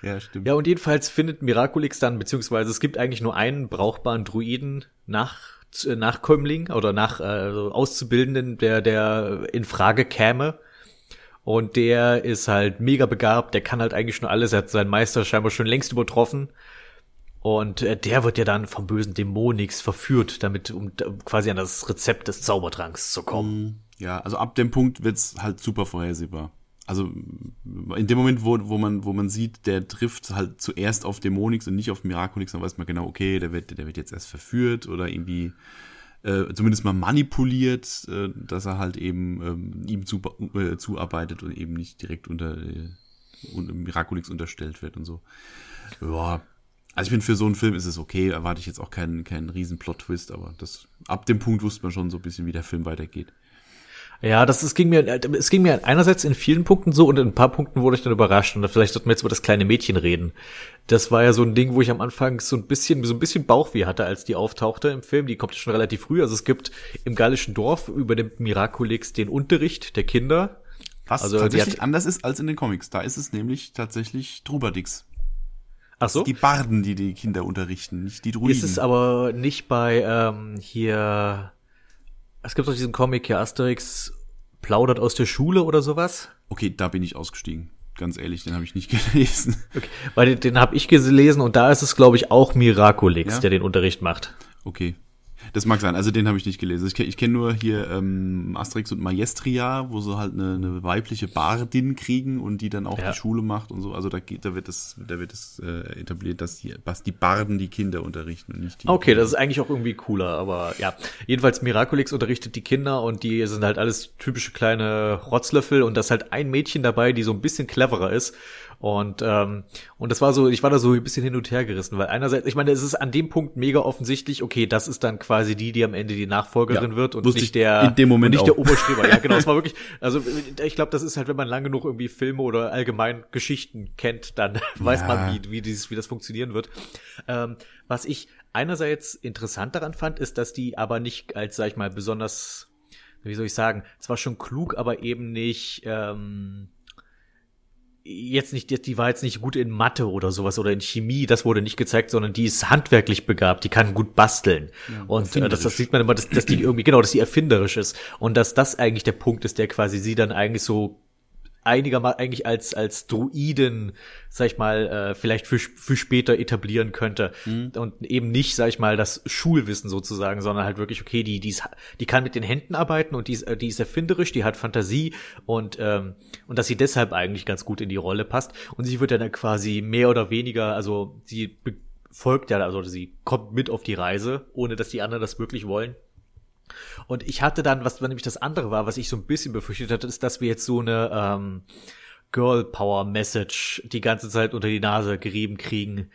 ja, stimmt. Ja, und jedenfalls findet Miraculix dann, beziehungsweise es gibt eigentlich nur einen brauchbaren Druiden nach äh, Nachkömmling oder nach äh, Auszubildenden, der, der in Frage käme. Und der ist halt mega begabt, der kann halt eigentlich schon alles, er hat seinen Meister scheinbar schon längst übertroffen. Und äh, der wird ja dann vom bösen Dämonix verführt, damit um quasi an das Rezept des Zaubertranks zu kommen. Mm, ja, also ab dem Punkt wird's halt super vorhersehbar. Also in dem Moment, wo, wo man wo man sieht, der trifft halt zuerst auf Dämonix und nicht auf Miraculix, dann weiß man genau, okay, der wird der wird jetzt erst verführt oder irgendwie äh, zumindest mal manipuliert, äh, dass er halt eben ähm, ihm zu, äh, zuarbeitet und eben nicht direkt unter äh, Miraculix unterstellt wird und so. Ja, also ich bin für so einen Film ist es okay, erwarte ich jetzt auch keinen, keinen riesen Plot-Twist, aber das, ab dem Punkt wusste man schon so ein bisschen, wie der Film weitergeht. Ja, das, es ging mir, es ging mir einerseits in vielen Punkten so und in ein paar Punkten wurde ich dann überrascht und vielleicht sollten wir jetzt über das kleine Mädchen reden. Das war ja so ein Ding, wo ich am Anfang so ein bisschen, so ein bisschen Bauchweh hatte, als die auftauchte im Film. Die kommt schon relativ früh. Also es gibt im gallischen Dorf übernimmt Miraculix den Unterricht der Kinder. Was also tatsächlich hat, anders ist als in den Comics. Da ist es nämlich tatsächlich Trubadix. Ach so? Die Barden, die die Kinder unterrichten, nicht die Druiden. Ist es aber nicht bei ähm, hier. Es gibt doch diesen Comic hier, Asterix plaudert aus der Schule oder sowas. Okay, da bin ich ausgestiegen. Ganz ehrlich, den habe ich nicht gelesen. Okay, weil den, den habe ich gelesen und da ist es, glaube ich, auch Miraculix, ja? der den Unterricht macht. Okay. Das mag sein, also den habe ich nicht gelesen. Ich, ich kenne nur hier ähm, Asterix und Maestria, wo sie halt eine, eine weibliche Bardin kriegen und die dann auch ja. die Schule macht und so. Also da geht, da wird es, da wird es äh, etabliert, dass die, dass die Barden die Kinder unterrichten und nicht die. Okay, das ist eigentlich auch irgendwie cooler, aber ja. Jedenfalls Miraculix unterrichtet die Kinder und die sind halt alles typische kleine Rotzlöffel und da ist halt ein Mädchen dabei, die so ein bisschen cleverer ist und, ähm, und das war so, ich war da so ein bisschen hin und her gerissen, weil einerseits, ich meine, es ist an dem Punkt mega offensichtlich, okay, das ist dann quasi die, die am Ende die Nachfolgerin ja, wird und nicht der, in dem Moment nicht auch. der Oberstreber. Ja, genau, es war wirklich, also ich glaube, das ist halt, wenn man lang genug irgendwie Filme oder allgemein Geschichten kennt, dann ja. weiß man, wie, wie dieses, wie das funktionieren wird. Ähm, was ich einerseits interessant daran fand, ist, dass die aber nicht als, sag ich mal, besonders, wie soll ich sagen, zwar schon klug, aber eben nicht, ähm, jetzt nicht, die war jetzt nicht gut in Mathe oder sowas oder in Chemie, das wurde nicht gezeigt, sondern die ist handwerklich begabt, die kann gut basteln. Ja, und äh, das, das sieht man immer, dass, dass die irgendwie, genau, dass die erfinderisch ist. Und dass das eigentlich der Punkt ist, der quasi sie dann eigentlich so einigermaßen eigentlich als als Druiden, sag ich mal, äh, vielleicht für, für später etablieren könnte. Mhm. und eben nicht, sag ich mal, das Schulwissen sozusagen, sondern halt wirklich okay, die die, ist, die kann mit den Händen arbeiten und die ist, die ist erfinderisch, die hat Fantasie und ähm, und dass sie deshalb eigentlich ganz gut in die Rolle passt. Und sie wird dann quasi mehr oder weniger, also sie folgt ja, also sie kommt mit auf die Reise, ohne dass die anderen das wirklich wollen und ich hatte dann, was nämlich das andere war, was ich so ein bisschen befürchtet hatte, ist, dass wir jetzt so eine ähm, Girl Power Message die ganze Zeit unter die Nase gerieben kriegen.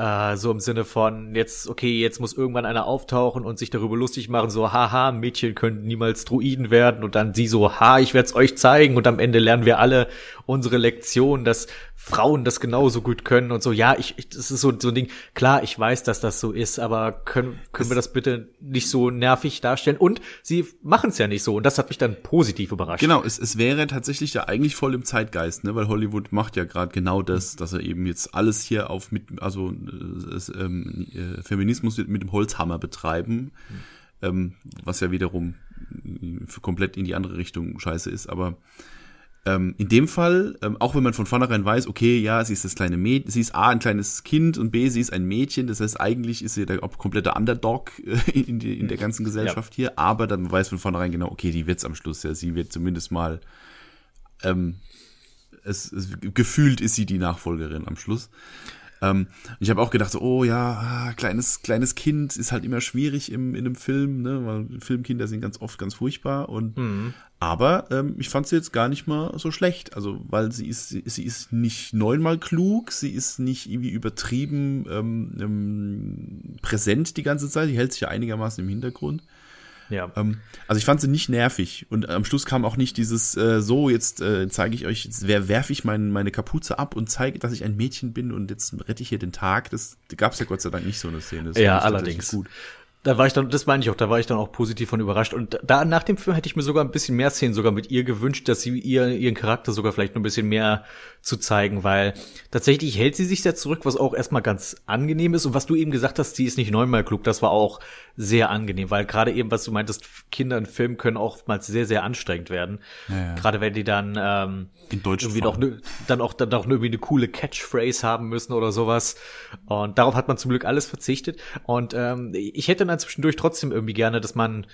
Äh, so im Sinne von, jetzt, okay, jetzt muss irgendwann einer auftauchen und sich darüber lustig machen, so, haha, Mädchen können niemals Druiden werden und dann sie so, ha, ich werd's euch zeigen und am Ende lernen wir alle unsere Lektion, dass Frauen das genauso gut können und so. Ja, ich, ich das ist so, so ein Ding. Klar, ich weiß, dass das so ist, aber können, können wir das bitte nicht so nervig darstellen? Und sie machen es ja nicht so und das hat mich dann positiv überrascht. Genau, es, es wäre tatsächlich ja eigentlich voll im Zeitgeist, ne, weil Hollywood macht ja gerade genau das, dass er eben jetzt alles hier auf mit, also äh, ähm, äh, Feminismus mit dem Holzhammer betreiben, mhm. ähm, was ja wiederum komplett in die andere Richtung scheiße ist, aber ähm, in dem Fall, ähm, auch wenn man von vornherein weiß, okay, ja, sie ist das kleine Mädchen, sie ist A, ein kleines Kind und B, sie ist ein Mädchen, das heißt, eigentlich ist sie der komplette Underdog äh, in, die, in der ganzen Gesellschaft ja. hier, aber dann weiß von vornherein genau, okay, die wird's am Schluss, ja, sie wird zumindest mal, ähm, es, es, gefühlt ist sie die Nachfolgerin am Schluss. Ähm, ich habe auch gedacht, so, oh ja, ah, kleines, kleines Kind ist halt immer schwierig im, in einem Film, ne? weil Filmkinder sind ganz oft ganz furchtbar. Und mhm. aber ähm, ich fand sie jetzt gar nicht mal so schlecht. Also, weil sie ist, sie, sie ist nicht neunmal klug, sie ist nicht irgendwie übertrieben ähm, ähm, präsent die ganze Zeit, die hält sich ja einigermaßen im Hintergrund. Ja. Ähm, also ich fand sie nicht nervig und am Schluss kam auch nicht dieses äh, so jetzt äh, zeige ich euch jetzt wer werfe ich mein, meine Kapuze ab und zeige, dass ich ein Mädchen bin und jetzt rette ich hier den Tag. Das gab es ja Gott sei Dank nicht so eine Szene. Das ja, allerdings. Gut da war ich dann, das meine ich auch, da war ich dann auch positiv von überrascht. Und da nach dem Film hätte ich mir sogar ein bisschen mehr Szenen sogar mit ihr gewünscht, dass sie ihr, ihren Charakter sogar vielleicht noch ein bisschen mehr zu zeigen, weil tatsächlich hält sie sich sehr zurück, was auch erstmal ganz angenehm ist. Und was du eben gesagt hast, sie ist nicht neunmal klug, das war auch sehr angenehm, weil gerade eben, was du meintest, Kinder in Filmen können oftmals sehr, sehr anstrengend werden. Ja, ja. Gerade wenn die dann ähm, in Deutsch irgendwie noch ne, dann auch dann auch irgendwie eine coole Catchphrase haben müssen oder sowas. Und darauf hat man zum Glück alles verzichtet. Und ähm, ich hätte dann zwischendurch trotzdem irgendwie gerne, dass man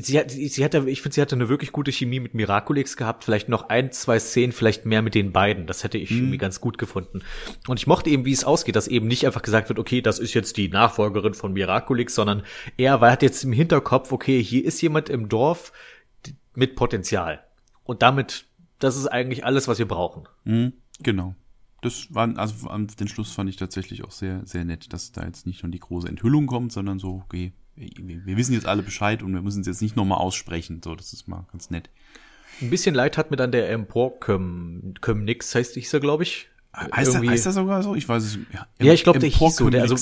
sie hat, sie hatte, ich finde, sie hatte eine wirklich gute Chemie mit Miraculix gehabt. Vielleicht noch ein, zwei Szenen, vielleicht mehr mit den beiden. Das hätte ich mhm. irgendwie ganz gut gefunden. Und ich mochte eben, wie es ausgeht, dass eben nicht einfach gesagt wird, okay, das ist jetzt die Nachfolgerin von Miraculix, sondern er war, hat jetzt im Hinterkopf, okay, hier ist jemand im Dorf mit Potenzial. Und damit, das ist eigentlich alles, was wir brauchen. Mhm, genau das war, also den Schluss fand ich tatsächlich auch sehr, sehr nett, dass da jetzt nicht nur die große Enthüllung kommt, sondern so, okay, wir, wir wissen jetzt alle Bescheid und wir müssen es jetzt nicht nochmal aussprechen. So, das ist mal ganz nett. Ein bisschen leid hat mir dann der Emporcum Nix, heißt ich so, glaube ich. Heißt, er, heißt er sogar so? Ich weiß es. Ja, ja ich glaube, der hieß so. Der, also,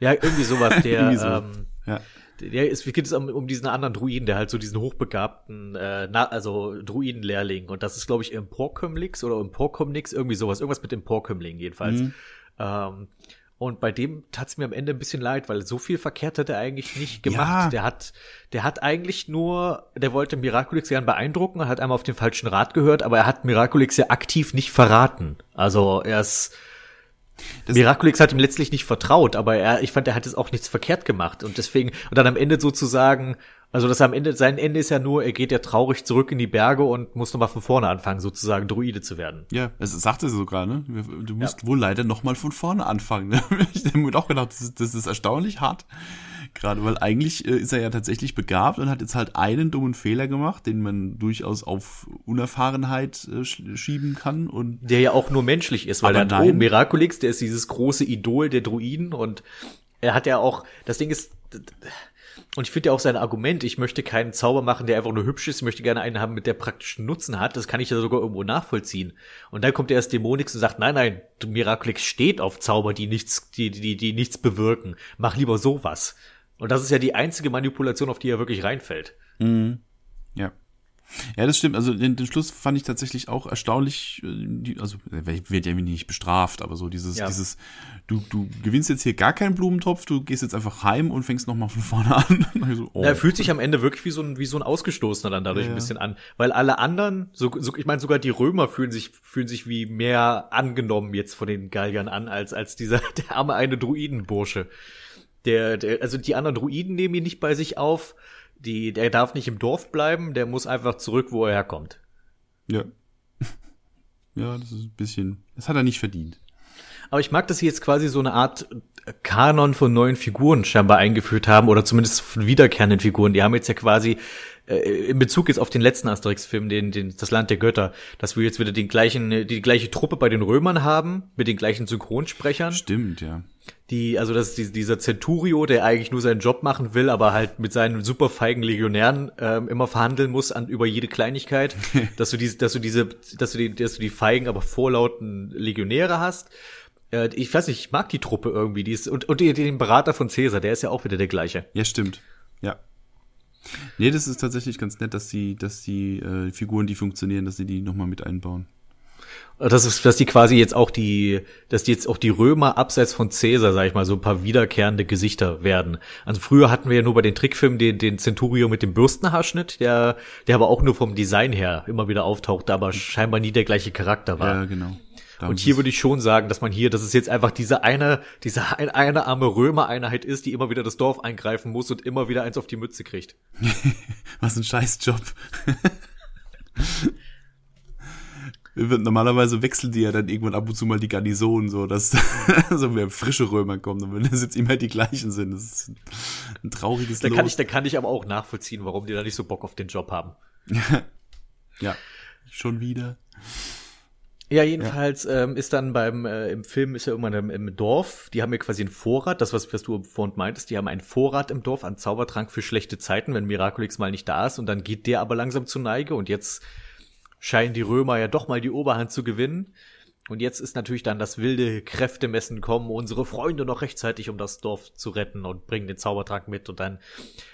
ja, irgendwie sowas. Der, so. ähm, ja. Der ist, wie geht es um, um diesen anderen Druiden, der halt so diesen hochbegabten, äh, na, also Druidenlehrling. Und das ist, glaube ich, Emporcumlix oder Emporcumnix, irgendwie sowas. Irgendwas mit Emporcumling jedenfalls. Mhm. Ähm, und bei dem tat's mir am Ende ein bisschen leid, weil so viel verkehrt hat er eigentlich nicht gemacht. Ja. Der hat, der hat eigentlich nur, der wollte Miraculix gern beeindrucken, hat einmal auf den falschen Rat gehört, aber er hat Miraculix ja aktiv nicht verraten. Also er ist, das Miraculix hat ihm letztlich nicht vertraut, aber er, ich fand, er hat jetzt auch nichts verkehrt gemacht und deswegen, und dann am Ende sozusagen, also das am Ende, sein Ende ist ja nur, er geht ja traurig zurück in die Berge und muss nochmal von vorne anfangen, sozusagen Druide zu werden. Ja, es sagte sie sogar, ne? Du musst ja. wohl leider nochmal von vorne anfangen. Ne? Ich habe mir auch gedacht, das ist, das ist erstaunlich hart. Gerade, weil eigentlich äh, ist er ja tatsächlich begabt und hat jetzt halt einen dummen Fehler gemacht, den man durchaus auf Unerfahrenheit äh, schieben kann und. Der ja auch nur menschlich ist, weil der Droh Miraculix, der ist dieses große Idol der Druiden und er hat ja auch, das Ding ist, und ich finde ja auch sein Argument, ich möchte keinen Zauber machen, der einfach nur hübsch ist, ich möchte gerne einen haben, mit der praktischen Nutzen hat, das kann ich ja sogar irgendwo nachvollziehen. Und dann kommt erst Dämonix und sagt, nein, nein, Miraculix steht auf Zauber, die nichts, die, die, die nichts bewirken. Mach lieber sowas. Und das ist ja die einzige Manipulation, auf die er wirklich reinfällt. Mhm. Ja. Ja, das stimmt. Also den, den Schluss fand ich tatsächlich auch erstaunlich. äh, Also er wird ja nicht bestraft, aber so dieses, Ja. dieses, du, du gewinnst jetzt hier gar keinen Blumentopf, du gehst jetzt einfach heim und fängst nochmal von vorne an. So, oh. Er fühlt sich am Ende wirklich wie so ein, wie so ein Ausgestoßener dann dadurch Ja, ein ja. bisschen an. Weil alle anderen, so, so, ich meine, sogar die Römer fühlen sich, fühlen sich wie mehr angenommen jetzt von den Galliern an, als, als dieser, der arme eine Druidenbursche. Der, der, also die anderen Druiden nehmen ihn nicht bei sich auf. Die, der darf nicht im Dorf bleiben, der muss einfach zurück, wo er herkommt. Ja. Ja, das ist ein bisschen, das hat er nicht verdient. Aber ich mag, dass sie jetzt quasi so eine Art Kanon von neuen Figuren scheinbar eingeführt haben oder zumindest von wiederkehrenden Figuren. Die haben jetzt ja quasi äh, in Bezug jetzt auf den letzten Asterix-Film, den, den das Land der Götter, dass wir jetzt wieder den gleichen, die gleiche Truppe bei den Römern haben mit den gleichen Synchronsprechern. Stimmt, ja. Die, also das ist die- dieser Centurio, der eigentlich nur seinen Job machen will, aber halt mit seinen super feigen Legionären ähm, immer verhandeln muss an über jede Kleinigkeit, dass du diese, dass du diese, dass du die, dass du die feigen, aber vorlauten Legionäre hast. Äh, ich weiß nicht, ich mag die Truppe irgendwie, die ist und und die- den Berater von Caesar, der ist ja auch wieder der gleiche. Ja, stimmt. Ja. Nee, das ist tatsächlich ganz nett, dass die, dass die äh, Figuren, die funktionieren, dass sie die nochmal mit einbauen. Das ist, dass die quasi jetzt auch die, dass die jetzt auch die Römer abseits von Caesar, sag ich mal, so ein paar wiederkehrende Gesichter werden. Also früher hatten wir ja nur bei den Trickfilmen den, den Centurio mit dem Bürstenhaarschnitt, der, der aber auch nur vom Design her immer wieder auftauchte, aber scheinbar nie der gleiche Charakter war. Ja, genau. Da haben Und hier würde ich schon sagen, dass man hier, dass es jetzt einfach diese eine, diese ein, eine arme Römer-Einheit ist, die immer wieder das Dorf eingreifen muss und immer wieder eins auf die Mütze kriegt. Was ein Scheißjob. Normalerweise wechseln die ja dann irgendwann ab und zu mal die Garnison, so dass so mehr frische Römer kommen, und wenn das jetzt immer die gleichen sind. Das ist ein trauriges Da Los. kann ich, da kann ich aber auch nachvollziehen, warum die da nicht so Bock auf den Job haben. ja, schon wieder. Ja, jedenfalls Ähm, ist dann beim äh, im Film ist ja irgendwann im, im Dorf, die haben ja quasi einen Vorrat, das was was du vorhin meintest, die haben einen Vorrat im Dorf an Zaubertrank für schlechte Zeiten, wenn Miraculix mal nicht da ist und dann geht der aber langsam zu Neige und jetzt scheinen die Römer ja doch mal die Oberhand zu gewinnen. Und jetzt ist natürlich dann das wilde Kräftemessen kommen, unsere Freunde noch rechtzeitig, um das Dorf zu retten und bringen den Zaubertrank mit. Und dann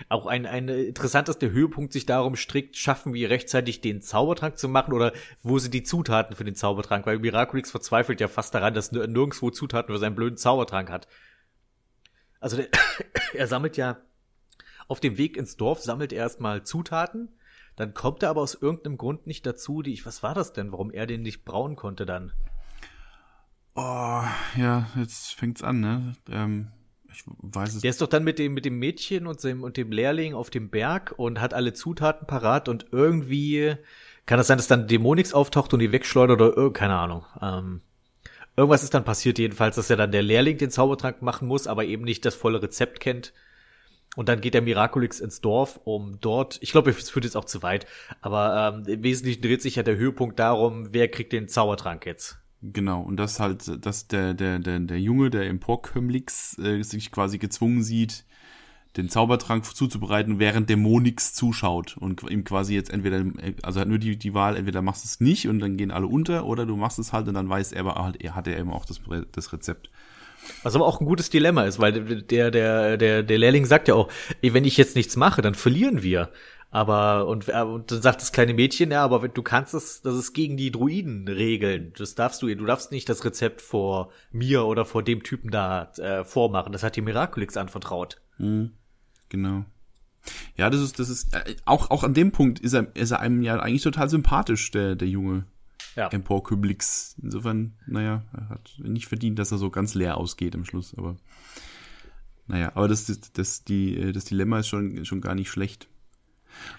auch ein, ein interessantes, der Höhepunkt sich darum strickt, schaffen wir rechtzeitig den Zaubertrank zu machen oder wo sind die Zutaten für den Zaubertrank? Weil Miraculix verzweifelt ja fast daran, dass nir- nirgendwo Zutaten für seinen blöden Zaubertrank hat. Also der, er sammelt ja auf dem Weg ins Dorf sammelt er erstmal Zutaten, dann kommt er aber aus irgendeinem Grund nicht dazu, die ich, was war das denn, warum er den nicht brauen konnte dann? Oh, ja, jetzt fängt's an, ne? Ähm, ich weiß es. Der ist doch dann mit dem, mit dem Mädchen und dem, und dem Lehrling auf dem Berg und hat alle Zutaten parat und irgendwie kann das sein, dass dann Dämonix auftaucht und die wegschleudert oder ir- keine Ahnung. Ähm, irgendwas ist dann passiert jedenfalls, dass er dann der Lehrling den Zaubertrank machen muss, aber eben nicht das volle Rezept kennt. Und dann geht der Miraculix ins Dorf, um dort, ich glaube, es führt jetzt auch zu weit, aber ähm, im Wesentlichen dreht sich ja der Höhepunkt darum, wer kriegt den Zaubertrank jetzt. Genau, und das halt, dass der, der, der, der Junge, der Emporkömmlix, äh, sich quasi gezwungen sieht, den Zaubertrank zuzubereiten, während Dämonix zuschaut und ihm quasi jetzt entweder, also hat nur die, die Wahl, entweder machst du es nicht und dann gehen alle unter, oder du machst es halt und dann weiß er aber halt, er hat er eben auch das, das Rezept. Was aber auch ein gutes Dilemma ist, weil der, der, der, der Lehrling sagt ja auch, wenn ich jetzt nichts mache, dann verlieren wir. Aber, und, äh, und dann sagt das kleine Mädchen, ja, aber du kannst es, das ist gegen die Druiden-Regeln. Das darfst du, du darfst nicht das Rezept vor mir oder vor dem Typen da äh, vormachen. Das hat dir Miraculix anvertraut. Genau. Ja, das ist, das ist, äh, auch, auch an dem Punkt ist er, ist er einem ja eigentlich total sympathisch, der, der Junge Ja. Emporkömmlix. Insofern, naja, er hat nicht verdient, dass er so ganz leer ausgeht am Schluss, aber naja, aber das, das, das, die, äh, das Dilemma ist schon, schon gar nicht schlecht.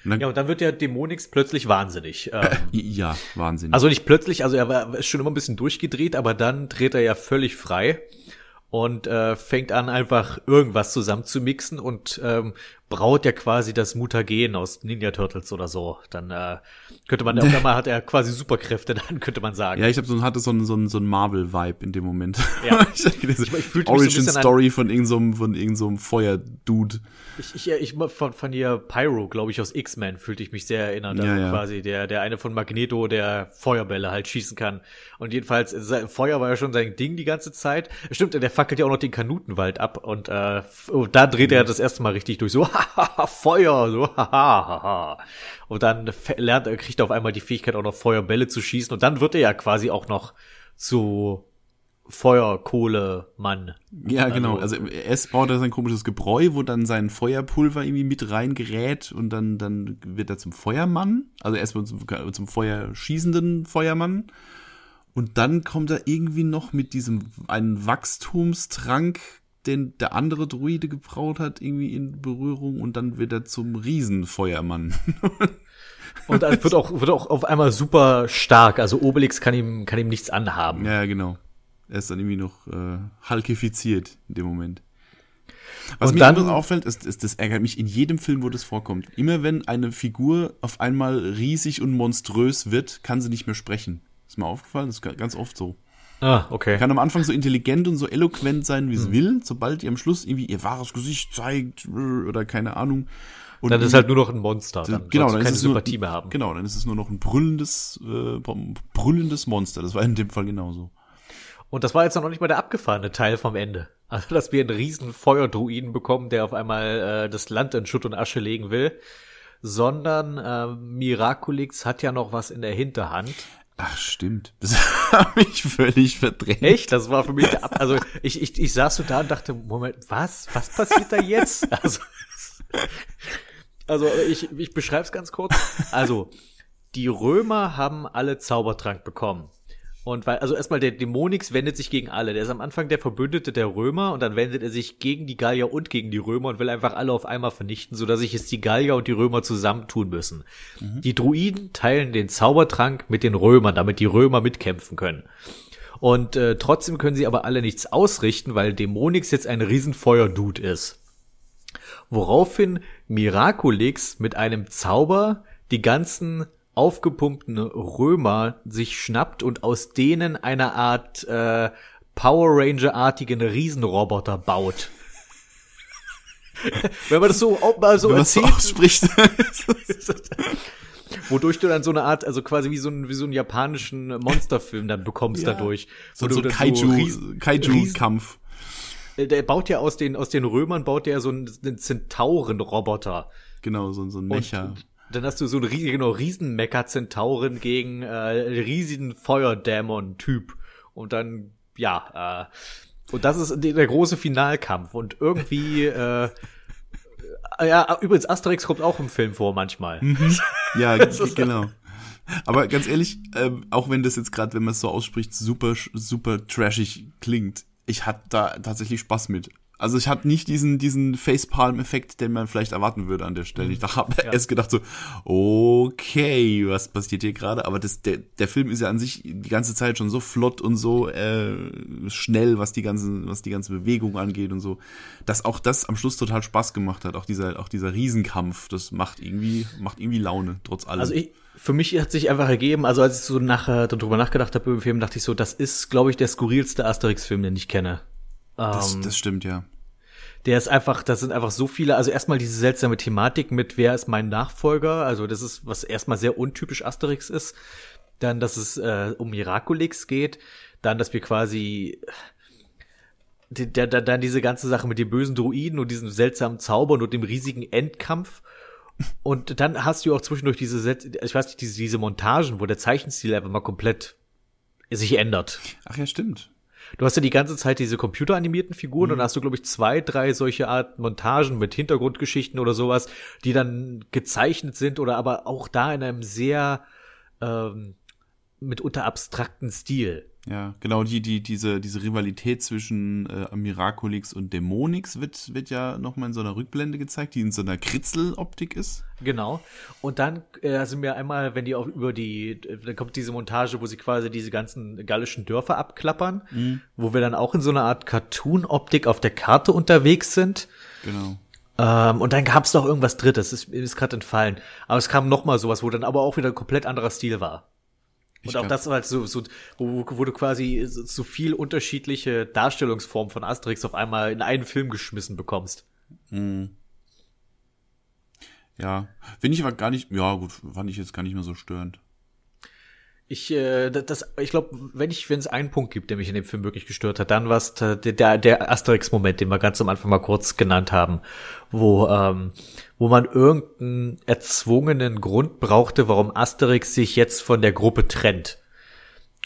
Und dann, Ja, und dann wird der Dämonix plötzlich wahnsinnig. Ähm, ja, Wahnsinn. Also nicht plötzlich, also er war ist schon immer ein bisschen durchgedreht, aber dann dreht er ja völlig frei und äh, fängt an einfach irgendwas zusammen zu mixen und ähm, braut ja quasi das Mutagen aus Ninja Turtles oder so. Dann äh, könnte man, auf einmal hat er quasi Superkräfte, dann könnte man sagen. ja, ich habe so, hatte so einen so einen- so einen Marvel-Vibe in dem Moment. Ja. ich Ich- ich fühlte mich so ein Origin-Story von irgendeinem so von irgend so Feuerdude. Ich, ich, ich von, von hier Pyro, glaube ich, aus X-Men fühlte ich mich sehr erinnert. Ja, also ja. quasi der, der eine von Magneto, der Feuerbälle halt schießen kann. Und jedenfalls, Feuer war ja schon sein Ding die ganze Zeit. Stimmt, der fackelt ja auch noch den Kanutenwald ab und äh, oh, da dreht er das erste Mal richtig durch. So, Feuer, so, haha. und dann lernt er, kriegt er auf einmal die Fähigkeit auch noch Feuerbälle zu schießen und dann wird er ja quasi auch noch zu Feuerkohlemann. Ja, genau. Also, also erst baut er sein komisches Gebräu, wo dann sein Feuerpulver irgendwie mit reingerät und dann, dann wird er zum Feuermann. Also erstmal zum, zum Feuerschießenden Feuermann. Und dann kommt er irgendwie noch mit diesem einen Wachstumstrank, den der andere Druide gebraut hat, irgendwie in Berührung und dann wird er zum Riesenfeuermann. und dann wird auch, wird auch auf einmal super stark. Also Obelix kann ihm, kann ihm nichts anhaben. Ja, genau. Er ist dann irgendwie noch äh, halkifiziert in dem Moment. Was und mir dann auffällt, ist, ist, das ärgert mich in jedem Film, wo das vorkommt. Immer wenn eine Figur auf einmal riesig und monströs wird, kann sie nicht mehr sprechen. Ist mir aufgefallen, das ist ganz oft so. Ah, okay. Kann am Anfang so intelligent und so eloquent sein, wie hm. es will, sobald ihr am Schluss irgendwie ihr wahres Gesicht zeigt oder keine Ahnung. Und dann ist halt nur noch ein Monster. Dann genau, dann keine ist Sympathie nur, mehr haben. Genau, dann ist es nur noch ein brüllendes, äh, brüllendes Monster. Das war in dem Fall genauso. Und das war jetzt noch nicht mal der abgefahrene Teil vom Ende. Also, dass wir einen riesen Feuerdruiden bekommen, der auf einmal äh, das Land in Schutt und Asche legen will. Sondern äh, Miraculix hat ja noch was in der Hinterhand. Ach, stimmt. Das habe ich völlig verdrängt. Echt? Das war für mich der Ab Also ich, ich, ich saß so da und dachte, Moment, was? Was passiert da jetzt? Also, also ich, ich beschreibe es ganz kurz. Also, die Römer haben alle Zaubertrank bekommen. Und weil, also erstmal der Dämonix wendet sich gegen alle. Der ist am Anfang der Verbündete der Römer und dann wendet er sich gegen die Gallier und gegen die Römer und will einfach alle auf einmal vernichten, sodass sich jetzt die Gallier und die Römer zusammentun müssen. Mhm. Die Druiden teilen den Zaubertrank mit den Römern, damit die Römer mitkämpfen können. Und äh, trotzdem können sie aber alle nichts ausrichten, weil Dämonix jetzt ein Riesenfeuerdude ist. Woraufhin Miraculix mit einem Zauber die ganzen aufgepumpten Römer sich schnappt und aus denen eine Art äh, Power Ranger-artigen Riesenroboter baut. Wenn man das so auch mal so Wenn erzählt, so ausspricht. wodurch du dann so eine Art, also quasi wie so ein wie so einen japanischen Monsterfilm dann bekommst ja. dadurch, so, so Kaiju so Kaiju Kampf. Äh, der baut ja aus den aus den Römern baut der so einen, einen Zentauren-Roboter. Genau, so, so ein Mecha. Und, dann hast du so einen riesigen, genau, Riesen-Mecha-Zentaurin gegen äh, riesigen Feuerdämon-Typ. Und dann, ja, äh, und das ist der große Finalkampf. Und irgendwie, äh, ja, übrigens, Asterix kommt auch im Film vor manchmal. Mhm. Ja, genau. Aber ganz ehrlich, äh, auch wenn das jetzt gerade, wenn man es so ausspricht, super, super trashig klingt, ich hatte da tatsächlich Spaß mit. Also ich hatte nicht diesen, diesen Facepalm-Effekt, den man vielleicht erwarten würde an der Stelle. Ich habe ja. erst gedacht so, okay, was passiert hier gerade? Aber das, der, der Film ist ja an sich die ganze Zeit schon so flott und so äh, schnell, was die ganze, was die ganze Bewegung angeht und so, dass auch das am Schluss total Spaß gemacht hat. Auch dieser, auch dieser Riesenkampf, das macht irgendwie, macht irgendwie Laune, trotz allem. Also ich, für mich hat sich einfach ergeben, also als ich so nachher darüber nachgedacht habe über den Film, dachte ich so, das ist, glaube ich, der skurrilste Asterix-Film, den ich kenne. Das, ähm, das stimmt, ja. Der ist einfach, das sind einfach so viele, also erstmal diese seltsame Thematik mit, wer ist mein Nachfolger, also das ist, was erstmal sehr untypisch Asterix ist. Dann, dass es äh, um Miraculix geht. Dann, dass wir quasi der, der, dann diese ganze Sache mit den bösen Druiden und diesem seltsamen Zaubern und dem riesigen Endkampf. Und dann hast du auch zwischendurch diese, ich weiß nicht, diese, diese Montagen, wo der Zeichenstil einfach mal komplett sich ändert. Ach ja, stimmt. Du hast ja die ganze Zeit diese computeranimierten Figuren mhm. und hast du, glaube ich, zwei, drei solche Art Montagen mit Hintergrundgeschichten oder sowas, die dann gezeichnet sind oder aber auch da in einem sehr ähm, mitunter abstrakten Stil. Ja, genau, die, die, diese, diese Rivalität zwischen äh, Miraculix und Dämonix wird, wird ja nochmal in so einer Rückblende gezeigt, die in so einer Kritzeloptik ist. Genau. Und dann äh, sind wir einmal, wenn die auch über die, dann kommt diese Montage, wo sie quasi diese ganzen gallischen Dörfer abklappern, mhm. wo wir dann auch in so einer Art Cartoon-Optik auf der Karte unterwegs sind. Genau. Ähm, und dann gab es noch irgendwas Drittes, ist, ist gerade entfallen. Aber es kam nochmal sowas, wo dann aber auch wieder ein komplett anderer Stil war. Und auch das halt so, so wo, wo du quasi so viel unterschiedliche Darstellungsformen von Asterix auf einmal in einen Film geschmissen bekommst. Mhm. Ja, finde ich aber gar nicht, ja gut, fand ich jetzt gar nicht mehr so störend. Ich, äh, das, ich glaube, wenn ich, wenn es einen Punkt gibt, der mich in dem Film wirklich gestört hat, dann war es der, der, der Asterix-Moment, den wir ganz am Anfang mal kurz genannt haben, wo, ähm, wo man irgendeinen erzwungenen Grund brauchte, warum Asterix sich jetzt von der Gruppe trennt.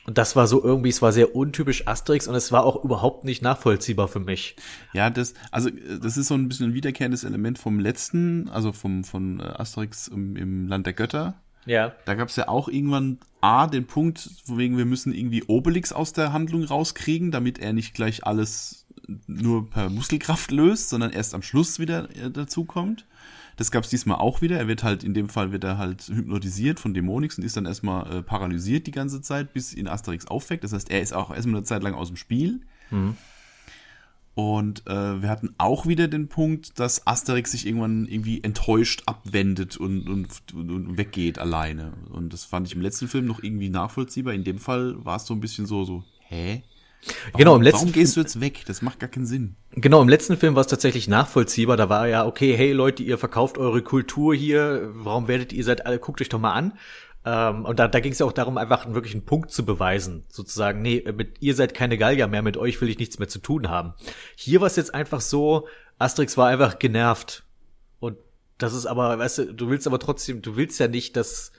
Und das war so irgendwie, es war sehr untypisch Asterix und es war auch überhaupt nicht nachvollziehbar für mich. Ja, das, also das ist so ein bisschen ein wiederkehrendes Element vom letzten, also vom von Asterix im, im Land der Götter, ja. Da gab es ja auch irgendwann A, den Punkt, wegen wir müssen irgendwie Obelix aus der Handlung rauskriegen, damit er nicht gleich alles nur per Muskelkraft löst, sondern erst am Schluss wieder äh, dazukommt. Das gab es diesmal auch wieder. Er wird halt, in dem Fall wird er halt hypnotisiert von Dämonix und ist dann erstmal äh, paralysiert die ganze Zeit, bis ihn Asterix aufweckt. Das heißt, er ist auch erstmal eine Zeit lang aus dem Spiel. Mhm. Und äh, wir hatten auch wieder den Punkt, dass Asterix sich irgendwann irgendwie enttäuscht abwendet und, und, und weggeht alleine. Und das fand ich im letzten Film noch irgendwie nachvollziehbar. In dem Fall war es so ein bisschen so, so, hä? Warum, genau, im letzten warum gehst du jetzt weg? Das macht gar keinen Sinn. Genau, im letzten Film war es tatsächlich nachvollziehbar. Da war ja, okay, hey Leute, ihr verkauft eure Kultur hier. Warum werdet ihr seid alle, guckt euch doch mal an. Ähm, und da, da ging es ja auch darum, einfach wirklich einen Punkt zu beweisen. Sozusagen, nee, mit, ihr seid keine Gallier mehr, mit euch will ich nichts mehr zu tun haben. Hier war es jetzt einfach so, Asterix war einfach genervt. Und das ist aber, weißt du, du willst aber trotzdem, du willst ja nicht, dass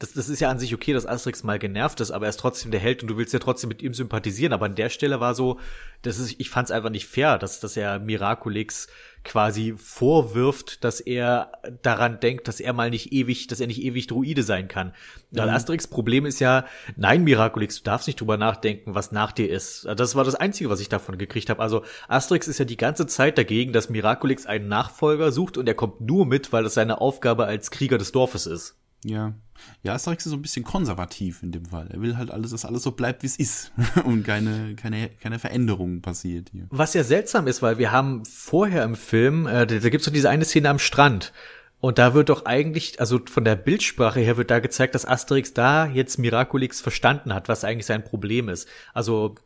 das, das ist ja an sich okay, dass Asterix mal genervt ist, aber er ist trotzdem der Held und du willst ja trotzdem mit ihm sympathisieren. Aber an der Stelle war so, das ist, ich fand es einfach nicht fair, dass, dass er Miraculix quasi vorwirft, dass er daran denkt, dass er mal nicht ewig, dass er nicht ewig Druide sein kann. Weil mhm. Asterix Problem ist ja, nein, Miraculix, du darfst nicht drüber nachdenken, was nach dir ist. Das war das Einzige, was ich davon gekriegt habe. Also Asterix ist ja die ganze Zeit dagegen, dass Miraculix einen Nachfolger sucht und er kommt nur mit, weil das seine Aufgabe als Krieger des Dorfes ist. Ja. Ja, Asterix ist so ein bisschen konservativ in dem Fall. Er will halt alles, dass alles so bleibt, wie es ist und keine, keine, keine Veränderung passiert hier. Was ja seltsam ist, weil wir haben vorher im Film, äh, da, gibt's so diese eine Szene am Strand. Und da wird doch eigentlich, also von der Bildsprache her wird da gezeigt, dass Asterix da jetzt Miraculix verstanden hat, was eigentlich sein Problem ist. Also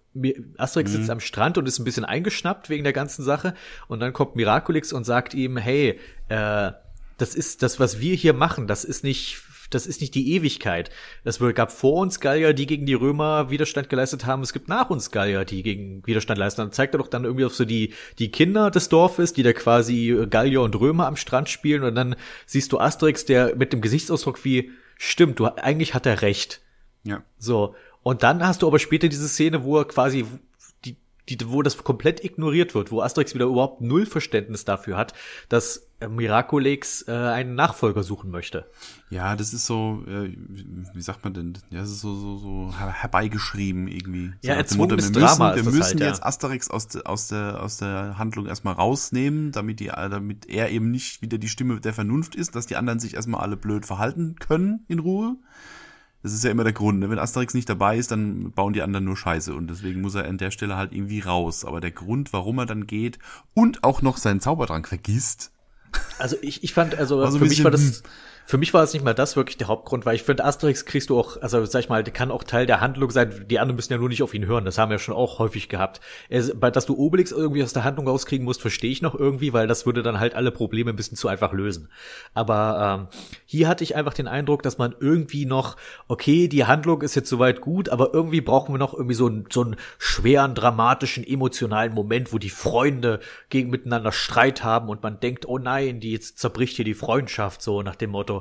Asterix mhm. sitzt am Strand und ist ein bisschen eingeschnappt wegen der ganzen Sache. Und dann kommt Miraculix und sagt ihm, hey, äh, das ist das, was wir hier machen, das ist nicht das ist nicht die Ewigkeit. Es gab vor uns Gallier, die gegen die Römer Widerstand geleistet haben. Es gibt nach uns Gallier, die gegen Widerstand leisten. Dann zeigt er doch dann irgendwie auf so die, die Kinder des Dorfes, die da quasi Gallier und Römer am Strand spielen. Und dann siehst du Asterix, der mit dem Gesichtsausdruck wie, stimmt, du, eigentlich hat er recht. Ja. So. Und dann hast du aber später diese Szene, wo er quasi die, wo das komplett ignoriert wird, wo Asterix wieder überhaupt null Verständnis dafür hat, dass äh, Miraculix äh, einen Nachfolger suchen möchte. Ja, das ist so, äh, wie sagt man denn? Ja, das ist so, so, so herbeigeschrieben irgendwie. So ja, erzwungenes wir müssen, Drama Wir müssen halt, jetzt ja. Asterix aus, de, aus, der, aus der Handlung erstmal rausnehmen, damit, die, damit er eben nicht wieder die Stimme der Vernunft ist, dass die anderen sich erstmal alle blöd verhalten können in Ruhe. Das ist ja immer der Grund. Ne? Wenn Asterix nicht dabei ist, dann bauen die anderen nur Scheiße. Und deswegen muss er an der Stelle halt irgendwie raus. Aber der Grund, warum er dann geht und auch noch seinen Zaubertrank vergisst. Also ich, ich fand, also, also für mich war das. Für mich war es nicht mal das wirklich der Hauptgrund, weil ich finde, Asterix kriegst du auch, also sag ich mal, kann auch Teil der Handlung sein. Die anderen müssen ja nur nicht auf ihn hören. Das haben wir schon auch häufig gehabt. dass du Obelix irgendwie aus der Handlung rauskriegen musst, verstehe ich noch irgendwie, weil das würde dann halt alle Probleme ein bisschen zu einfach lösen. Aber ähm, hier hatte ich einfach den Eindruck, dass man irgendwie noch, okay, die Handlung ist jetzt soweit gut, aber irgendwie brauchen wir noch irgendwie so einen, so einen schweren, dramatischen, emotionalen Moment, wo die Freunde gegen miteinander Streit haben und man denkt, oh nein, die jetzt zerbricht hier die Freundschaft, so nach dem Motto.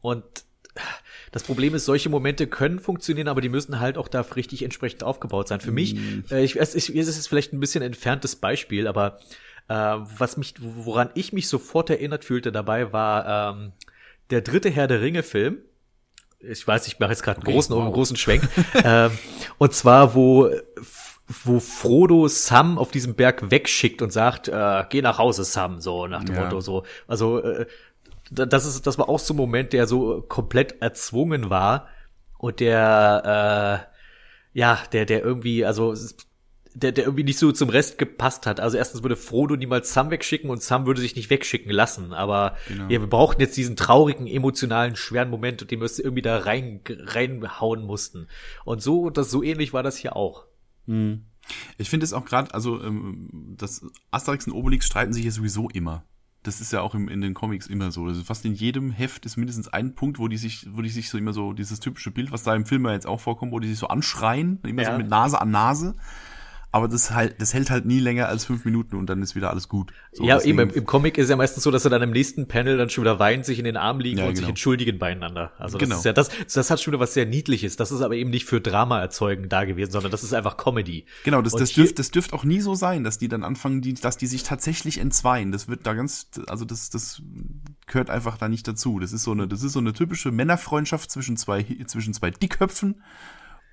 Und das Problem ist, solche Momente können funktionieren, aber die müssen halt auch da richtig entsprechend aufgebaut sein. Für mich, mhm. äh, ich, es, ich, es ist vielleicht ein bisschen entferntes Beispiel, aber äh, was mich, woran ich mich sofort erinnert fühlte dabei, war ähm, der dritte Herr der Ringe-Film. Ich weiß, ich mache jetzt gerade einen großen, wow. großen Schwenk. ähm, und zwar, wo wo Frodo Sam auf diesem Berg wegschickt und sagt, äh, geh nach Hause, Sam, so nach dem ja. Motto so. Also äh, das ist, das war auch so ein Moment, der so komplett erzwungen war und der, äh, ja, der, der irgendwie, also der, der irgendwie nicht so zum Rest gepasst hat. Also erstens würde Frodo niemals Sam wegschicken und Sam würde sich nicht wegschicken lassen. Aber genau. ja, wir brauchten jetzt diesen traurigen, emotionalen, schweren Moment, und den wir irgendwie da rein, reinhauen mussten. Und so, das so ähnlich war das hier auch. Hm. Ich finde es auch gerade, also ähm, das Asterix und Obelix streiten sich ja sowieso immer. Das ist ja auch im, in den Comics immer so. Also fast in jedem Heft ist mindestens ein Punkt, wo die sich, wo die sich so immer so, dieses typische Bild, was da im Film ja jetzt auch vorkommt, wo die sich so anschreien, immer Ja. so mit Nase an Nase. Aber das halt, das hält halt nie länger als fünf Minuten und dann ist wieder alles gut. So, ja, deswegen- eben, im, im Comic ist ja meistens so, dass er dann im nächsten Panel dann schon wieder weint, sich in den Arm liegen Ja, und sich genau. entschuldigen beieinander. Also das Genau. ist ja, das, das hat schon wieder was sehr Niedliches. Das ist aber eben nicht für Drama erzeugen da gewesen, sondern das ist einfach Comedy. Genau, das, Und das, hier- dürft, das dürft auch nie so sein, dass die dann anfangen, die, dass die sich tatsächlich entzweien. Das wird da ganz, also das, das gehört einfach da nicht dazu. Das ist so eine, das ist so eine typische Männerfreundschaft zwischen zwei, zwischen zwei Dickköpfen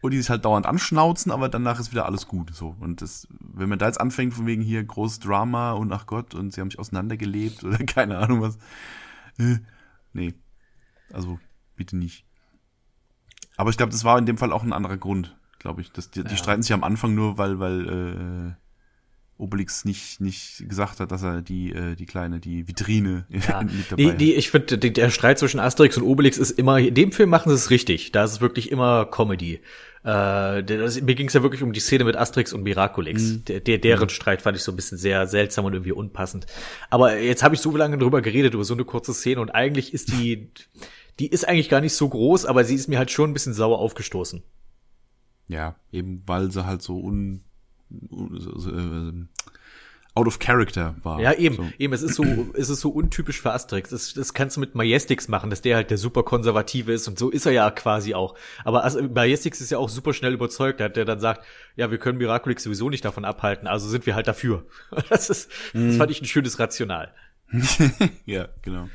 und die sich halt dauernd anschnauzen, aber danach ist wieder alles gut. So. Und das, wenn man da jetzt anfängt, von wegen hier groß Drama und ach Gott, und sie haben sich auseinandergelebt oder keine Ahnung was. Äh, nee. Also, bitte nicht. Aber ich glaube, das war in dem Fall auch ein anderer Grund, glaube ich. Das, die, die streiten sich am Anfang nur, weil, weil äh, Obelix nicht, nicht gesagt hat, dass er die, äh, die kleine, die Vitrine Ja, mit dabei die, die, ich finde, der Streit zwischen Asterix und Obelix ist immer, in dem Film machen sie es richtig. Da ist es wirklich immer Comedy. Äh, das, mir ging es ja wirklich um die Szene mit Asterix und Miraculix. Mhm. Der, der, deren Streit fand ich so ein bisschen sehr seltsam und irgendwie unpassend. Aber jetzt habe ich so lange drüber geredet, über so eine kurze Szene und eigentlich ist die, die ist eigentlich gar nicht so groß, aber sie ist mir halt schon ein bisschen sauer aufgestoßen. Ja, eben weil sie halt so un, out of character war. Ja, eben, So. eben, es ist so, es ist so untypisch für Asterix. Das, das kannst du mit Majestix machen, dass der halt der super konservative ist und so ist er ja quasi auch. Aber As- Majestix ist ja auch super schnell überzeugt, der, der dann sagt, ja, wir können Miraculix sowieso nicht davon abhalten, also sind wir halt dafür. Das ist, das fand ich ein schönes Rational. Ja, genau.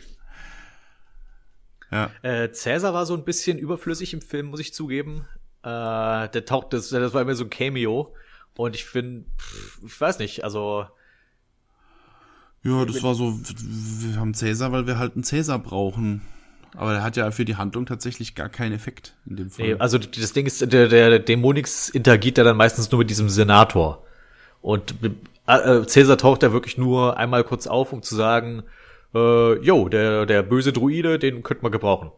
Ja, Äh, Cäsar war so ein bisschen überflüssig im Film, muss ich zugeben. Äh, der taucht, das, das war immer so ein Cameo. Und ich finde, ich weiß nicht, also ja, das war so, wir haben Cäsar, weil wir halt einen Cäsar brauchen. Aber der hat ja für die Handlung tatsächlich gar keinen Effekt in dem Fall. Nee, also das Ding ist, der, der Dämonix interagiert ja dann meistens nur mit diesem Senator. Und äh, Cäsar taucht da wirklich nur einmal kurz auf, um zu sagen, äh, jo, der, der böse Druide, den könnte man gebrauchen.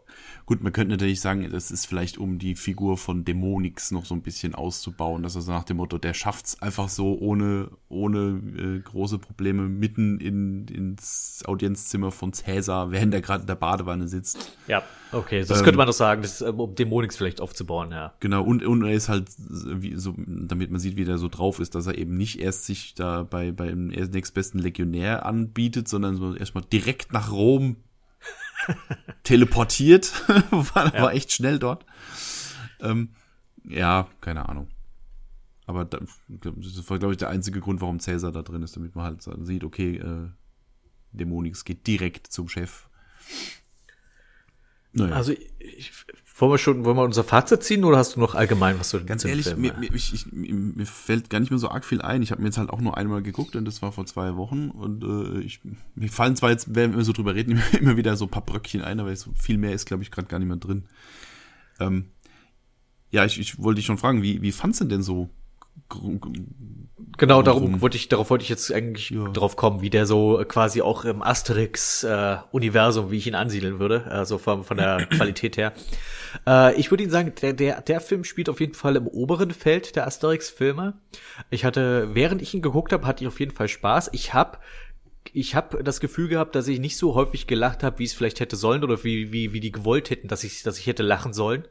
Gut, man könnte natürlich sagen, das ist vielleicht, um die Figur von Dämonix noch so ein bisschen auszubauen, dass er so nach dem Motto, der schafft's einfach so ohne, ohne äh, große Probleme mitten in, ins Audienzzimmer von Cäsar, während er gerade in der Badewanne sitzt. Ja, okay, das könnte man doch sagen, das ist, äh, um Dämonix vielleicht aufzubauen, ja. Genau, und, und er ist halt, wie, so, damit man sieht, wie der so drauf ist, dass er eben nicht erst sich da bei, beim nächstbesten Legionär anbietet, sondern so erstmal direkt nach Rom teleportiert. war, war echt schnell dort. Ähm, ja, keine Ahnung. Aber da, das war, glaube ich, der einzige Grund, warum Cäsar da drin ist, damit man halt sieht, okay, äh, Dämonix geht direkt zum Chef. Naja. Also, ich, wollen wir schon, wollen wir unser Fazit ziehen oder hast du noch allgemein was du Ganz ehrlich, Film, mir, mir, ich, ich, mir fällt gar nicht mehr so arg viel ein. Ich habe mir jetzt halt auch nur einmal geguckt und das war vor zwei Wochen. Und äh, ich, mir fallen zwar jetzt, wenn wir so drüber reden, immer, immer wieder so ein paar Bröckchen ein, aber so viel mehr ist, glaube ich, gerade gar nicht mehr drin. Ähm, ja, ich, ich wollte dich schon fragen, wie, wie fandst du denn so? Genau, darum wollte ich, darauf wollte ich jetzt eigentlich Ja. drauf kommen, wie der so quasi auch im Asterix-Universum, wie ich ihn ansiedeln würde, also von, von der Qualität her. Äh, ich würde Ihnen sagen, der, der, der Film spielt auf jeden Fall im oberen Feld der Asterix-Filme. Ich hatte, während ich ihn geguckt habe, hatte ich auf jeden Fall Spaß. Ich habe ich habe das Gefühl gehabt, dass ich nicht so häufig gelacht habe, wie es vielleicht hätte sollen oder wie, wie, wie die gewollt hätten, dass ich, dass ich hätte lachen sollen.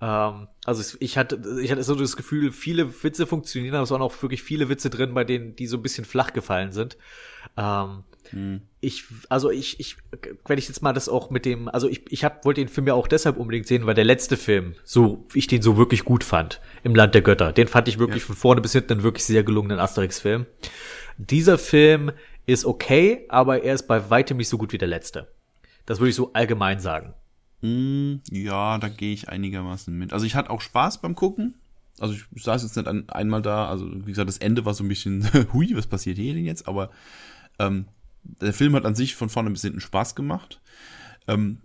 Ähm, also ich hatte, ich hatte so das Gefühl, viele Witze funktionieren, aber es waren auch wirklich viele Witze drin, bei denen, die so ein bisschen flach gefallen sind. Ähm, Ich, also ich, ich, wenn ich jetzt mal das auch mit dem, also ich, ich hab, wollte den Film ja auch deshalb unbedingt sehen, weil der letzte Film, so, ich den so wirklich gut fand, im Land der Götter, den fand ich wirklich Ja. von vorne bis hinten einen wirklich sehr gelungenen Asterix-Film. Dieser Film ist okay, aber er ist bei weitem nicht so gut wie der letzte. Das würde ich so allgemein sagen. Hm, ja, da gehe ich einigermaßen mit. Also ich hatte auch Spaß beim Gucken. Also ich saß jetzt nicht an, einmal da, also wie gesagt, das Ende war so ein bisschen, hui, was passiert hier denn jetzt? Aber ähm, der Film hat an sich von vorne bis hinten Spaß gemacht. Ähm,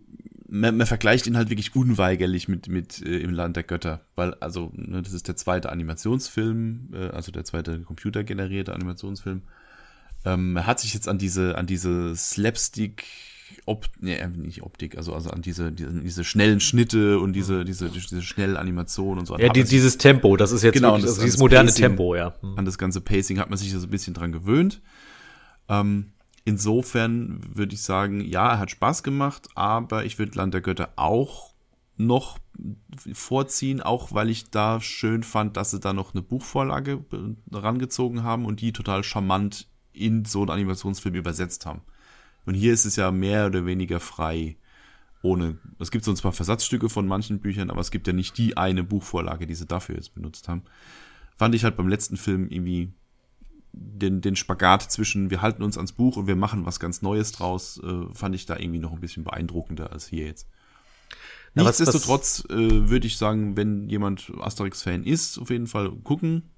man, man vergleicht ihn halt wirklich unweigerlich mit, mit äh, Im Land der Götter, weil also ne, das ist der zweite Animationsfilm, äh, also der zweite computergenerierte Animationsfilm. Ähm, er hat sich jetzt an diese, an diese Slapstick, Op nee, nicht Optik, also, also an diese, diese, diese schnellen Schnitte und diese, diese, diese schnellen Animationen und so. Ja, die, dieses Tempo, das ist jetzt Genau, wirklich, das- also dieses moderne Pacing. Tempo, ja. Hm. an das ganze Pacing hat man sich so ein bisschen dran gewöhnt. Ähm, Insofern würde ich sagen, ja, er hat Spaß gemacht, aber ich würde Land der Götter auch noch vorziehen, auch weil ich da schön fand, dass sie da noch eine Buchvorlage rangezogen haben und die total charmant in so einen Animationsfilm übersetzt haben. Und hier ist es ja mehr oder weniger frei. Ohne, es gibt so ein paar Versatzstücke von manchen Büchern, aber es gibt ja nicht die eine Buchvorlage, die sie dafür jetzt benutzt haben. Fand ich halt beim letzten Film irgendwie den, den Spagat zwischen wir halten uns ans Buch und wir machen was ganz Neues draus, äh, fand ich da irgendwie noch ein bisschen beeindruckender als hier jetzt. Nichtsdestotrotz äh, würde ich sagen, wenn jemand Asterix-Fan ist, auf jeden Fall gucken.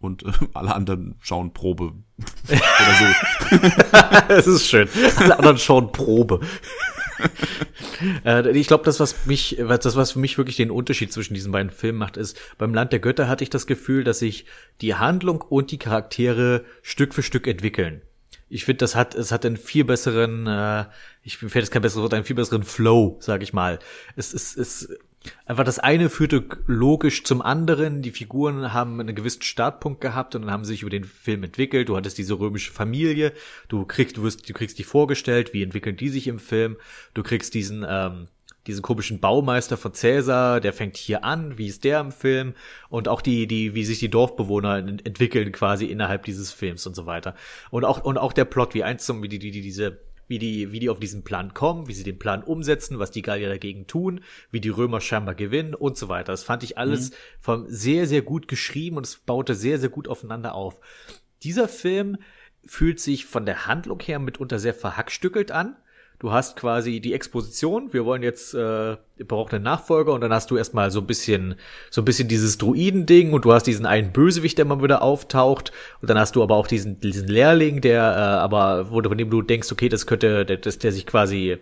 Und äh, alle anderen schauen Probe. Oder so. Es ist schön. Alle anderen schauen Probe. äh, ich glaube, das, was mich, das, was für mich wirklich den Unterschied zwischen diesen beiden Filmen macht, ist, beim Land der Götter hatte ich das Gefühl, dass sich die Handlung und die Charaktere Stück für Stück entwickeln. Ich finde, das hat, es hat einen viel besseren, äh, ich fällt jetzt kein besseres Wort, einen viel besseren Flow, sag ich mal. Es ist, es, einfach das eine führte logisch zum anderen. Die Figuren haben einen gewissen Startpunkt gehabt und dann haben sich über den Film entwickelt. Du hattest diese römische Familie. Du kriegst, du wirst, du kriegst die vorgestellt. Wie entwickeln die sich im Film? Du kriegst diesen, ähm, diesen komischen Baumeister von Cäsar, der fängt hier an, wie ist der im Film und auch die, die, wie sich die Dorfbewohner entwickeln quasi innerhalb dieses Films und so weiter. Und auch, und auch der Plot, wie eins zum, wie die, die, die diese wie die, wie die auf diesen Plan kommen, wie sie den Plan umsetzen, was die Gallier dagegen tun, wie die Römer scheinbar gewinnen und so weiter. Das fand ich alles mhm. vom sehr, sehr gut geschrieben und es baute sehr, sehr gut aufeinander auf. Dieser Film fühlt sich von der Handlung her mitunter sehr verhackstückelt an du hast quasi die Exposition, wir wollen jetzt, äh, braucht einen Nachfolger und dann hast du erstmal so ein bisschen, so ein bisschen dieses Druiden-Ding und du hast diesen einen Bösewicht, der mal wieder auftaucht. Und dann hast du aber auch diesen, diesen Lehrling, der äh, aber, wo von dem du denkst, okay, das könnte, der, das, der sich quasi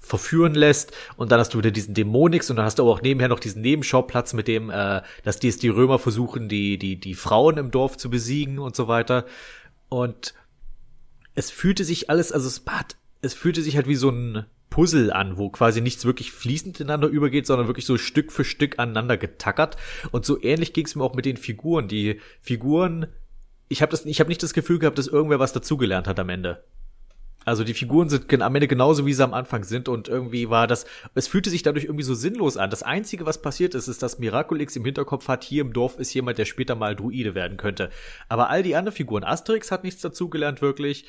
verführen lässt. Und dann hast du wieder diesen Dämonix und dann hast du aber auch nebenher noch diesen Nebenschauplatz mit dem, äh, dass die, die Römer versuchen, die, die, die Frauen im Dorf zu besiegen und so weiter. Und es fühlte sich alles, also es hat es fühlte sich halt wie so ein Puzzle an, wo quasi nichts wirklich fließend ineinander übergeht, sondern wirklich so Stück für Stück aneinander getackert. Und so ähnlich ging es mir auch mit den Figuren. Die Figuren, ich habe habe nicht das Gefühl gehabt, dass irgendwer was dazugelernt hat am Ende. Also die Figuren sind am Ende genauso, wie sie am Anfang sind und irgendwie war das, es fühlte sich dadurch irgendwie so sinnlos an. Das Einzige, was passiert ist, ist, dass Miraculix im Hinterkopf hat, hier im Dorf ist jemand, der später mal Druide werden könnte. Aber all die anderen Figuren, Asterix hat nichts dazugelernt wirklich,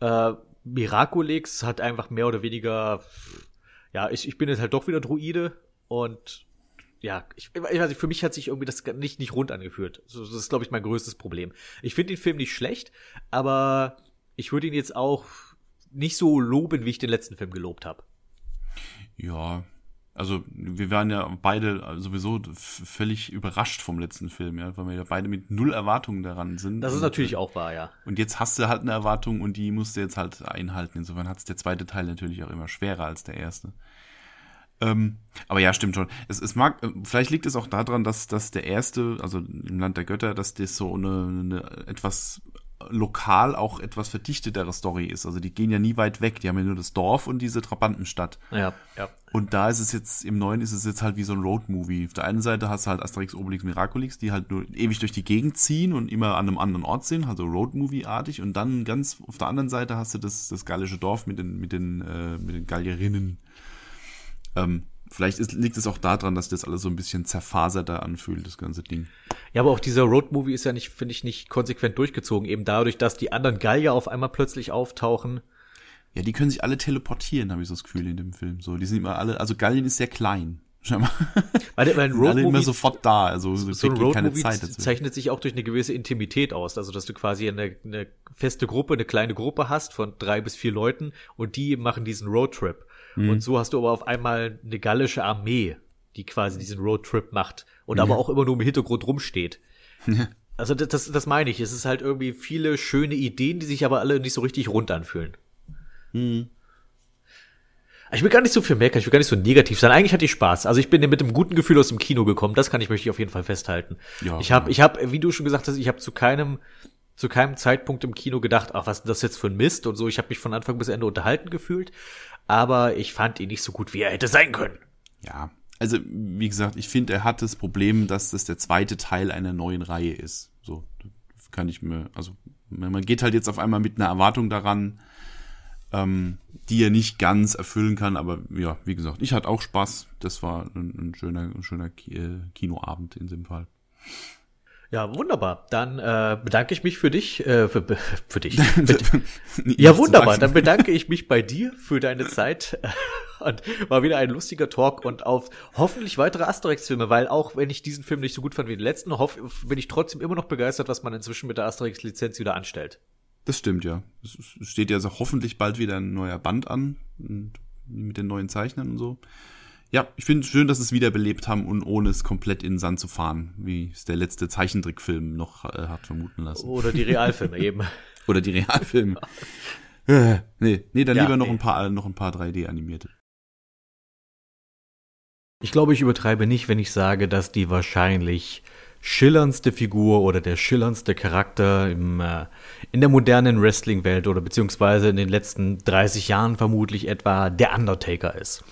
äh, Miraculix hat einfach mehr oder weniger, ja, ich, ich bin jetzt halt doch wieder Druide und ja, ich, ich weiß nicht, für mich hat sich irgendwie das nicht, nicht rund angefühlt. Das ist, glaube ich, mein größtes Problem. Ich finde den Film nicht schlecht, aber ich würde ihn jetzt auch nicht so loben, wie ich den letzten Film gelobt habe. Ja, also wir waren ja beide sowieso völlig überrascht vom letzten Film, ja, weil wir ja beide mit null Erwartungen daran sind. Das ist natürlich auch wahr, ja. Und jetzt hast du halt eine Erwartung und die musst du jetzt halt einhalten. Insofern hat es der zweite Teil natürlich auch immer schwerer als der erste. Ähm, aber ja, stimmt schon. Es, es mag, vielleicht liegt es auch daran, dass, dass der erste, also im Land der Götter, dass das so eine, eine etwas lokal auch etwas verdichtetere Story ist. Also die gehen ja nie weit weg. Die haben ja nur das Dorf und diese Trabantenstadt. Ja, ja. Und da ist es jetzt, im Neuen ist es jetzt halt wie so ein Roadmovie. Auf der einen Seite hast du halt Asterix, Obelix, Miraculix, die halt nur ewig durch die Gegend ziehen und immer an einem anderen Ort sind, also Roadmovie-artig. Und dann ganz auf der anderen Seite hast du das, das gallische Dorf mit den, mit den, äh, mit den Gallierinnen. Ähm, Vielleicht ist, liegt es auch daran, dass das alles so ein bisschen zerfaserter anfühlt, das ganze Ding. Ja, aber auch dieser Roadmovie ist ja nicht, finde ich, nicht konsequent durchgezogen, eben dadurch, dass die anderen Gallier auf einmal plötzlich auftauchen. Ja, die können sich alle teleportieren, habe ich so das Gefühl in dem Film. So, die sind immer alle, also Gallien ist sehr klein. Scheinbar. Weil, weil ein Roadmovie, alle immer sofort da, also so, so ein Roadmovie zeichnet sich auch durch eine gewisse Intimität aus, also dass du quasi eine, eine feste Gruppe, eine kleine Gruppe hast von drei bis vier Leuten und die machen diesen Roadtrip. Mhm. Und so hast du aber auf einmal eine gallische Armee, die quasi diesen Roadtrip macht und mhm. aber auch immer nur im Hintergrund rumsteht. also das, das, das meine ich. Es ist halt irgendwie viele schöne Ideen, die sich aber alle nicht so richtig rund anfühlen. Mhm. Ich will gar nicht so viel meckern, ich will gar nicht so negativ sein. Eigentlich hatte ich Spaß. Also ich bin mit einem guten Gefühl aus dem Kino gekommen. Das kann ich möchte ich auf jeden Fall festhalten. Ja, ich habe, ich habe, wie du schon gesagt hast, ich habe zu keinem zu keinem Zeitpunkt im Kino gedacht, ach, was ist das jetzt für ein Mist und so. Ich habe mich von Anfang bis Ende unterhalten gefühlt aber ich fand ihn nicht so gut, wie er hätte sein können. Ja, also wie gesagt, ich finde, er hat das Problem, dass das der zweite Teil einer neuen Reihe ist. So kann ich mir, also man geht halt jetzt auf einmal mit einer Erwartung daran, ähm, die er nicht ganz erfüllen kann. Aber ja, wie gesagt, ich hatte auch Spaß. Das war ein, ein schöner, ein schöner äh, Kinoabend in dem Fall. Ja, wunderbar. Dann äh, bedanke ich mich für dich, äh, für, für dich. ja, wunderbar. Dann bedanke ich mich bei dir für deine Zeit. Und war wieder ein lustiger Talk und auf hoffentlich weitere Asterix-Filme, weil auch wenn ich diesen Film nicht so gut fand wie den letzten, hoff, bin ich trotzdem immer noch begeistert, was man inzwischen mit der Asterix-Lizenz wieder anstellt. Das stimmt, ja. Es steht ja so hoffentlich bald wieder ein neuer Band an, mit den neuen Zeichnern und so. Ja, ich finde es schön, dass es wiederbelebt haben und ohne es komplett in den Sand zu fahren, wie es der letzte Zeichentrickfilm noch äh, hat vermuten lassen. Oder die Realfilme eben. Oder die Realfilme. äh, nee, nee, dann ja, lieber nee. noch ein paar, noch ein paar 3D-animierte. Ich glaube, ich übertreibe nicht, wenn ich sage, dass die wahrscheinlich schillerndste Figur oder der schillerndste Charakter im, äh, in der modernen Wrestling-Welt oder beziehungsweise in den letzten 30 Jahren vermutlich etwa der Undertaker ist.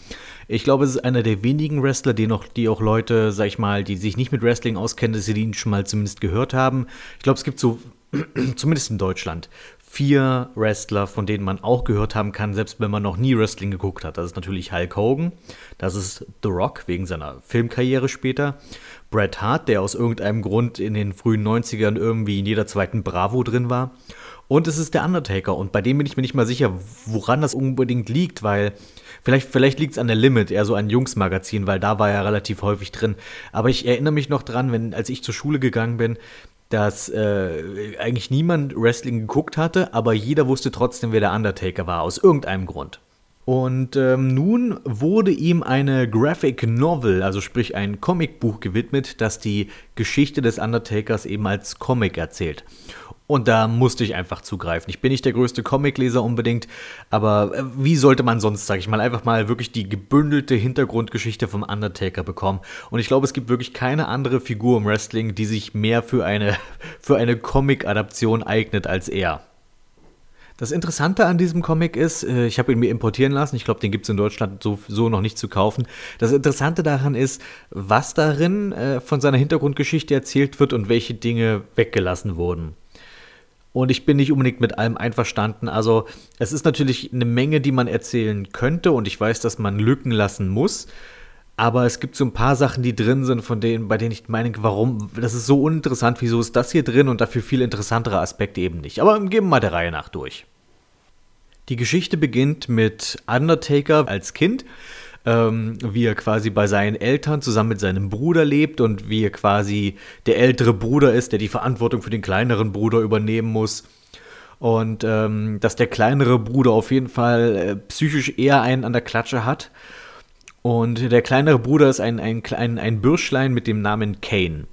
Ich glaube, es ist einer der wenigen Wrestler, die, noch, die auch Leute, sag ich mal, die sich nicht mit Wrestling auskennen, dass sie ihn schon mal zumindest gehört haben. Ich glaube, es gibt so, zumindest in Deutschland, vier Wrestler, von denen man auch gehört haben kann, selbst wenn man noch nie Wrestling geguckt hat. Das ist natürlich Hulk Hogan, das ist The Rock wegen seiner Filmkarriere später, Bret Hart, der aus irgendeinem Grund in den frühen 90ern irgendwie in jeder zweiten Bravo drin war. Und es ist der Undertaker. Und bei dem bin ich mir nicht mal sicher, woran das unbedingt liegt, weil vielleicht, vielleicht liegt es an der Limit, eher so ein Jungsmagazin, weil da war er relativ häufig drin. Aber ich erinnere mich noch dran, wenn, als ich zur Schule gegangen bin, dass äh, eigentlich niemand Wrestling geguckt hatte, aber jeder wusste trotzdem, wer der Undertaker war, aus irgendeinem Grund. Und ähm, nun wurde ihm eine Graphic Novel, also sprich ein Comicbuch gewidmet, das die Geschichte des Undertakers eben als Comic erzählt. Und da musste ich einfach zugreifen. Ich bin nicht der größte Comicleser unbedingt, aber äh, wie sollte man sonst, sag ich mal, einfach mal wirklich die gebündelte Hintergrundgeschichte vom Undertaker bekommen? Und ich glaube, es gibt wirklich keine andere Figur im Wrestling, die sich mehr für eine, für eine Comic-Adaption eignet als er. Das Interessante an diesem Comic ist, äh, ich habe ihn mir importieren lassen, ich glaube, den gibt es in Deutschland so, so, noch nicht zu kaufen. Das Interessante daran ist, was darin äh, von seiner Hintergrundgeschichte erzählt wird und welche Dinge weggelassen wurden. Und ich bin nicht unbedingt mit allem einverstanden. Also es ist natürlich eine Menge, die man erzählen könnte und ich weiß, dass man Lücken lassen muss. Aber es gibt so ein paar Sachen, die drin sind, von denen, bei denen ich meine, warum, das ist so uninteressant, wieso ist das hier drin und dafür viel interessantere Aspekte eben nicht. Aber geben wir mal der Reihe nach durch. Die Geschichte beginnt mit Undertaker als Kind ähm, wie er quasi bei seinen Eltern zusammen mit seinem Bruder lebt und wie er quasi der ältere Bruder ist, der die Verantwortung für den kleineren Bruder übernehmen muss. Und ähm, dass der kleinere Bruder auf jeden Fall äh, psychisch eher einen an der Klatsche hat. Und der kleinere Bruder ist ein, ein, ein, ein Bürschlein mit dem Namen Kane.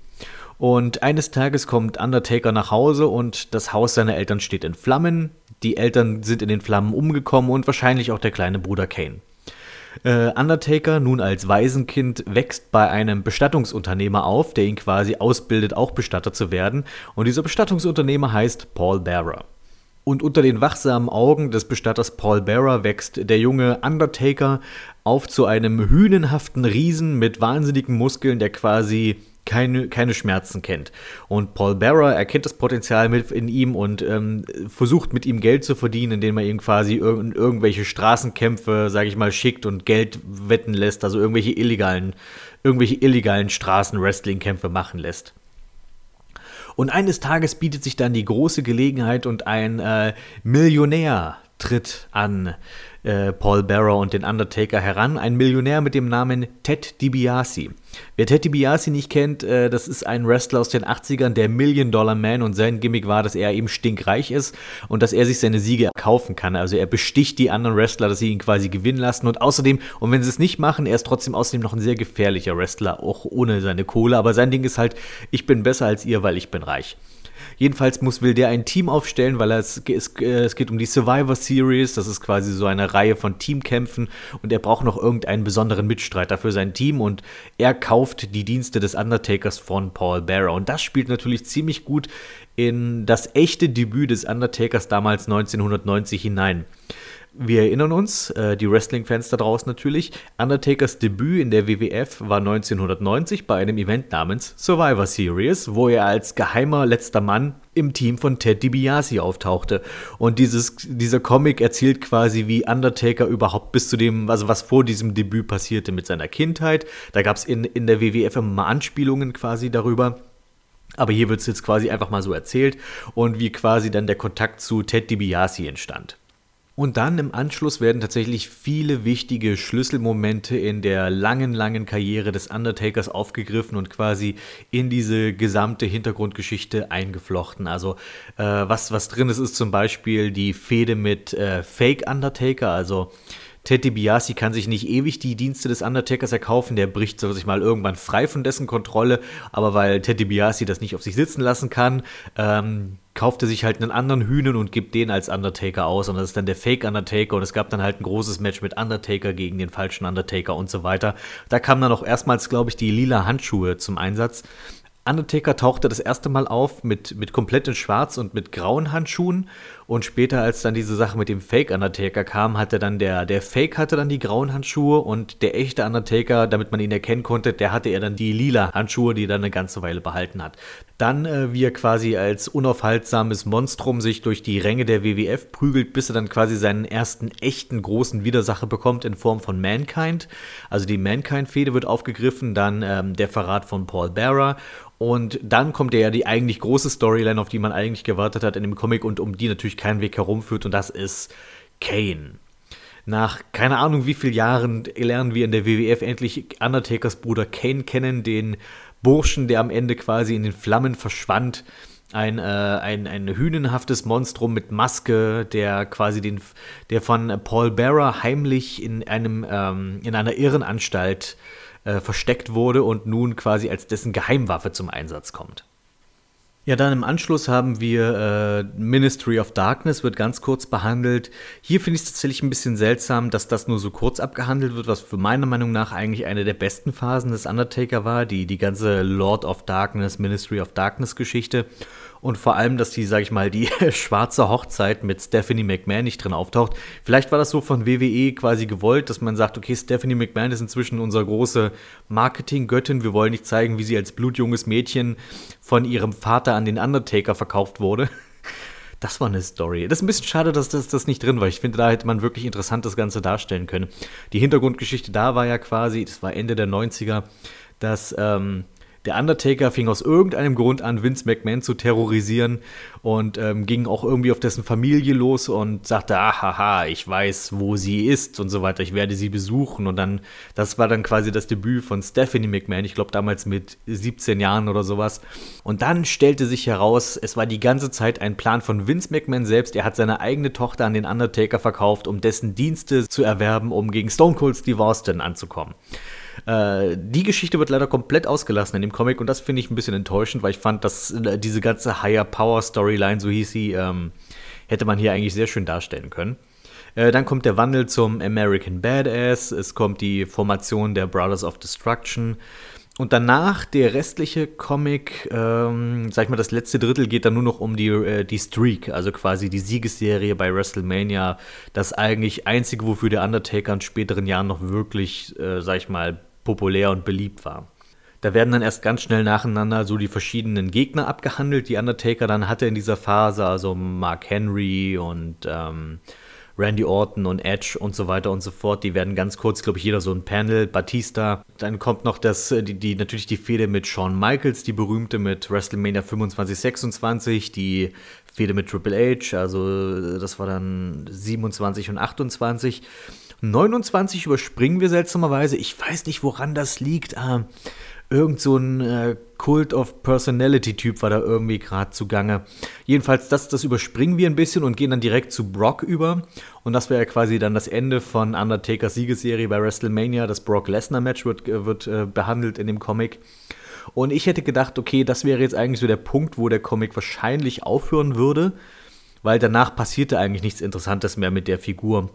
Und eines Tages kommt Undertaker nach Hause und das Haus seiner Eltern steht in Flammen. Die Eltern sind in den Flammen umgekommen und wahrscheinlich auch der kleine Bruder Kane. Äh, Undertaker, nun als Waisenkind, wächst bei einem Bestattungsunternehmer auf, der ihn quasi ausbildet, auch Bestatter zu werden. Und dieser Bestattungsunternehmer heißt Paul Bearer. Und unter den wachsamen Augen des Bestatters Paul Bearer wächst der junge Undertaker auf zu einem hünenhaften Riesen mit wahnsinnigen Muskeln, der quasi keine, keine Schmerzen kennt. Und Paul Barra erkennt das Potenzial mit in ihm und ähm, versucht mit ihm Geld zu verdienen, indem er ihm quasi irg irgendwelche Straßenkämpfe, sage ich mal, schickt und Geld wetten lässt, also irgendwelche illegalen, irgendwelche illegalen Straßen-Wrestling-Kämpfe machen lässt. Und eines Tages bietet sich dann die große Gelegenheit und ein äh, Millionär tritt an äh, Paul Bearer und den Undertaker heran, ein Millionär mit dem Namen Ted DiBiase. Wer Ted DiBiase nicht kennt, äh, das ist ein Wrestler aus den 80ern, der Million Dollar Man und sein Gimmick war, dass er eben stinkreich ist und dass er sich seine Siege kaufen kann. Also er besticht die anderen Wrestler, dass sie ihn quasi gewinnen lassen und außerdem, und wenn sie es nicht machen, er ist trotzdem außerdem noch ein sehr gefährlicher Wrestler, auch ohne seine Kohle, aber sein Ding ist halt, ich bin besser als ihr, weil ich bin reich. Jedenfalls muss, will der ein Team aufstellen, weil es, es, es geht um die Survivor Series. Das ist quasi so eine Reihe von Teamkämpfen und er braucht noch irgendeinen besonderen Mitstreiter für sein Team und er kauft die Dienste des Undertakers von Paul Bearer. Und das spielt natürlich ziemlich gut in das echte Debüt des Undertakers damals 1990 hinein. Wir erinnern uns, äh, die Wrestling-Fans da draußen natürlich, Undertakers Debüt in der WWF war 1990 bei einem Event namens Survivor Series, wo er als geheimer letzter Mann im Team von Ted DiBiase auftauchte. Und dieses, dieser Comic erzählt quasi, wie Undertaker überhaupt bis zu dem, also was vor diesem Debüt passierte mit seiner Kindheit. Da gab es in, in der WWF immer Anspielungen quasi darüber. Aber hier wird es jetzt quasi einfach mal so erzählt und wie quasi dann der Kontakt zu Ted DiBiase entstand. Und dann im Anschluss werden tatsächlich viele wichtige Schlüsselmomente in der langen, langen Karriere des Undertakers aufgegriffen und quasi in diese gesamte Hintergrundgeschichte eingeflochten. Also äh, was, was drin ist, ist zum Beispiel die Fehde mit äh, Fake Undertaker, also Ted DiBiase kann sich nicht ewig die Dienste des Undertakers erkaufen, der bricht sich mal irgendwann frei von dessen Kontrolle, aber weil Ted DiBiase das nicht auf sich sitzen lassen kann, ähm, kauft er sich halt einen anderen Hühnen und gibt den als Undertaker aus und das ist dann der Fake Undertaker und es gab dann halt ein großes Match mit Undertaker gegen den falschen Undertaker und so weiter. Da kamen dann auch erstmals, glaube ich, die lila Handschuhe zum Einsatz. Undertaker tauchte das erste Mal auf mit, mit komplett in Schwarz und mit grauen Handschuhen. Und später, als dann diese Sache mit dem Fake Undertaker kam, hatte dann der, der Fake hatte dann die grauen Handschuhe und der echte Undertaker, damit man ihn erkennen konnte, der hatte er dann die lila Handschuhe, die er dann eine ganze Weile behalten hat. Dann, äh, wie er quasi als unaufhaltsames Monstrum sich durch die Ränge der WWF prügelt, bis er dann quasi seinen ersten echten großen Widersacher bekommt in Form von Mankind. Also die Mankind-Fehde wird aufgegriffen, dann ähm, der Verrat von Paul Bearer und dann kommt ja die eigentlich große Storyline, auf die man eigentlich gewartet hat in dem Comic und um die natürlich kein Weg herumführt und das ist Kane. Nach keine Ahnung wie vielen Jahren lernen wir in der WWF endlich Undertakers Bruder Kane kennen, den Burschen, der am Ende quasi in den Flammen verschwand. Ein, äh, ein, ein hünenhaftes Monstrum mit Maske, der quasi den, der von Paul Bearer heimlich in einem, ähm, in einer Irrenanstalt äh, versteckt wurde und nun quasi als dessen Geheimwaffe zum Einsatz kommt. Ja, dann im Anschluss haben wir äh, Ministry of Darkness, wird ganz kurz behandelt. Hier finde ich es tatsächlich ein bisschen seltsam, dass das nur so kurz abgehandelt wird, was für meiner Meinung nach eigentlich eine der besten Phasen des Undertaker war, die, die ganze Lord of Darkness, Ministry of Darkness Geschichte. Und vor allem, dass die, sag ich mal, die schwarze Hochzeit mit Stephanie McMahon nicht drin auftaucht. Vielleicht war das so von WWE quasi gewollt, dass man sagt, okay, Stephanie McMahon ist inzwischen unsere große Marketinggöttin. Wir wollen nicht zeigen, wie sie als blutjunges Mädchen von ihrem Vater an den Undertaker verkauft wurde. Das war eine Story. Das ist ein bisschen schade, dass das, das nicht drin war. Ich finde, da hätte man wirklich interessant das Ganze darstellen können. Die Hintergrundgeschichte da war ja quasi, das war Ende der 90er, dass ähm, der Undertaker fing aus irgendeinem Grund an, Vince McMahon zu terrorisieren und ähm, ging auch irgendwie auf dessen Familie los und sagte, ahaha, ich weiß, wo sie ist und so weiter, ich werde sie besuchen. Und dann, das war dann quasi das Debüt von Stephanie McMahon, ich glaube damals mit 17 Jahren oder sowas. Und dann stellte sich heraus, es war die ganze Zeit ein Plan von Vince McMahon selbst. Er hat seine eigene Tochter an den Undertaker verkauft, um dessen Dienste zu erwerben, um gegen Stone Cold Steve Austin anzukommen. Äh, die Geschichte wird leider komplett ausgelassen in dem Comic und das finde ich ein bisschen enttäuschend, weil ich fand, dass äh, diese ganze Higher Power Storyline, so hieß sie, ähm, hätte man hier eigentlich sehr schön darstellen können. Äh, dann kommt der Wandel zum American Badass, es kommt die Formation der Brothers of Destruction. Und danach der restliche Comic, ähm, sag ich mal, das letzte Drittel geht dann nur noch um die, äh, die Streak, also quasi die Siegesserie bei WrestleMania. Das eigentlich einzige, wofür der Undertaker in späteren Jahren noch wirklich, äh, sag ich mal, populär und beliebt war. Da werden dann erst ganz schnell nacheinander so die verschiedenen Gegner abgehandelt, die Undertaker dann hatte in dieser Phase, also Mark Henry und ähm, Randy Orton und Edge und so weiter und so fort. Die werden ganz kurz, glaube ich, jeder so ein Panel. Batista. Dann kommt noch das, die, die, natürlich die Fehde mit Shawn Michaels, die berühmte mit WrestleMania 25, 26, die Fehde mit Triple H, also das war dann 27 und 28. 29 überspringen wir seltsamerweise. Ich weiß nicht, woran das liegt. Ah, irgend so ein äh, Cult of Personality-Typ war da irgendwie gerade zugange. Jedenfalls, das, das überspringen wir ein bisschen und gehen dann direkt zu Brock über. Und das wäre ja quasi dann das Ende von Undertakers Siegesserie bei WrestleMania. Das Brock Lesnar-Match wird, äh, wird äh, behandelt in dem Comic. Und ich hätte gedacht, okay, das wäre jetzt eigentlich so der Punkt, wo der Comic wahrscheinlich aufhören würde, weil danach passierte eigentlich nichts Interessantes mehr mit der Figur.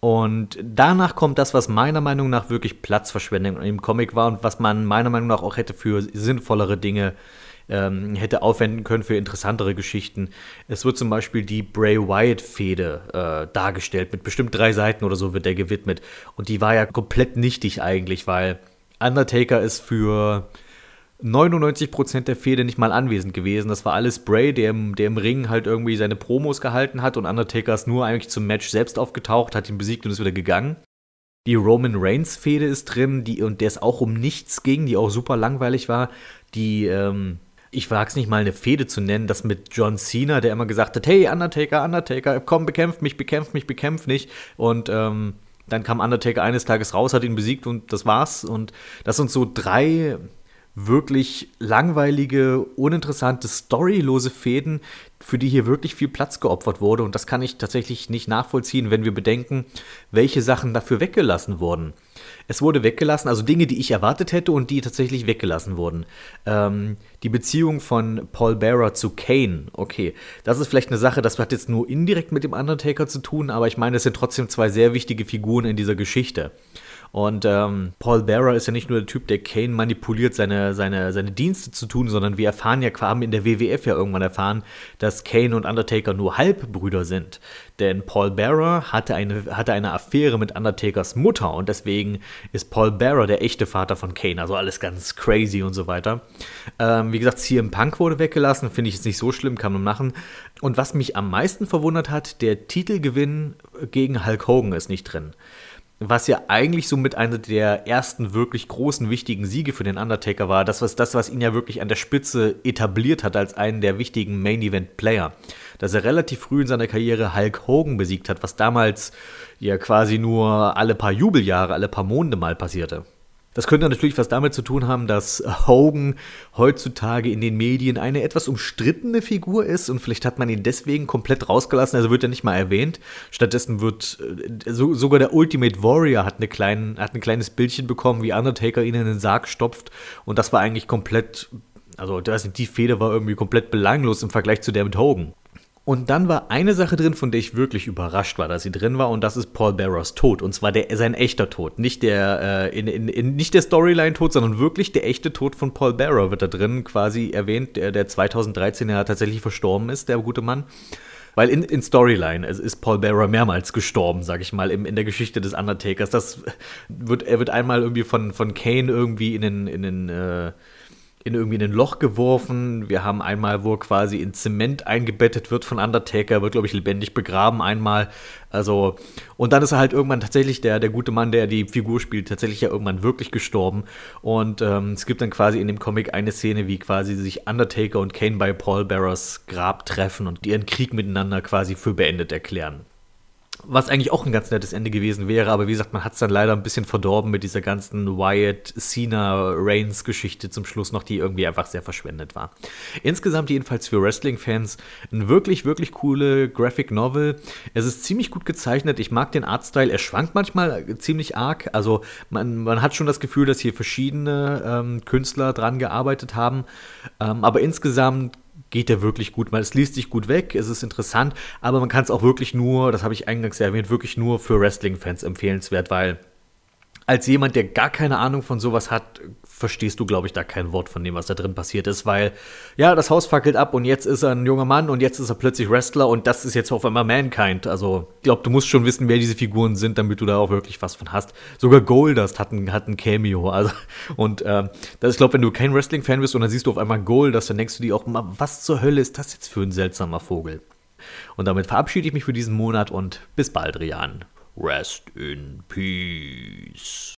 Und danach kommt das, was meiner Meinung nach wirklich Platzverschwendung im Comic war und was man meiner Meinung nach auch hätte für sinnvollere Dinge ähm, hätte aufwenden können für interessantere Geschichten. Es wird zum Beispiel die Bray Wyatt-Fehde äh, dargestellt. Mit bestimmt drei Seiten oder so wird der gewidmet. Und die war ja komplett nichtig eigentlich, weil Undertaker ist für 99% der Fehde nicht mal anwesend gewesen. Das war alles Bray, der im, der im Ring halt irgendwie seine Promos gehalten hat und Undertaker ist nur eigentlich zum Match selbst aufgetaucht, hat ihn besiegt und ist wieder gegangen. Die Roman Reigns Fehde ist drin, die, und der es auch um nichts ging, die auch super langweilig war. Die, ähm, ich wage es nicht mal eine Fehde zu nennen, das mit John Cena, der immer gesagt hat, hey Undertaker, Undertaker, komm, bekämpf mich, bekämpf mich, bekämpf nicht. Und ähm, dann kam Undertaker eines Tages raus, hat ihn besiegt und das war's. Und das sind so drei wirklich langweilige, uninteressante, storylose Fäden, für die hier wirklich viel Platz geopfert wurde. Und das kann ich tatsächlich nicht nachvollziehen, wenn wir bedenken, welche Sachen dafür weggelassen wurden. Es wurde weggelassen, also Dinge, die ich erwartet hätte und die tatsächlich weggelassen wurden. Ähm, die Beziehung von Paul Bearer zu Kane, okay, das ist vielleicht eine Sache, das hat jetzt nur indirekt mit dem Undertaker zu tun, aber ich meine, es sind trotzdem zwei sehr wichtige Figuren in dieser Geschichte. Und ähm, Paul Bearer ist ja nicht nur der Typ, der Kane manipuliert, seine, seine, seine Dienste zu tun, sondern wir erfahren ja, haben in der WWF ja irgendwann erfahren, dass Kane und Undertaker nur Halbbrüder sind. Denn Paul Bearer hatte eine, hatte eine Affäre mit Undertakers Mutter und deswegen ist Paul Bearer der echte Vater von Kane. Also alles ganz crazy und so weiter. Ähm, wie gesagt, CM Punk wurde weggelassen, finde ich jetzt nicht so schlimm, kann man machen. Und was mich am meisten verwundert hat, der Titelgewinn gegen Hulk Hogan ist nicht drin was ja eigentlich so mit einer der ersten wirklich großen, wichtigen Siege für den Undertaker war. Das, was, das, was ihn ja wirklich an der Spitze etabliert hat als einen der wichtigen Main-Event-Player. Dass er relativ früh in seiner Karriere Hulk Hogan besiegt hat, was damals ja quasi nur alle paar Jubeljahre, alle paar Monde mal passierte. Das könnte natürlich was damit zu tun haben, dass Hogan heutzutage in den Medien eine etwas umstrittene Figur ist und vielleicht hat man ihn deswegen komplett rausgelassen, also wird er nicht mal erwähnt. Stattdessen wird äh, so, sogar der Ultimate Warrior hat, eine kleinen, hat ein kleines Bildchen bekommen, wie Undertaker ihn in den Sarg stopft und das war eigentlich komplett, also die Fehde war irgendwie komplett belanglos im Vergleich zu der mit Hogan. Und dann war eine Sache drin, von der ich wirklich überrascht war, dass sie drin war, und das ist Paul Bearers Tod. Und zwar der, sein echter Tod. Nicht der, äh, in, in, der Storyline-Tod, sondern wirklich der echte Tod von Paul Bearer wird da drin quasi erwähnt, der, der 2013 ja tatsächlich verstorben ist, der gute Mann. Weil in, in Storyline ist Paul Bearer mehrmals gestorben, sag ich mal, in, in der Geschichte des Undertakers. Das wird, er wird einmal irgendwie von, von Kane irgendwie in den, in den äh, in irgendwie ein Loch geworfen. Wir haben einmal, wo er quasi in Zement eingebettet wird von Undertaker, wird, glaube ich, lebendig begraben einmal. Also, und dann ist er halt irgendwann tatsächlich der, der gute Mann, der die Figur spielt, tatsächlich ja irgendwann wirklich gestorben. Und ähm, es gibt dann quasi in dem Comic eine Szene, wie quasi sich Undertaker und Kane bei Paul Bearers Grab treffen und ihren Krieg miteinander quasi für beendet erklären. Was eigentlich auch ein ganz nettes Ende gewesen wäre, aber wie gesagt, man hat es dann leider ein bisschen verdorben mit dieser ganzen Wyatt, Cena, Reigns Geschichte zum Schluss noch, die irgendwie einfach sehr verschwendet war. Insgesamt jedenfalls für Wrestling-Fans ein wirklich, wirklich coole Graphic Novel. Es ist ziemlich gut gezeichnet. Ich mag den Artstyle. Er schwankt manchmal ziemlich arg. Also man, man hat schon das Gefühl, dass hier verschiedene ähm, Künstler dran gearbeitet haben. Ähm, aber insgesamt geht der wirklich gut. Es liest sich gut weg, es ist interessant, aber man kann es auch wirklich nur, das habe ich eingangs erwähnt, wirklich nur für Wrestling-Fans empfehlenswert, weil als jemand, der gar keine Ahnung von sowas hat, verstehst du, glaube ich, da kein Wort von dem, was da drin passiert ist, weil ja, das Haus fackelt ab und jetzt ist er ein junger Mann und jetzt ist er plötzlich Wrestler und das ist jetzt auf einmal Mankind. Also, ich glaube, du musst schon wissen, wer diese Figuren sind, damit du da auch wirklich was von hast. Sogar Goldust hat ein, hat ein Cameo. Also, und ähm, das, ich glaube, wenn du kein Wrestling-Fan bist und dann siehst du auf einmal Goldust, dann denkst du dir auch mal, was zur Hölle ist das jetzt für ein seltsamer Vogel? Und damit verabschiede ich mich für diesen Monat und bis bald, Rian. Rest in Peace.